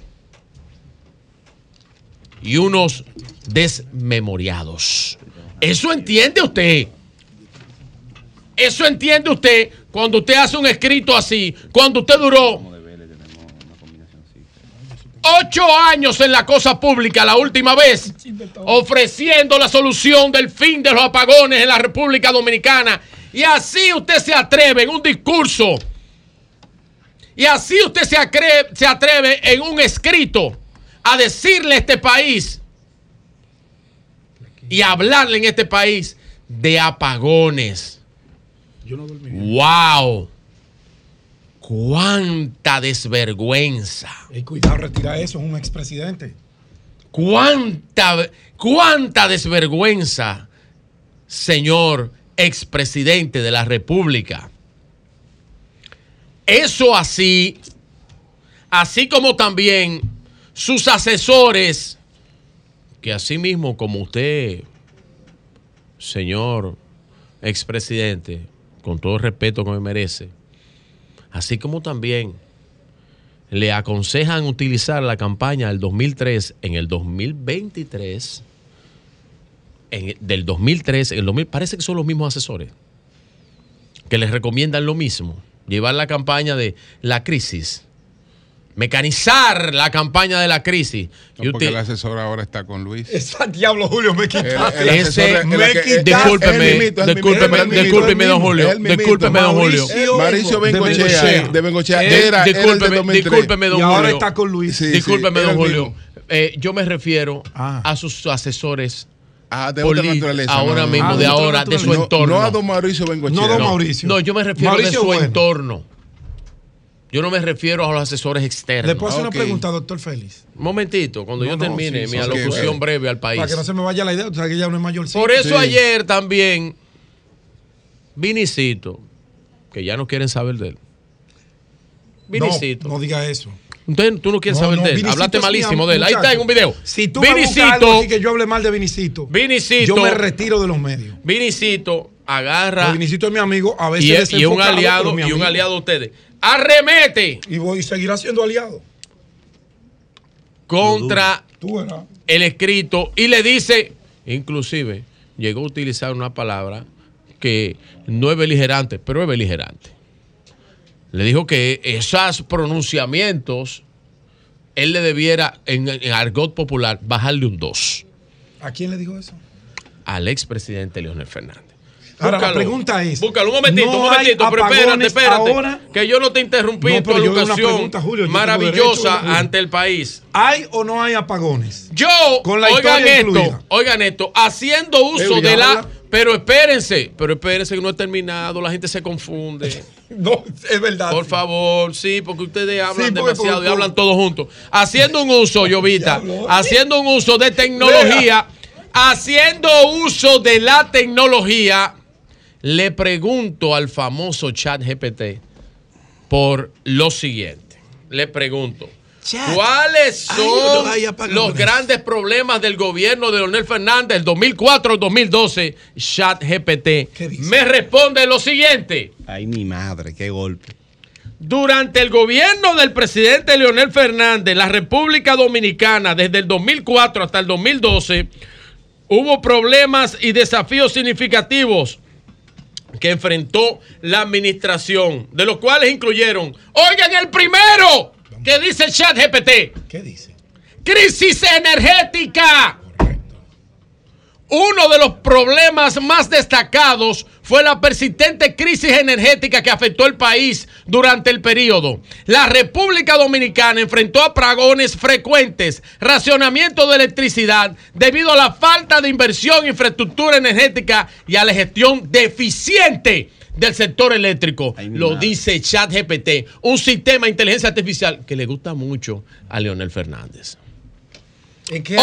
y unos desmemoriados. Eso entiende usted. Eso entiende usted cuando usted hace un escrito así, cuando usted duró ocho años en la cosa pública la última vez, ofreciendo la solución del fin de los apagones en la República Dominicana. Y así usted se atreve en un discurso. Y así usted se, acre- se atreve en un escrito a decirle a este país y hablarle en este país de apagones. ¡Wow! ¡Cuánta desvergüenza! Cuidado, retira eso, es un expresidente. ¿Cuánta, cuánta desvergüenza, señor expresidente de la República? Eso así, así como también sus asesores, que así mismo como usted, señor expresidente, con todo el respeto que me merece, así como también le aconsejan utilizar la campaña del 2003 en el 2023, en- del 2003, en el 2000, parece que son los mismos asesores que les recomiendan lo mismo, llevar la campaña de la crisis, mecanizar la campaña de la crisis. No, porque el asesor ahora está con Luis. Esa diablo, Julio, me quitaste. El- el asesor- Ese, el- discúlpeme, discúlpeme, discúlpeme, don Julio, discúlpeme, don Julio. Mauricio- Bengochea, de Bengochea, Eh, era, discúlpeme, 2003. discúlpeme, don Y ahora Julio. está con Luis. Discúlpeme, don Julio. Eh, yo me refiero Ah. a sus asesores Ah, de otra naturaleza. ahora no, mismo, de Ah, de ahora, de su. No- entorno. No a don Mauricio Bengochea. No, don Mauricio. No, yo me refiero de su bueno. entorno. Yo no me refiero a los asesores externos. ¿Le puedo hacer una pregunta, doctor Félix? Un momentito, cuando No, yo no, termine sí, mi alocución breve al país. Para que no se me vaya la idea, o sea que ya no es mayor. Por eso Sí. ayer también Vinicito, que ya no quieren saber de él. Vinicito. No, no diga eso. Entonces tú no quieres No, saber no, de él. Vinicito Hablaste malísimo de él. Ahí está en un video. Si tú me buscas algo Vinicito, aquí que yo hable mal de Vinicito, Vinicito, yo me retiro de los medios. Vinicito agarra Vinicito es mi amigo, a veces y, es- y un aliado y un aliado de ustedes. Arremete Y voy a seguir siendo aliado. contra Tú el escrito y le dice, inclusive, llegó a utilizar una palabra que no es beligerante, pero es beligerante. Le dijo que esos pronunciamientos, él le debiera, en, en argot popular, bajarle un 2 ¿A quién le dijo eso? al expresidente Leonel Fernández. Ahora, la pregunta es, Búscalo, un momentito, ¿no un momentito, pero espérate, espérate. ahora? Que yo no te interrumpí No, tu educación pregunta, Julio, maravillosa derecho, ante el país. ¿Hay o no hay apagones? Yo, Con la oigan esto, incluida. oigan esto, haciendo uso de la. Pero espérense, pero espérense que no he terminado, la gente se confunde. no, es verdad. Por favor, sí, porque ustedes hablan Sí, porque- demasiado porque- y hablan todos juntos. Haciendo un uso, Llovita, haciendo un uso de tecnología, haciendo uso de la tecnología, le pregunto al famoso chat GPT por lo siguiente. Le pregunto. ¿Cuáles Ay, son no, ay, apagamos los grandes problemas del gobierno de Leonel Fernández del 2004 al 2012? Chat GPT me responde lo siguiente. Ay, mi madre, qué golpe. Durante el gobierno del presidente Leonel Fernández, la República Dominicana, desde el 2004 hasta el 2012, hubo problemas y desafíos significativos que enfrentó la administración, de los cuales incluyeron, oigan el primero, que dice el chat GPT. ¿Qué dice? Crisis energética. Uno de los problemas más destacados fue la persistente crisis energética que afectó el país durante el periodo. La República Dominicana enfrentó apagones frecuentes, racionamiento de electricidad debido a la falta de inversión en infraestructura energética y a la gestión deficiente del sector eléctrico. Lo dice ChatGPT, un sistema de inteligencia artificial que le gusta mucho a Leonel Fernández.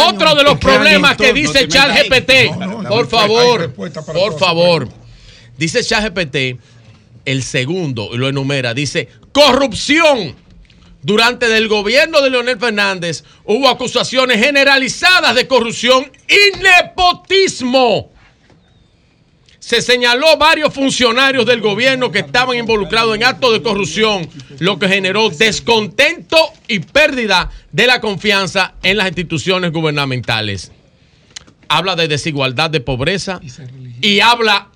Otro de los problemas que dice. ChatGPT, por favor, por favor, dice ChatGPT, el segundo, y lo enumera, dice corrupción. Durante el gobierno de Leonel Fernández hubo acusaciones generalizadas de corrupción y nepotismo. Se señaló varios funcionarios del gobierno que estaban involucrados en actos de corrupción, lo que generó descontento y pérdida de la confianza en las instituciones gubernamentales. Habla de desigualdad de pobreza y habla,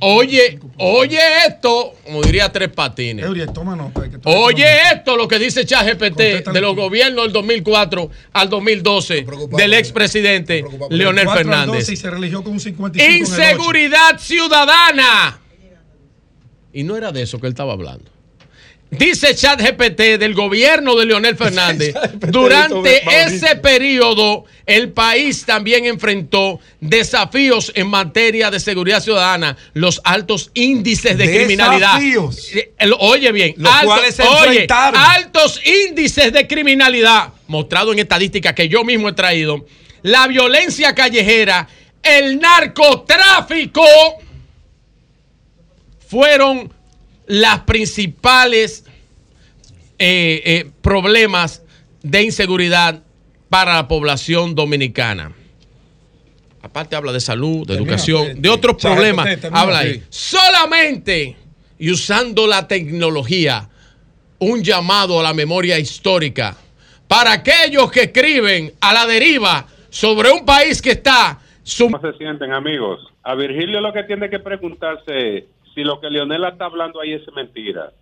oye, oye esto, como diría Tres Patines. Eury, toma nota. de que tú- Oye esto lo que dice ChatGPT de los gobiernos del 2004 al 2012 del expresidente Leonel 4 al Fernández. 12 y se religió con un 55 en el ocho. Inseguridad ciudadana. Y no era de eso que él estaba hablando. Dice ChatGPT del gobierno de Leonel Fernández. Durante ese periodo, el país también enfrentó desafíos en materia de seguridad ciudadana, los altos índices de criminalidad. Desafíos. Eh, Oye bien, Los alto- cuales se oye, enfrentaron. altos índices de criminalidad, mostrado en estadísticas que yo mismo he traído, la violencia callejera, el narcotráfico, fueron las principales eh, eh, problemas de inseguridad para la población dominicana. Aparte habla de salud, de educación, eh, de otros problemas. Habla ahí. Solamente y usando la tecnología, un llamado a la memoria histórica para aquellos que escriben a la deriva sobre un país que está ¿Cómo se sienten, amigos? A Virgilio lo que tiene que preguntarse es si lo que Leonela está hablando ahí es mentira.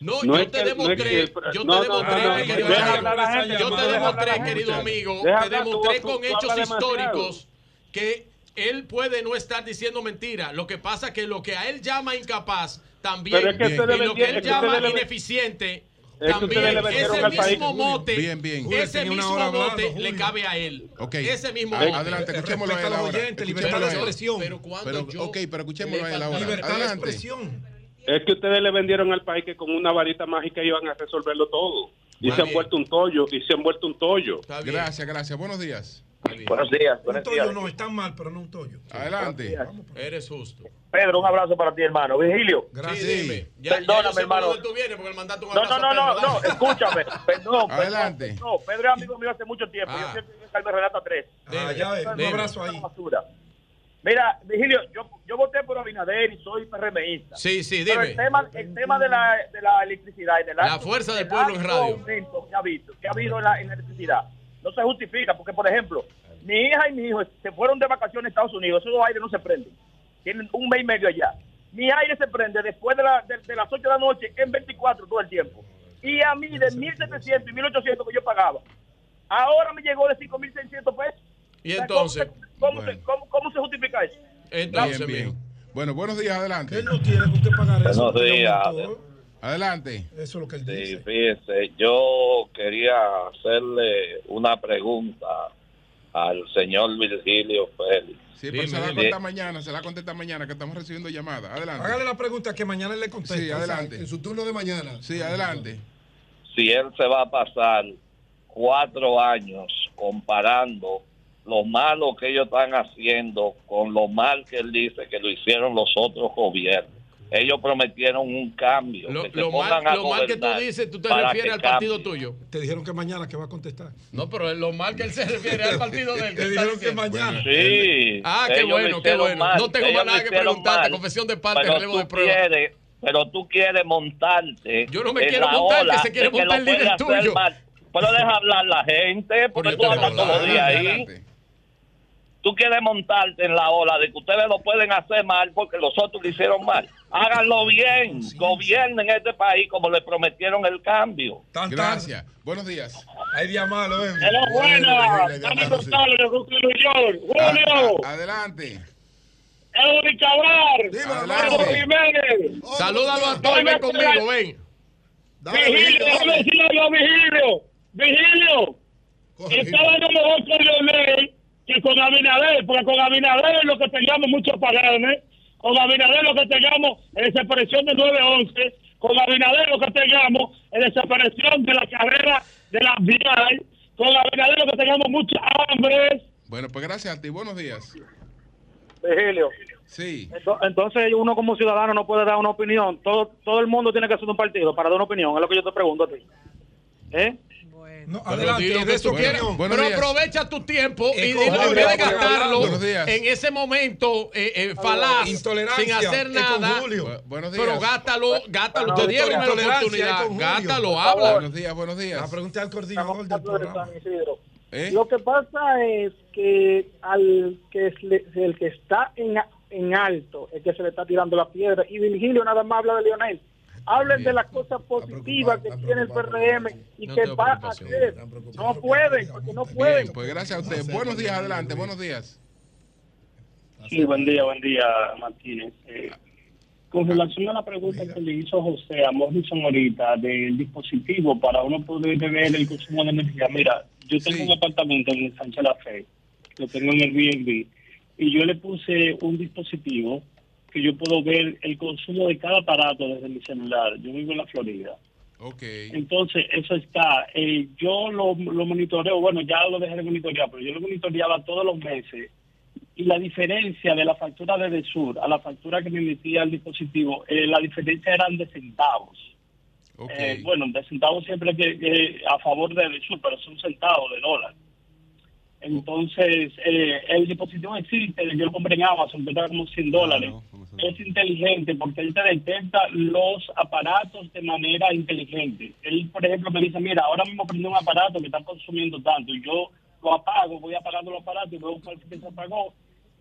No, No yo te que- demostré, no que yo te demostré, querido amigo, yo te demostré, querido amigo, te demostré con hechos históricos que él puede no estar diciendo mentira. Lo que pasa es que lo que a él llama incapaz también y lo que él llama ineficiente Es también ese país. mismo mote, bien, ese mismo hablando, mote le cabe a él. Ok. Ese mismo mote. Adelante, escuchémoslo a él ahora. libertad de expresión. Pero cuando Pero, yo ok, pero escuchémoslo a él le ahora. Libertad de expresión. Es que ustedes le vendieron al país que con una varita mágica iban a resolverlo todo. Y se han vuelto un tollo, y se han vuelto un tollo. Gracias, gracias. Buenos días. Buenos días, Un buenos tollo días. no, está mal, pero no un tollo. Adelante. Eres justo. Pedro, un abrazo para ti, hermano. Virgilio. Gracias. Sí, dime. Ya, ya Perdóname, yo sé por hermano. tú vienes porque el mandato un No, no, no, no, no, escúchame. Perdón, Adelante. perdón. No, Pedro es amigo mío hace mucho tiempo. Ah. Yo siempre en Carmen Renata 3. Ah, ya ves, un abrazo ahí. Basura. Mira, Virgilio, yo, yo voté por Abinader y soy PRMista. Sí, sí, Pero dime. el tema, el tema de, la, de la electricidad y del La fuerza del pueblo en radio. aumento que ha, visto, que ha habido en la, en la electricidad no se justifica porque, por ejemplo, mi hija y mi hijo se fueron de vacaciones a Estados Unidos, esos dos aires no se prenden. Tienen un mes y medio allá. Mi aire se prende después de, la- de- de las 8 de la noche en 24 todo el tiempo. Y a mí de 1.700 y 1.800 que yo pagaba, ahora me llegó de 5.600 pesos. Y entonces, ¿Cómo, se- cómo, Bueno. se, cómo, cómo se justifica eso? entonces, Bien, bien. Bueno, buenos días, adelante. Él no tiene que usted pagar eso. Buenos días. Adelante. Eso es lo que él Sí, dice. fíjese, yo quería hacerle una pregunta al señor Virgilio Félix. Sí, pero se la contesta mañana, se la contesta mañana, que estamos recibiendo llamadas. Adelante. Hágale la pregunta que mañana le conteste. Sí, adelante. En su turno de mañana. Sí, adelante. si él se va a pasar cuatro años comparando lo malo que ellos están haciendo con lo mal que él dice que lo hicieron los otros gobiernos. Ellos prometieron un cambio. Lo, que se lo mal, lo mal que tú dices, tú te refieres al partido cambie. tuyo. Te dijeron que mañana que va a contestar. No, pero lo mal que él se refiere al partido de él. Te dijeron que mañana. Sí. Ah, qué bueno, qué bueno. mal, No tengo ellos más nada que preguntarte. mal, Confesión de parte, relevo de tú prueba. quieres- pero tú quieres montarte. Yo no me quiero montar, que se quiere montar el líder tuyo. Pero deja hablar la gente, porque tú hablas todos los días ahí. Tú quieres montarte en la ola de que ustedes lo pueden hacer mal porque los otros lo hicieron mal. Háganlo bien, gobiernen este país como le prometieron el cambio. Gracias. Buenos días. Hay día malo, ¿eh? Buenas. Dani González York. Julio. A- Adelante. Edwin Cabral. Pedro Jiménez. Salúdalo a todos y ven conmigo, ven. Vigilio, déjame a Vigilio. Vigilio. Está dando mejor con Leonel que con Abinader, porque con Abinader es lo que teníamos muchos paganes. Con Abinader lo que tengamos es desaparición de 911. Con Abinader lo que tengamos es desaparición de la carrera de la vial. Con Abinader lo que tengamos mucha hambre. Bueno, pues gracias a ti. Buenos días. Vigilio. Sí. Ento- Entonces uno como ciudadano no puede dar una opinión. Todo todo el mundo tiene que hacer un partido para dar una opinión. Es lo que yo te pregunto a ti. ¿Eh? No, Pero adelante, que tú quieras. Pero días. aprovecha tu tiempo y, y en vez de gastarlo en ese momento eh, eh, falaz, Intolerancia, sin hacer es nada. Pero gátalo, gátalo. Te dieron es oportunidad. Gátalo, habla. Buenos días, buenos días. La pregunta al coordinador del programa. ¿Eh? Lo que pasa es que al que le- el que está en, en alto es que se le está tirando la piedra y Virgilio nada más habla de Lionel. Hablen de las cosas positivas que tiene el PRM y No que va a hacer. No pueden, porque no pueden. Bien, pues gracias a usted. Buenos días, adelante. Buenos días. Sí, buen día, buen día, Martínez. Eh, con relación a la pregunta que le hizo José a Morrison ahorita del dispositivo para uno poder ver el consumo de energía, mira, yo tengo un apartamento en el Sánchez La Fe, lo tengo en el Airbnb, y yo le puse un dispositivo que yo puedo ver el consumo de cada aparato desde mi celular. Yo vivo en la Florida. Ok. Entonces, eso está. Eh, yo lo, lo monitoreo, bueno, ya lo dejé de monitorear, pero yo lo monitoreaba todos los meses. Y la diferencia de la factura de Desur a la factura que me emitía el dispositivo, eh, la diferencia eran de centavos. Eh, bueno, de centavos siempre que, que a favor de Desur, pero son centavos de dólar. Entonces, eh, el dispositivo existe, yo lo compré en Amazon, que está como 100 dólares. Es inteligente porque él te detecta los aparatos de manera inteligente. Él, por ejemplo, me dice, mira, ahora mismo prende un aparato que está consumiendo tanto y yo lo apago, voy apagando los aparatos y veo cuál que se apagó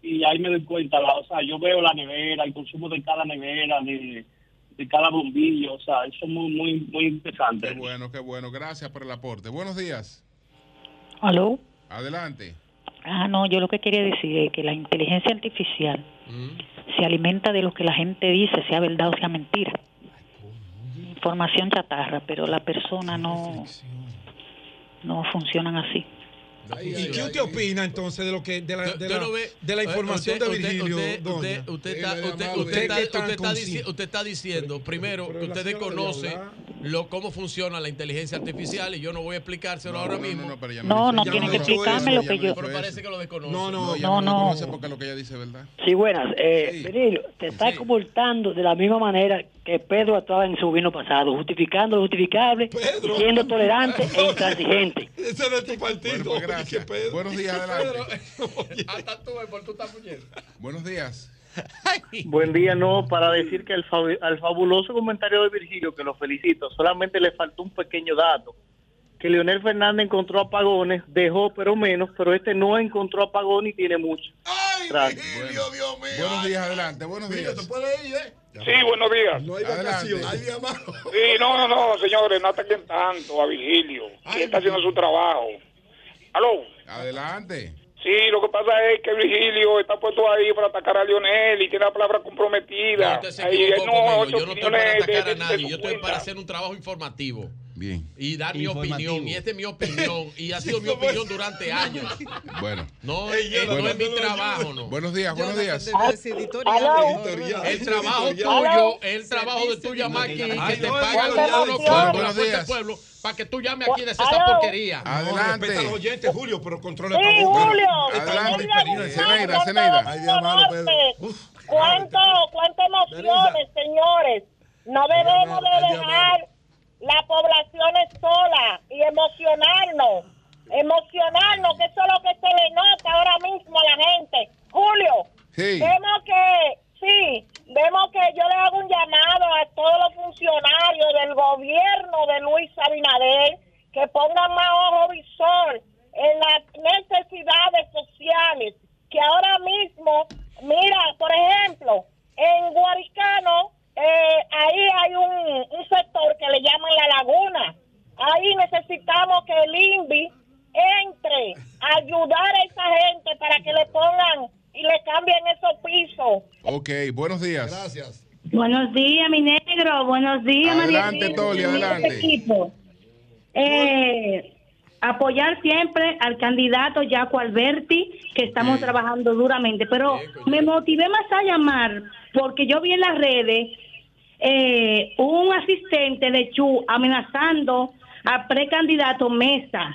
y ahí me doy cuenta, la- o sea, yo veo la nevera, el consumo de cada nevera, de, de cada bombillo, o sea, eso es muy, muy, muy interesante. Qué bueno, qué bueno. Gracias por el aporte. Buenos días. ¿Aló? Adelante. Ah, no, yo lo que quería decir es que la inteligencia artificial se alimenta de lo que la gente dice, sea verdad o sea mentira. Información chatarra, pero la persona no, no funcionan así. ¿Y qué usted opina entonces de lo que de la, de la, ve- de la eh, información usted- de usted- Virgilio? Usted, está, está, está está diciendo primero que usted desconoce lo, cómo funciona la inteligencia artificial y yo no voy a explicárselo ahora mismo. No, pero ya No, no ya tiene que eso, explicarme lo que yo- Pero parece que lo desconoce. No, no, No, no, no. porque lo que ella dice es verdad. Sí, buenas. Eh, te estás comportando de la misma manera que Pedro actuaba en su gobierno pasado, justificando lo justificable, siendo tolerante e intransigente. Ese es de tu partido. Gracias. Buenos días, adelante. Hasta tú, por tú estás muñeco. Buenos días. Buen día, no, para decir que al, fabu- al fabuloso comentario de Virgilio, que lo felicito, solamente le faltó un pequeño dato, que Leonel Fernández encontró apagones, dejó pero menos, pero este no encontró apagón y tiene mucho. Gracias. Buenos días, adelante. Buenos días. Sí, buenos días. No hay vacaciones. Sí, no, no, no, señores, no ataquen tanto a Virgilio, que está haciendo su trabajo. Aló. Adelante. Sí, lo que pasa es que Virgilio está puesto ahí para atacar a Lionel y tiene la palabra comprometida. Ahí, no, ocho Yo no estoy para atacar de- a nadie. Yo estoy cuenta. para hacer un trabajo informativo. Bien. y dar mi opinión. Y esta es mi opinión. Y ha sido mi opinión durante años. Bueno. No, eh, no es mi trabajo, no. Buenos días, buenos días. El trabajo tuyo, el trabajo de tu llamar aquí, que te pagan unos Buenos del pueblo, para que tú llames aquí de esa porquería. Adelante. Respeta a los oyentes, Julio, pero controla Sí, el programa. Julio. Adelante. Experiencia. Zeneida, Zeneida. Ay, Dios malo, Pedro. ¿Cuánto, cuántas emociones, señores? No debemos de dejar la población sola y emocionarnos. Emocionarnos, que eso es lo que se le nota ahora mismo a la gente. Julio, Sí. vemos que, sí, vemos que yo le hago un llamado a todos los funcionarios del gobierno de Luis Abinader que pongan más ojo visor en las necesidades sociales, que ahora mismo, mira, por ejemplo, en Guaricano, eh, ahí hay un, un sector que le llaman la laguna. Ahí necesitamos que el INVI entre a ayudar a esa gente para que le pongan y le cambien esos pisos. Ok, buenos días. Gracias. Buenos días, mi negro. Buenos días, María Adelante, Toli, adelante. equipo. Eh, apoyar siempre al candidato Jaco Alberti, que estamos trabajando duramente. Pero me motivé más a llamar porque yo vi en las redes eh, un asistente de Chu amenazando a precandidato Mesa.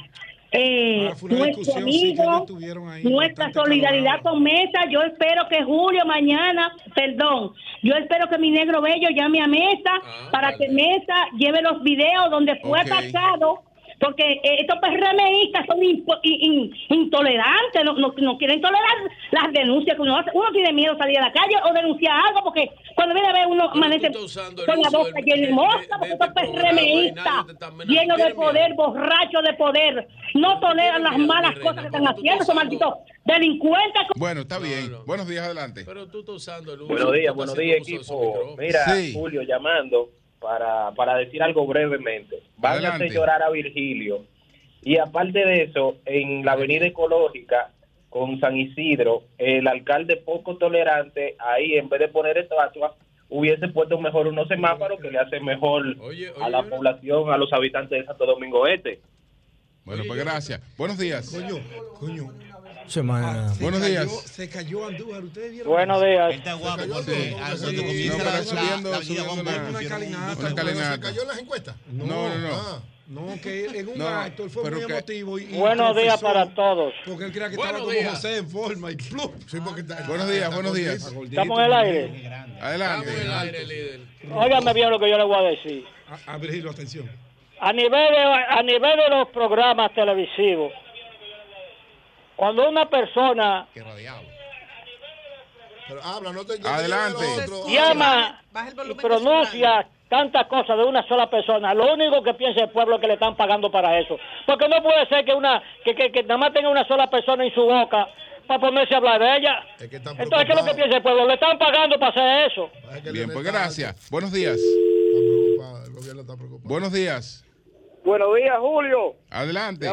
Eh, Ah, nuestro sí, amigo, ahí nuestra solidaridad con Mesa. Yo espero que Julio mañana, perdón, yo espero que mi negro bello llame a Mesa para que Mesa lleve los videos donde fue Ok. atacado. Porque eh, estos PRMistas son impo- in- in- intolerantes, no, no, no quieren tolerar las denuncias que uno hace. Uno tiene miedo salir a la calle o denunciar algo, porque cuando viene a ver uno amanece con la boca llena de mosca, porque estos PRMistas llenos de poder, borrachos de poder, no toleran las malas cosas que están haciendo esos malditos delincuentes. Bueno, está bien. Buenos días, adelante. Pero tú estás usando el uso. Buenos días, buenos días, equipo. Mira. Julio, llamando para, para decir algo brevemente. Van a llorar a Virgilio. Y aparte de eso, en la avenida ecológica con San Isidro, el alcalde poco tolerante, ahí en vez de poner estatuas, hubiese puesto mejor unos semáforos que le hacen mejor a la población, a los habitantes de Santo Domingo Este. Bueno, pues gracias. Buenos días. Coño, coño. Semana. Se Buenos cayó- días. Se cayó Andújar. ¿Ustedes vieron? Buenos días. Está guapo Se cayó porque al- comienza la, subiendo- la subiendo una- calinata. una pero calinata. ¿Se cayó en las encuestas? No, no, no. Ah, no, que en un No, acto él fue muy que- emotivo. Y, Buenos días para todos. Porque él creía que Buenos estaba como días. José en forma y ¡plup! Sí, porque está- Buenos días, buenos días. ¿Estamos en el aire? Estamos en Adelante. el aire, líder. Óigame bien lo que yo le voy a decir. A, a Virgilio, atención. A nivel, de, a nivel de los programas televisivos, cuando una persona Que radiado. Pero habla, no te Adelante. otro. llama y pronuncia tantas cosas de una sola persona, lo único que piensa el pueblo es que le están pagando para eso. Porque no puede ser que una que, que, que nada más tenga una sola persona en su boca para ponerse a hablar de ella. Es que Entonces, ¿qué es lo que piensa el pueblo? Le están pagando para hacer eso. Es que Bien, pues gracias. Buenos días. Está preocupado, el gobierno está preocupado. Buenos días. Buenos días, Julio. Adelante.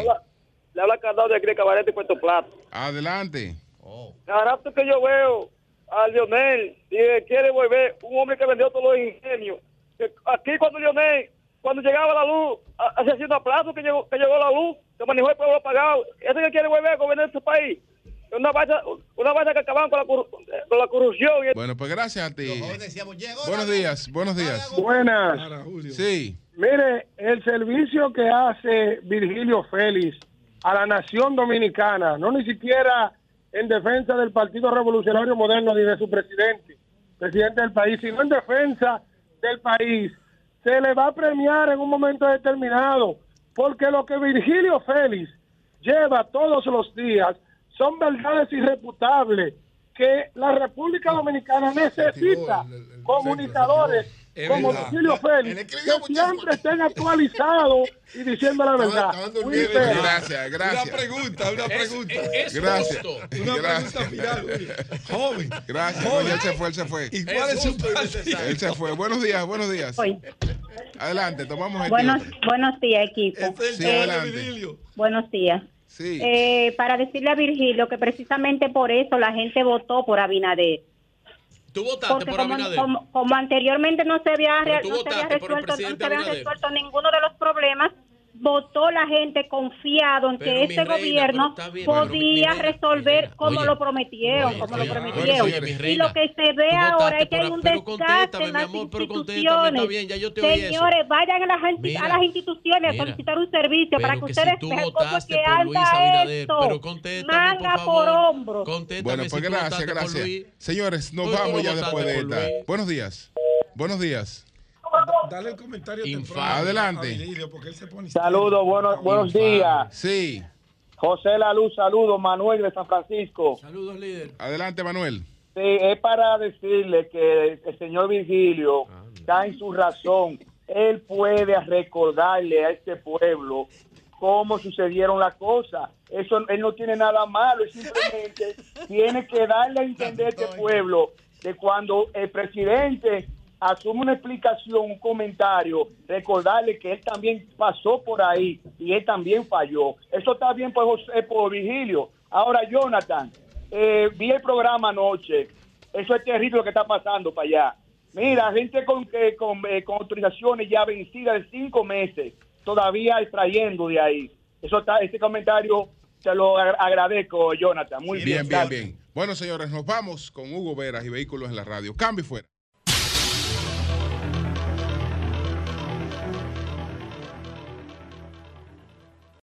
Le habla Candado de Grey Cabaret y Puerto Plata. Adelante. Cada rato que yo veo a Lionel y que quiere volver un hombre que vendió todos los ingenios. Aquí cuando Lionel, cuando llegaba la luz, hace así un aplauso que llegó, que llegó la luz, que manejó el pueblo apagado. Ese que quiere volver a gobernar este país. Una vaina, una vaina que acaban con la, con la corrupción. Y Bueno, pues gracias a ti. Decíamos, llegó Buenos días, buenos días. Buenas. Sí. Mire, el servicio que hace Virgilio Félix a la nación dominicana, no ni siquiera en defensa del Partido Revolucionario Moderno ni de su presidente, presidente del país, sino en defensa del país, se le va a premiar en un momento determinado, porque lo que Virgilio Félix lleva todos los días son verdades irreputables que la República Dominicana necesita comunicadores Es como verdad. Virgilio Félix, que siempre estén actualizados y diciendo la verdad. Gracias, gracias. Una pregunta, una pregunta. Es Gracias. justo. Una Gracias. pregunta final. Joven. Gracias. Joven. No, él se fue, él se fue. ¿Y cuál es, Es su partido? Él se fue. Buenos días, buenos días. Hoy. Adelante, tomamos este Buenos, buenos días, equipo. Este es Sí, el adelante. Virgilio. Buenos días. Sí. Eh, para decirle a Virgilio que precisamente por eso la gente votó por Abinader. Tú votaste por como, Abinader. como- como anteriormente no se había, no se había resuelto, no se Abinader. resuelto ninguno de los problemas, votó la gente confiado en Pero, que este reina, gobierno bien, podía reina, resolver como oye, lo prometieron, oye, como oye, lo prometieron. y reina, lo que se ve ahora es que hay un desgaste contéstame, en mi las amor, instituciones. bien, ya yo te oí eso. Señores, vayan a las, Mira, a las instituciones a mira, solicitar un servicio para que, que ustedes si vean cómo es que anda esto. Manga por hombro. Bueno, pues gracias, gracias. Señores, nos vamos ya después de esta. Buenos días. Buenos días. Dale el comentario temprano Adelante. a Virgilio, porque él se pone Saludos, buenos, buenos días. Sí. José La Luz, saludos. Manuel de San Francisco. Saludos, líder. Adelante, Manuel. Sí, es para decirle que el señor Virgilio está en su razón. Él puede recordarle a este pueblo cómo sucedieron las cosas. Eso él no tiene nada malo, simplemente tiene que darle a entender a este pueblo que cuando el presidente asume una explicación, un comentario, recordarle que él también pasó por ahí y él también falló. Eso está bien por José, por Virgilio. Ahora, Jonathan, eh, vi el programa anoche. Eso es terrible lo que está pasando para allá. Mira, gente con, eh, con, eh, con autorizaciones ya vencidas de cinco meses, todavía extrayendo de ahí. Eso está, este comentario te lo agra- agradezco, Jonathan. Muy bien. Bien, bien, bien. Bueno, señores, nos vamos con Hugo Veras y Vehículos en la Radio. Cambio fuera.